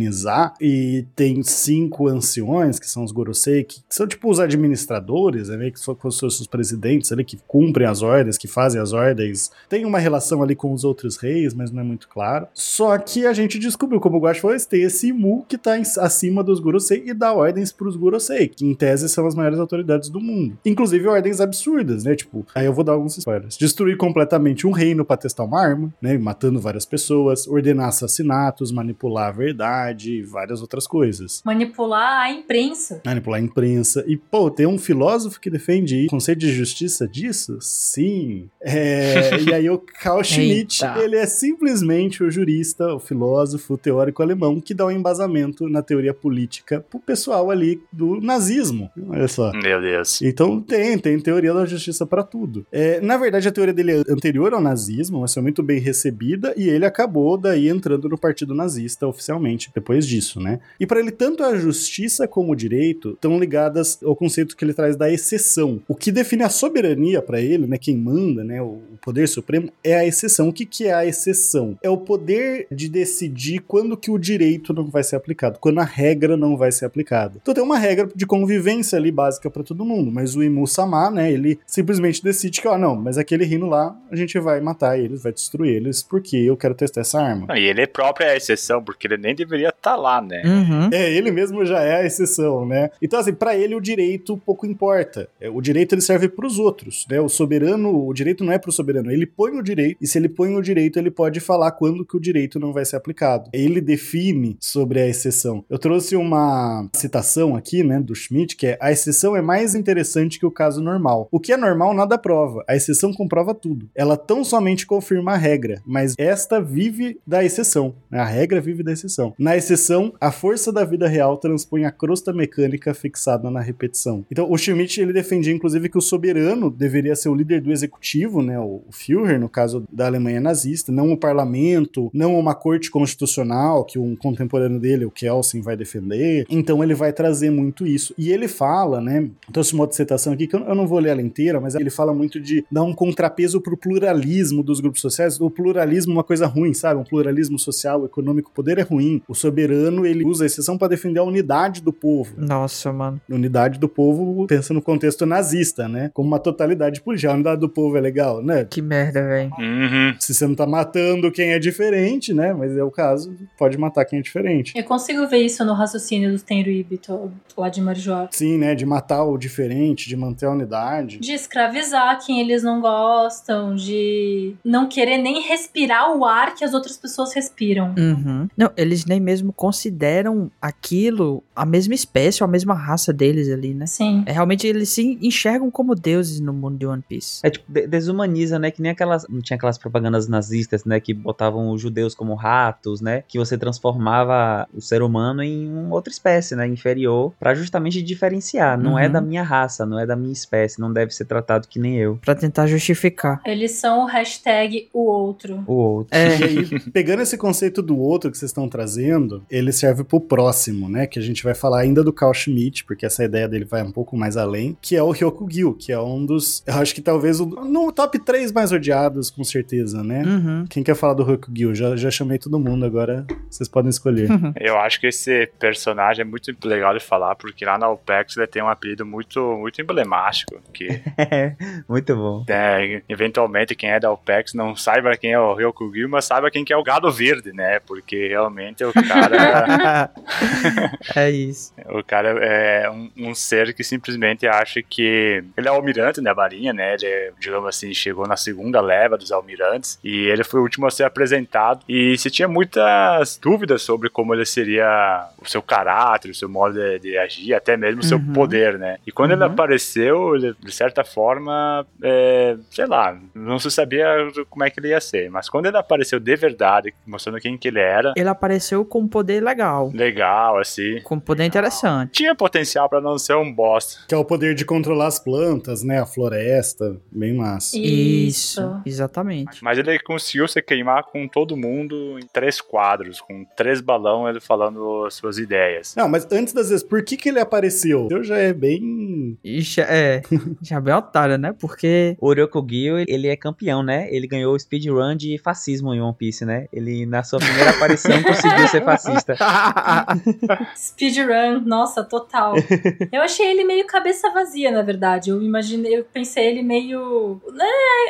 E tem cinco anciões, que são os Gorosei, que são tipo os administradores, né? Que são os presidentes ali, que cumprem as ordens, que fazem as ordens. Tem uma relação ali com os outros reis, mas não é muito claro. Só que a gente descobriu, como o Guax falou, tem esse Imu que tá em- acima dos Gorosei e dá ordens pros Gorosei, que em tese são as maiores autoridades do mundo. Inclusive ordens absurdas, né? Tipo, aí eu vou dar alguns spoilers. Destruir completamente um reino pra testar uma arma, né? Matando várias pessoas, ordenar assassinatos, manipular a verdade e várias outras coisas. Manipular a imprensa. Manipular a imprensa. E, pô, tem um filósofo que defende o conceito de justiça disso? Sim. É, <laughs> e aí o Carl Schmitt, ele é simplesmente o jurista, o filósofo, o teórico alemão que dá um embasamento na teoria política pro pessoal ali do nazismo. Olha só. Meu Deus. Então tem, tem teoria da justiça pra tudo. É, na verdade, a teoria dele é anterior ao nazismo, mas foi muito bem recebida e ele acabou daí entrando no partido nazista oficialmente depois disso, né? E pra ele tanto a justiça como o direito estão ligadas ao conceito que ele traz da exceção. O que define a soberania pra ele, né, quem manda, né, o poder supremo é a exceção. O que que é a exceção? É o poder de decidir quando que o direito não vai ser aplicado, quando a regra não vai ser aplicada. Então tem uma regra de convivência ali básica pra todo mundo, mas o Imu né, ele simplesmente decide que, ó, não, mas aquele reino lá, a gente vai matar eles, vai destruir eles, porque eu quero testar essa arma. Não, E ele é próprio a exceção, porque ele nem deveria estar lá, né? Uhum. É, ele mesmo já é a exceção, né? Então, assim, pra ele o direito pouco importa. É, O direito ele serve pros outros, né? O soberano, o direito não é pro soberano, ele põe o direito, e se ele põe o direito, ele pode falar quando que o direito não vai ser aplicado. Ele define sobre a exceção. Eu trouxe uma citação aqui, né, do Schmidt, que é a exceção é mais interessante que o caso normal. O que é normal nada prova, a exceção comprova tudo. Ela tão somente confirma a regra, mas esta vive da exceção. né? A regra vive da exceção. Na exceção, a força da vida real transpõe a crosta mecânica fixada na repetição. Então, o Schmidt ele defendia inclusive que o soberano deveria ser o líder do executivo, né, o Führer, no caso da Alemanha nazista, não o parlamento, não uma corte constitucional que um contemporâneo dele, o Kelsen, vai defender. Então, ele vai trazer muito isso. E ele fala, né, trouxe uma outra citação aqui que eu não vou ler ela inteira, mas ele fala muito de dar um contrapeso pro pluralismo dos grupos sociais. O pluralismo é uma coisa ruim, sabe? Um pluralismo social, econômico, o poder é ruim. O soberano, ele usa a exceção para defender a unidade do povo. Nossa, mano. Unidade do povo, pensa no contexto nazista, né? Como uma totalidade política. A unidade do povo é legal, né? Que merda, velho. Uhum. Se você não tá matando quem é diferente, né? Mas é o caso, pode matar quem é diferente. Eu consigo ver isso no raciocínio do Tenryubito, lá de Marjor. Sim, né? De matar o diferente, de manter a unidade. De escravizar quem eles não gostam, de não querer nem respirar o ar que as outras pessoas respiram. Uhum. Não, eles nem mesmo consideram aquilo a mesma espécie ou a mesma raça deles ali, né? Sim. É, realmente eles se enxergam como deuses no mundo de One Piece. É tipo, de- desumaniza, né? Que nem aquelas. Não tinha aquelas propagandas nazistas, né? Que botavam os judeus como ratos, né? Que você transformava o ser humano em uma outra espécie, né? Inferior, pra justamente diferenciar. Não é Uhum. da minha raça, não é da minha espécie, não deve ser tratado que nem eu. Pra tentar justificar. Eles são o hashtag o outro. O outro. É. E aí, pegando esse conceito do outro que vocês estão trazendo, ele serve pro próximo, né? Que a gente vai falar ainda do Carl Schmitt, porque essa ideia dele vai um pouco mais além, que é o Ryokugyu, que é um dos. Eu acho que talvez o, no top 3 mais odiados, com certeza, né? Uhum. Quem quer falar do Ryokugyu? Já, já chamei todo mundo, agora vocês podem escolher. Eu acho que esse personagem é muito legal de falar, porque lá na OPEX ele tem um apelido muito, muito emblemático, que <laughs> Muito bom. é, eventualmente quem é da OPEX não saiba quem é o Ryokugyu, mas saiba quem que é o gado verde, né? Porque realmente o cara, <laughs> é isso. o cara é um, um ser que simplesmente acha que ele é almirante da marinha, né? Ele, digamos assim, chegou na segunda leva dos almirantes e ele foi o último a ser apresentado e se tinha muitas dúvidas sobre como ele seria o seu caráter, o seu modo de, de agir, até mesmo o seu Uhum. poder, né? E quando ele Uhum. apareceu, ele, de certa forma, é, sei lá, não se sabia como é que ele ia ser, mas quando ele apareceu de verdade, mostrando quem que ele era, Ele apareceu com poder legal. Legal, assim. Com poder interessante. Tinha potencial pra não ser um bosta. Que é o poder de controlar as plantas, né? A floresta. Bem massa. Isso, exatamente. Mas ele conseguiu se queimar com todo mundo em três quadros, com três balões, ele falando as suas ideias. Não, mas antes das vezes, por que que ele apareceu? Eu já é bem... Ixi, é, já bem otário, né? Porque... O Ryokugyo, ele é campeão, né? Ele ganhou o speedrun de fascismo em One Piece, né? Ele, na sua primeira aparição, conseguiu ser fascista. <laughs> <laughs> Speedrun, nossa, total. <laughs> Eu achei ele meio cabeça vazia, na verdade. Eu imaginei, eu pensei ele meio. Né?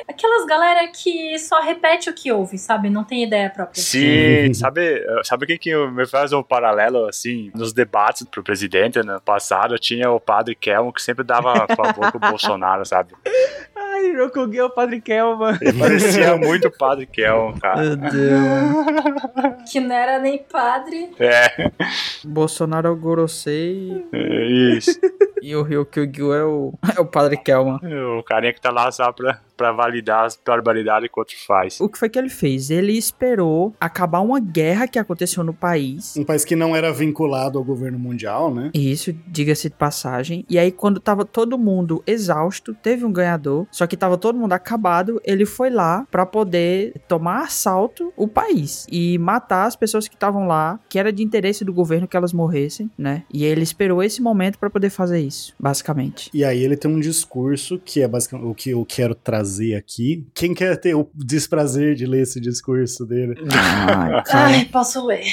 Aquelas galera que só repete o que ouve, sabe? Não tem ideia própria. Sim, sabe, sabe o que, que me faz um paralelo, assim, nos debates pro presidente no passado, tinha o padre Kelmo que sempre dava favor pro <laughs> Bolsonaro, sabe? Ai, Ryokugyo é o Padre Kelma. Ele parecia muito o padre Kelmo, cara. Meu Deus. Que não era nem padre. É, Bolsonaro é o Gorosei é isso. e o Ryokugyu é o, é o Padre Kelman. O carinha que tá lá só pra, pra validar as barbaridades que o outro faz. O que foi que ele fez? Ele esperou acabar uma guerra que aconteceu no país. Um país que não era vinculado ao governo mundial, né? Isso, diga-se de passagem. E aí, quando tava todo mundo exausto, teve um ganhador, só que tava todo mundo acabado, ele foi lá pra poder tomar assalto o país e matar as pessoas que estavam lá, que era de interesse do governo que elas morressem, né? E ele esperou esse momento pra poder fazer isso, basicamente. E aí ele tem um discurso que é basicamente o que eu quero trazer aqui. Quem quer ter o desprazer de ler esse discurso dele? Ai. <laughs> Ai, posso ler.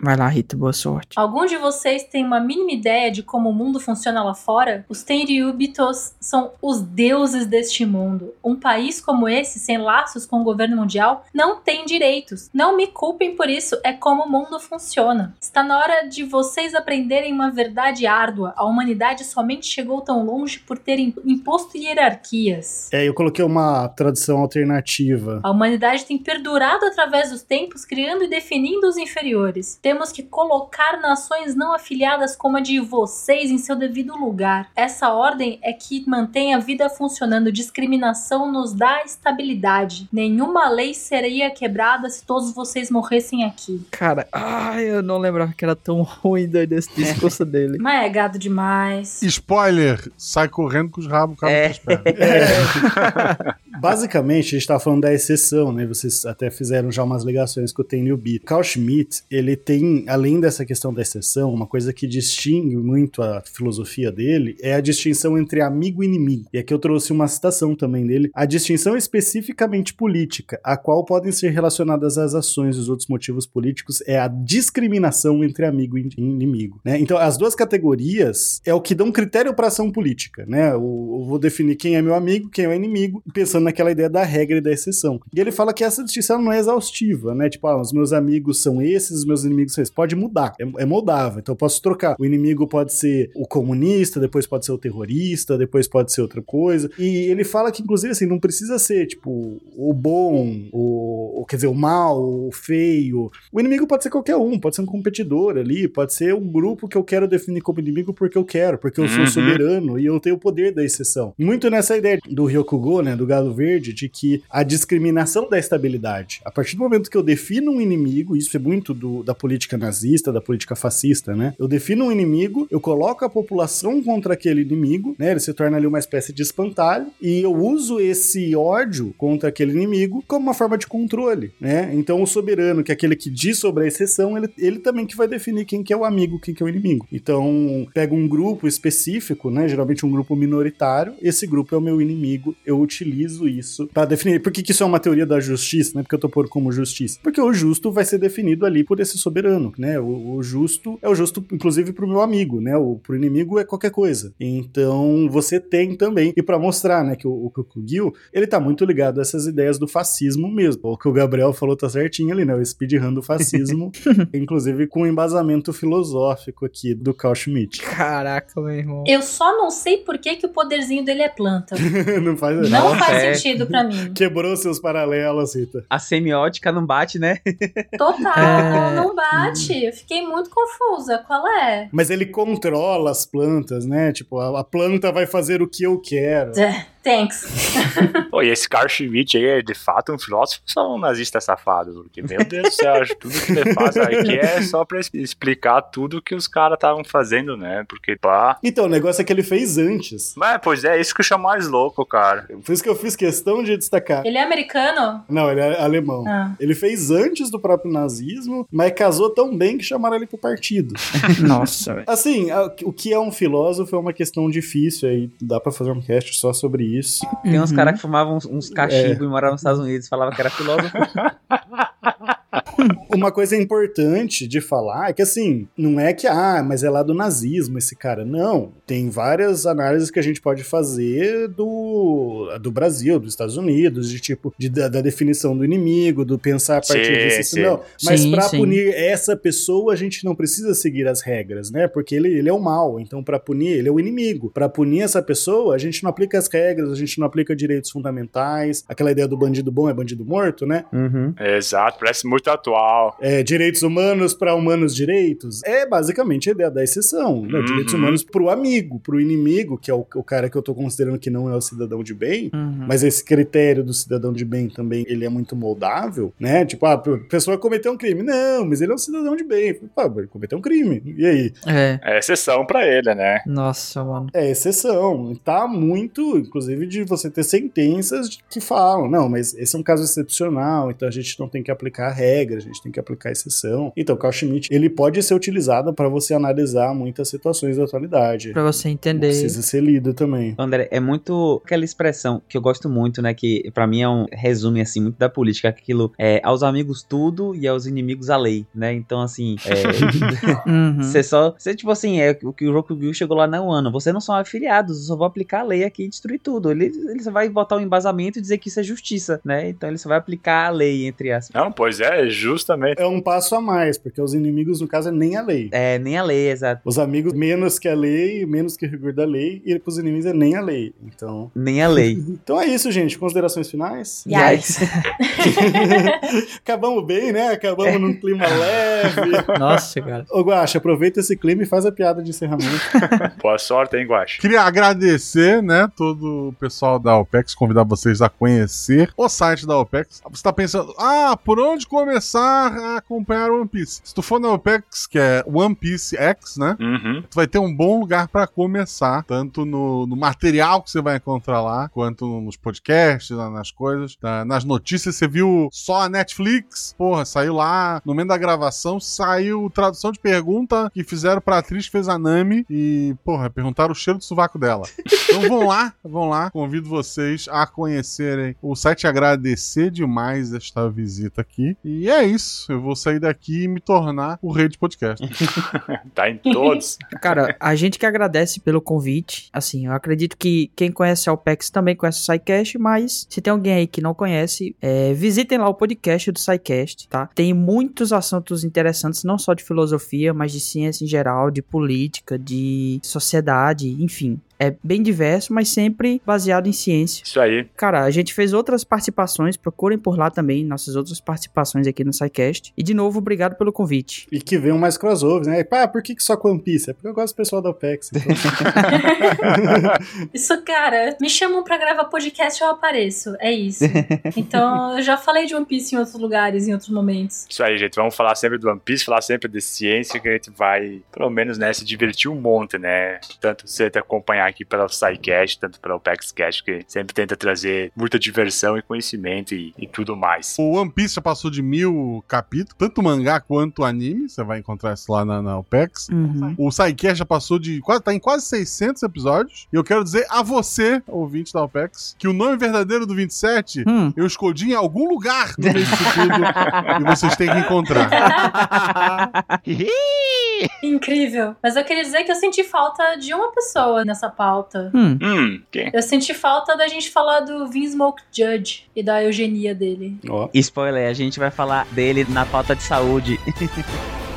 Vai lá, Rita, boa sorte. Algum de vocês tem uma mínima ideia de como o mundo funciona lá fora? Os Tenryubitos são os deuses deste mundo. Um país como esse, sem laços com o governo mundial, não tem direitos. Não me culpem por isso, é como o mundo funciona. Está na hora de vocês aprenderem uma verdade árdua. A humanidade somente chegou tão longe por ter im- imposto hierarquias. É, eu coloquei uma tradução alternativa. A humanidade tem perdurado através dos tempos, criando e definindo os inferiores. Temos que colocar nações não afiliadas como a de vocês em seu devido lugar. Essa ordem é que mantém a vida funcionando. Discriminação nos dá estabilidade. Nenhuma lei seria quebrada se todos vocês morressem aqui. Cara, ai, eu não lembrava que era tão <laughs> ruim doido esse discurso dele. Mas é gado demais. Spoiler, sai correndo com os rabos cabo É. pernas. <laughs> <laughs> Basicamente, a gente tá falando da exceção, né? Vocês até fizeram já umas ligações com o Tenryu Beat. Carl Schmitt, ele tem, além dessa questão da exceção, uma coisa que distingue muito a filosofia dele é a distinção entre amigo e inimigo. E aqui eu trouxe uma citação também dele. A distinção especificamente política, a qual podem ser relacionadas às ações e os outros motivos políticos, é a discriminação entre amigo e inimigo, né? Então, as duas categorias é o que dão critério para ação política, né? Eu, eu vou definir quem é meu amigo, quem é o inimigo, pensando naquela ideia da regra e da exceção. E ele fala que essa distinção não é exaustiva, né? Tipo, ah, os meus amigos são esses, os meus inimigos são esses. Pode mudar, é, é moldável. Então eu posso trocar. O inimigo pode ser o comunista, depois pode ser o terrorista, depois pode ser outra coisa. E ele fala que, inclusive, assim, não precisa ser, tipo, o bom, o, quer dizer, o mal, o feio. O inimigo pode ser qualquer um, pode ser um competidor ali, pode ser um grupo que eu quero definir como inimigo porque eu quero, porque eu sou Uhum. soberano e eu tenho o poder da exceção. Muito nessa ideia do Ryokugo, né, do gado verde, de que a discriminação da estabilidade. A partir do momento que eu defino um inimigo, isso é muito do- da política nazista, da política fascista, né? Eu defino um inimigo, eu coloco a população contra aquele inimigo, né? Ele se torna ali uma espécie de espantalho e eu uso esse ódio contra aquele inimigo como uma forma de controle, né? Então o soberano, que é aquele que diz sobre a exceção, ele, ele também que vai definir quem que é o amigo, quem que é o inimigo. Então, pega um grupo específico, né? Geralmente um grupo minoritário, esse grupo é o meu inimigo, eu utilizo isso para definir. Por que, que isso é uma teoria da justiça, né? Porque eu tô pondo como justiça. Porque o justo vai ser definido ali por esse soberano, né? O, o justo é o justo, inclusive, pro meu amigo, né? O pro inimigo é qualquer coisa. Então, você tem também, e para mostrar, né, que o, o Kukugil, ele tá muito ligado a essas ideias do fascismo mesmo. O que o Gabriel falou tá certinho ali, né? O speedrun do fascismo, <laughs> inclusive com um embasamento filosófico aqui do Carl Schmitt. Caraca, meu irmão. Eu só não sei por que, que o poderzinho dele é planta. <laughs> não faz Não faz é. sentido pra mim. <laughs> Quebrou seus paralelos, Rita. A semiótica não bate, né? Total, É. não bate. Eu fiquei muito confusa. Qual é? Mas ele controla as plantas, né? Tipo, a, a planta vai fazer o que eu quero. É. Thanks. <laughs> Pô, e esse Carl Schmitt aí é de fato um filósofo ou só um nazista safado? Porque, meu Deus do céu, acho que tudo que ele faz aqui é só pra explicar tudo que os caras estavam fazendo, né? Porque, pá. Então, o negócio é que ele fez antes. Mas, pois é, isso que eu chamo mais louco, cara. Por isso que eu fiz questão de destacar. Ele é americano? Não, ele é alemão. Ah. Ele fez antes do próprio nazismo, mas casou tão bem que chamaram ele pro partido. <laughs> Nossa, velho. Assim, o que é um filósofo é uma questão difícil aí. Dá pra fazer um cast só sobre isso. Tem uns Uhum. caras que fumavam uns, uns cachimbos É. e moravam nos Estados Unidos e falavam que era filósofo. <laughs> Uma coisa importante de falar é que, assim, não é que, ah, mas é lá do nazismo esse cara. Não. Tem várias análises que a gente pode fazer do, do Brasil, dos Estados Unidos, de tipo, de, da, da definição do inimigo, do pensar a partir Sim, disso. sim. Não. Mas sim. punir essa pessoa, a gente não precisa seguir as regras, né? Porque ele, ele é o mal. Então, pra punir, ele é o inimigo. Pra punir essa pessoa, a gente não aplica as regras, a gente não aplica direitos fundamentais. Aquela ideia do bandido bom é bandido morto, né? Uhum. Exato, parece muito atual. é, direitos humanos para humanos direitos, é basicamente a ideia da exceção. né? Uhum. Direitos humanos pro amigo, pro inimigo, que é o, o cara que eu tô considerando que não é o cidadão de bem, Uhum. mas esse critério do cidadão de bem também, ele é muito moldável, né? Tipo, ah, a pessoa cometeu um crime. Não, mas ele é um cidadão de bem. Pô, ele cometeu um crime. E aí? É. É exceção pra ele, né? Nossa, mano. É exceção. Tá muito, inclusive, de você ter sentenças de- que falam, não, mas esse é um caso excepcional, então a gente não tem que aplicar a regra, a gente tem que aplicar a exceção. Então, o Carl Schmitt, ele pode ser utilizado para você analisar muitas situações da atualidade. Pra você entender. Precisa ser lido também. André, é muito aquela expressão que eu gosto muito, né? Que pra mim é um resume assim muito da política, aquilo é aos amigos tudo e aos inimigos a lei, né? Então assim, é, <laughs> Uhum. você só, você tipo assim, é o que o Rokugyu chegou lá na ano, vocês não são afiliados, eu só vou aplicar a lei aqui e destruir tudo. Ele, ele só vai botar o embasamento e dizer que isso é justiça, né? Então ele só vai aplicar a lei entre as Não, pois é, justamente. É um passo a mais, porque os inimigos, no caso, é nem a lei. é nem a lei, exato. Os amigos, menos que a lei, menos que o rigor da lei, e pros inimigos é nem a lei. Então. Nem a lei. <laughs> Então é isso, gente. Considerações finais? Yikes. <laughs> Acabamos bem, né? Acabamos num clima leve. Nossa, cara. Ô, Guaxa, aproveita esse clima e faz a piada de encerramento. <laughs> Boa sorte, hein, Guache? Queria agradecer, né, todo o pessoal da OPEX, convidar vocês a conhecer o site da OPEX. Você tá pensando, ah, por onde começar a acompanhar One Piece? Se tu for na OPEX, que é One Piece X, né, Uhum. tu vai ter um bom lugar pra começar, tanto no, no material que você vai encontrar lá, quanto nos podcasts, na- nas coisas, tá? nas notícias. Você viu só a Netflix? Porra, saiu lá, no meio da gravação, saiu tradução de pergunta que fizeram pra atriz que fez a Nami e, porra, perguntaram o cheiro do sovaco dela. Então vão lá, vão lá, convido vocês a conhecerem o site, agradecer demais esta visita aqui. E é isso, eu vou sair daqui e me tornar o rei de podcast. <laughs> Tá em todos. Cara, a gente que agradece pelo convite. Assim, eu acredito que quem conhece a OPEX também conhece o SciCast, mas se tem alguém aí que não conhece, é, visitem lá o podcast do SciCast, tá? Tem muitos assuntos interessantes, não só de filosofia, mas de ciência em geral, de política, de sociedade, enfim. É bem diverso, mas sempre baseado em ciência. Isso aí. Cara, a gente fez outras participações, procurem por lá também, nossas outras participações aqui no SciCast. E de novo, obrigado pelo convite. E que venham mais crossovers, né? Pá, por que, que só com One Piece? É porque eu gosto do pessoal da OPEX. Então... <laughs> Isso, cara, me chamam pra gravar podcast, eu apareço. É isso. Então, eu já falei de One Piece em outros lugares, em outros momentos. Isso aí, gente. Vamos falar sempre do One Piece, falar sempre de ciência, que a gente vai, pelo menos, né, se divertir um monte, né? Tanto você te acompanhar aqui pela SciCast, tanto pela OpexCast, que sempre tenta trazer muita diversão e conhecimento e, e tudo mais. O One Piece já passou de mil capítulos, tanto mangá quanto anime, você vai encontrar isso lá na, na OPEX. Uhum. O Psycast já passou de. quase- tá em quase 600 episódios. E eu quero dizer a você, ouvinte da OPEX, que o nome verdadeiro do 27 Hum. eu escondi em algum lugar no meio disso tudo. e vocês têm que encontrar. <laughs> Incrível. Mas eu queria dizer que eu senti falta de uma pessoa nessa pauta. Hum. Hum, quem? Eu senti falta da gente falar do Vinsmoke Judge e da eugenia dele. Ó. Spoiler, a gente vai falar dele na pauta de saúde. <laughs>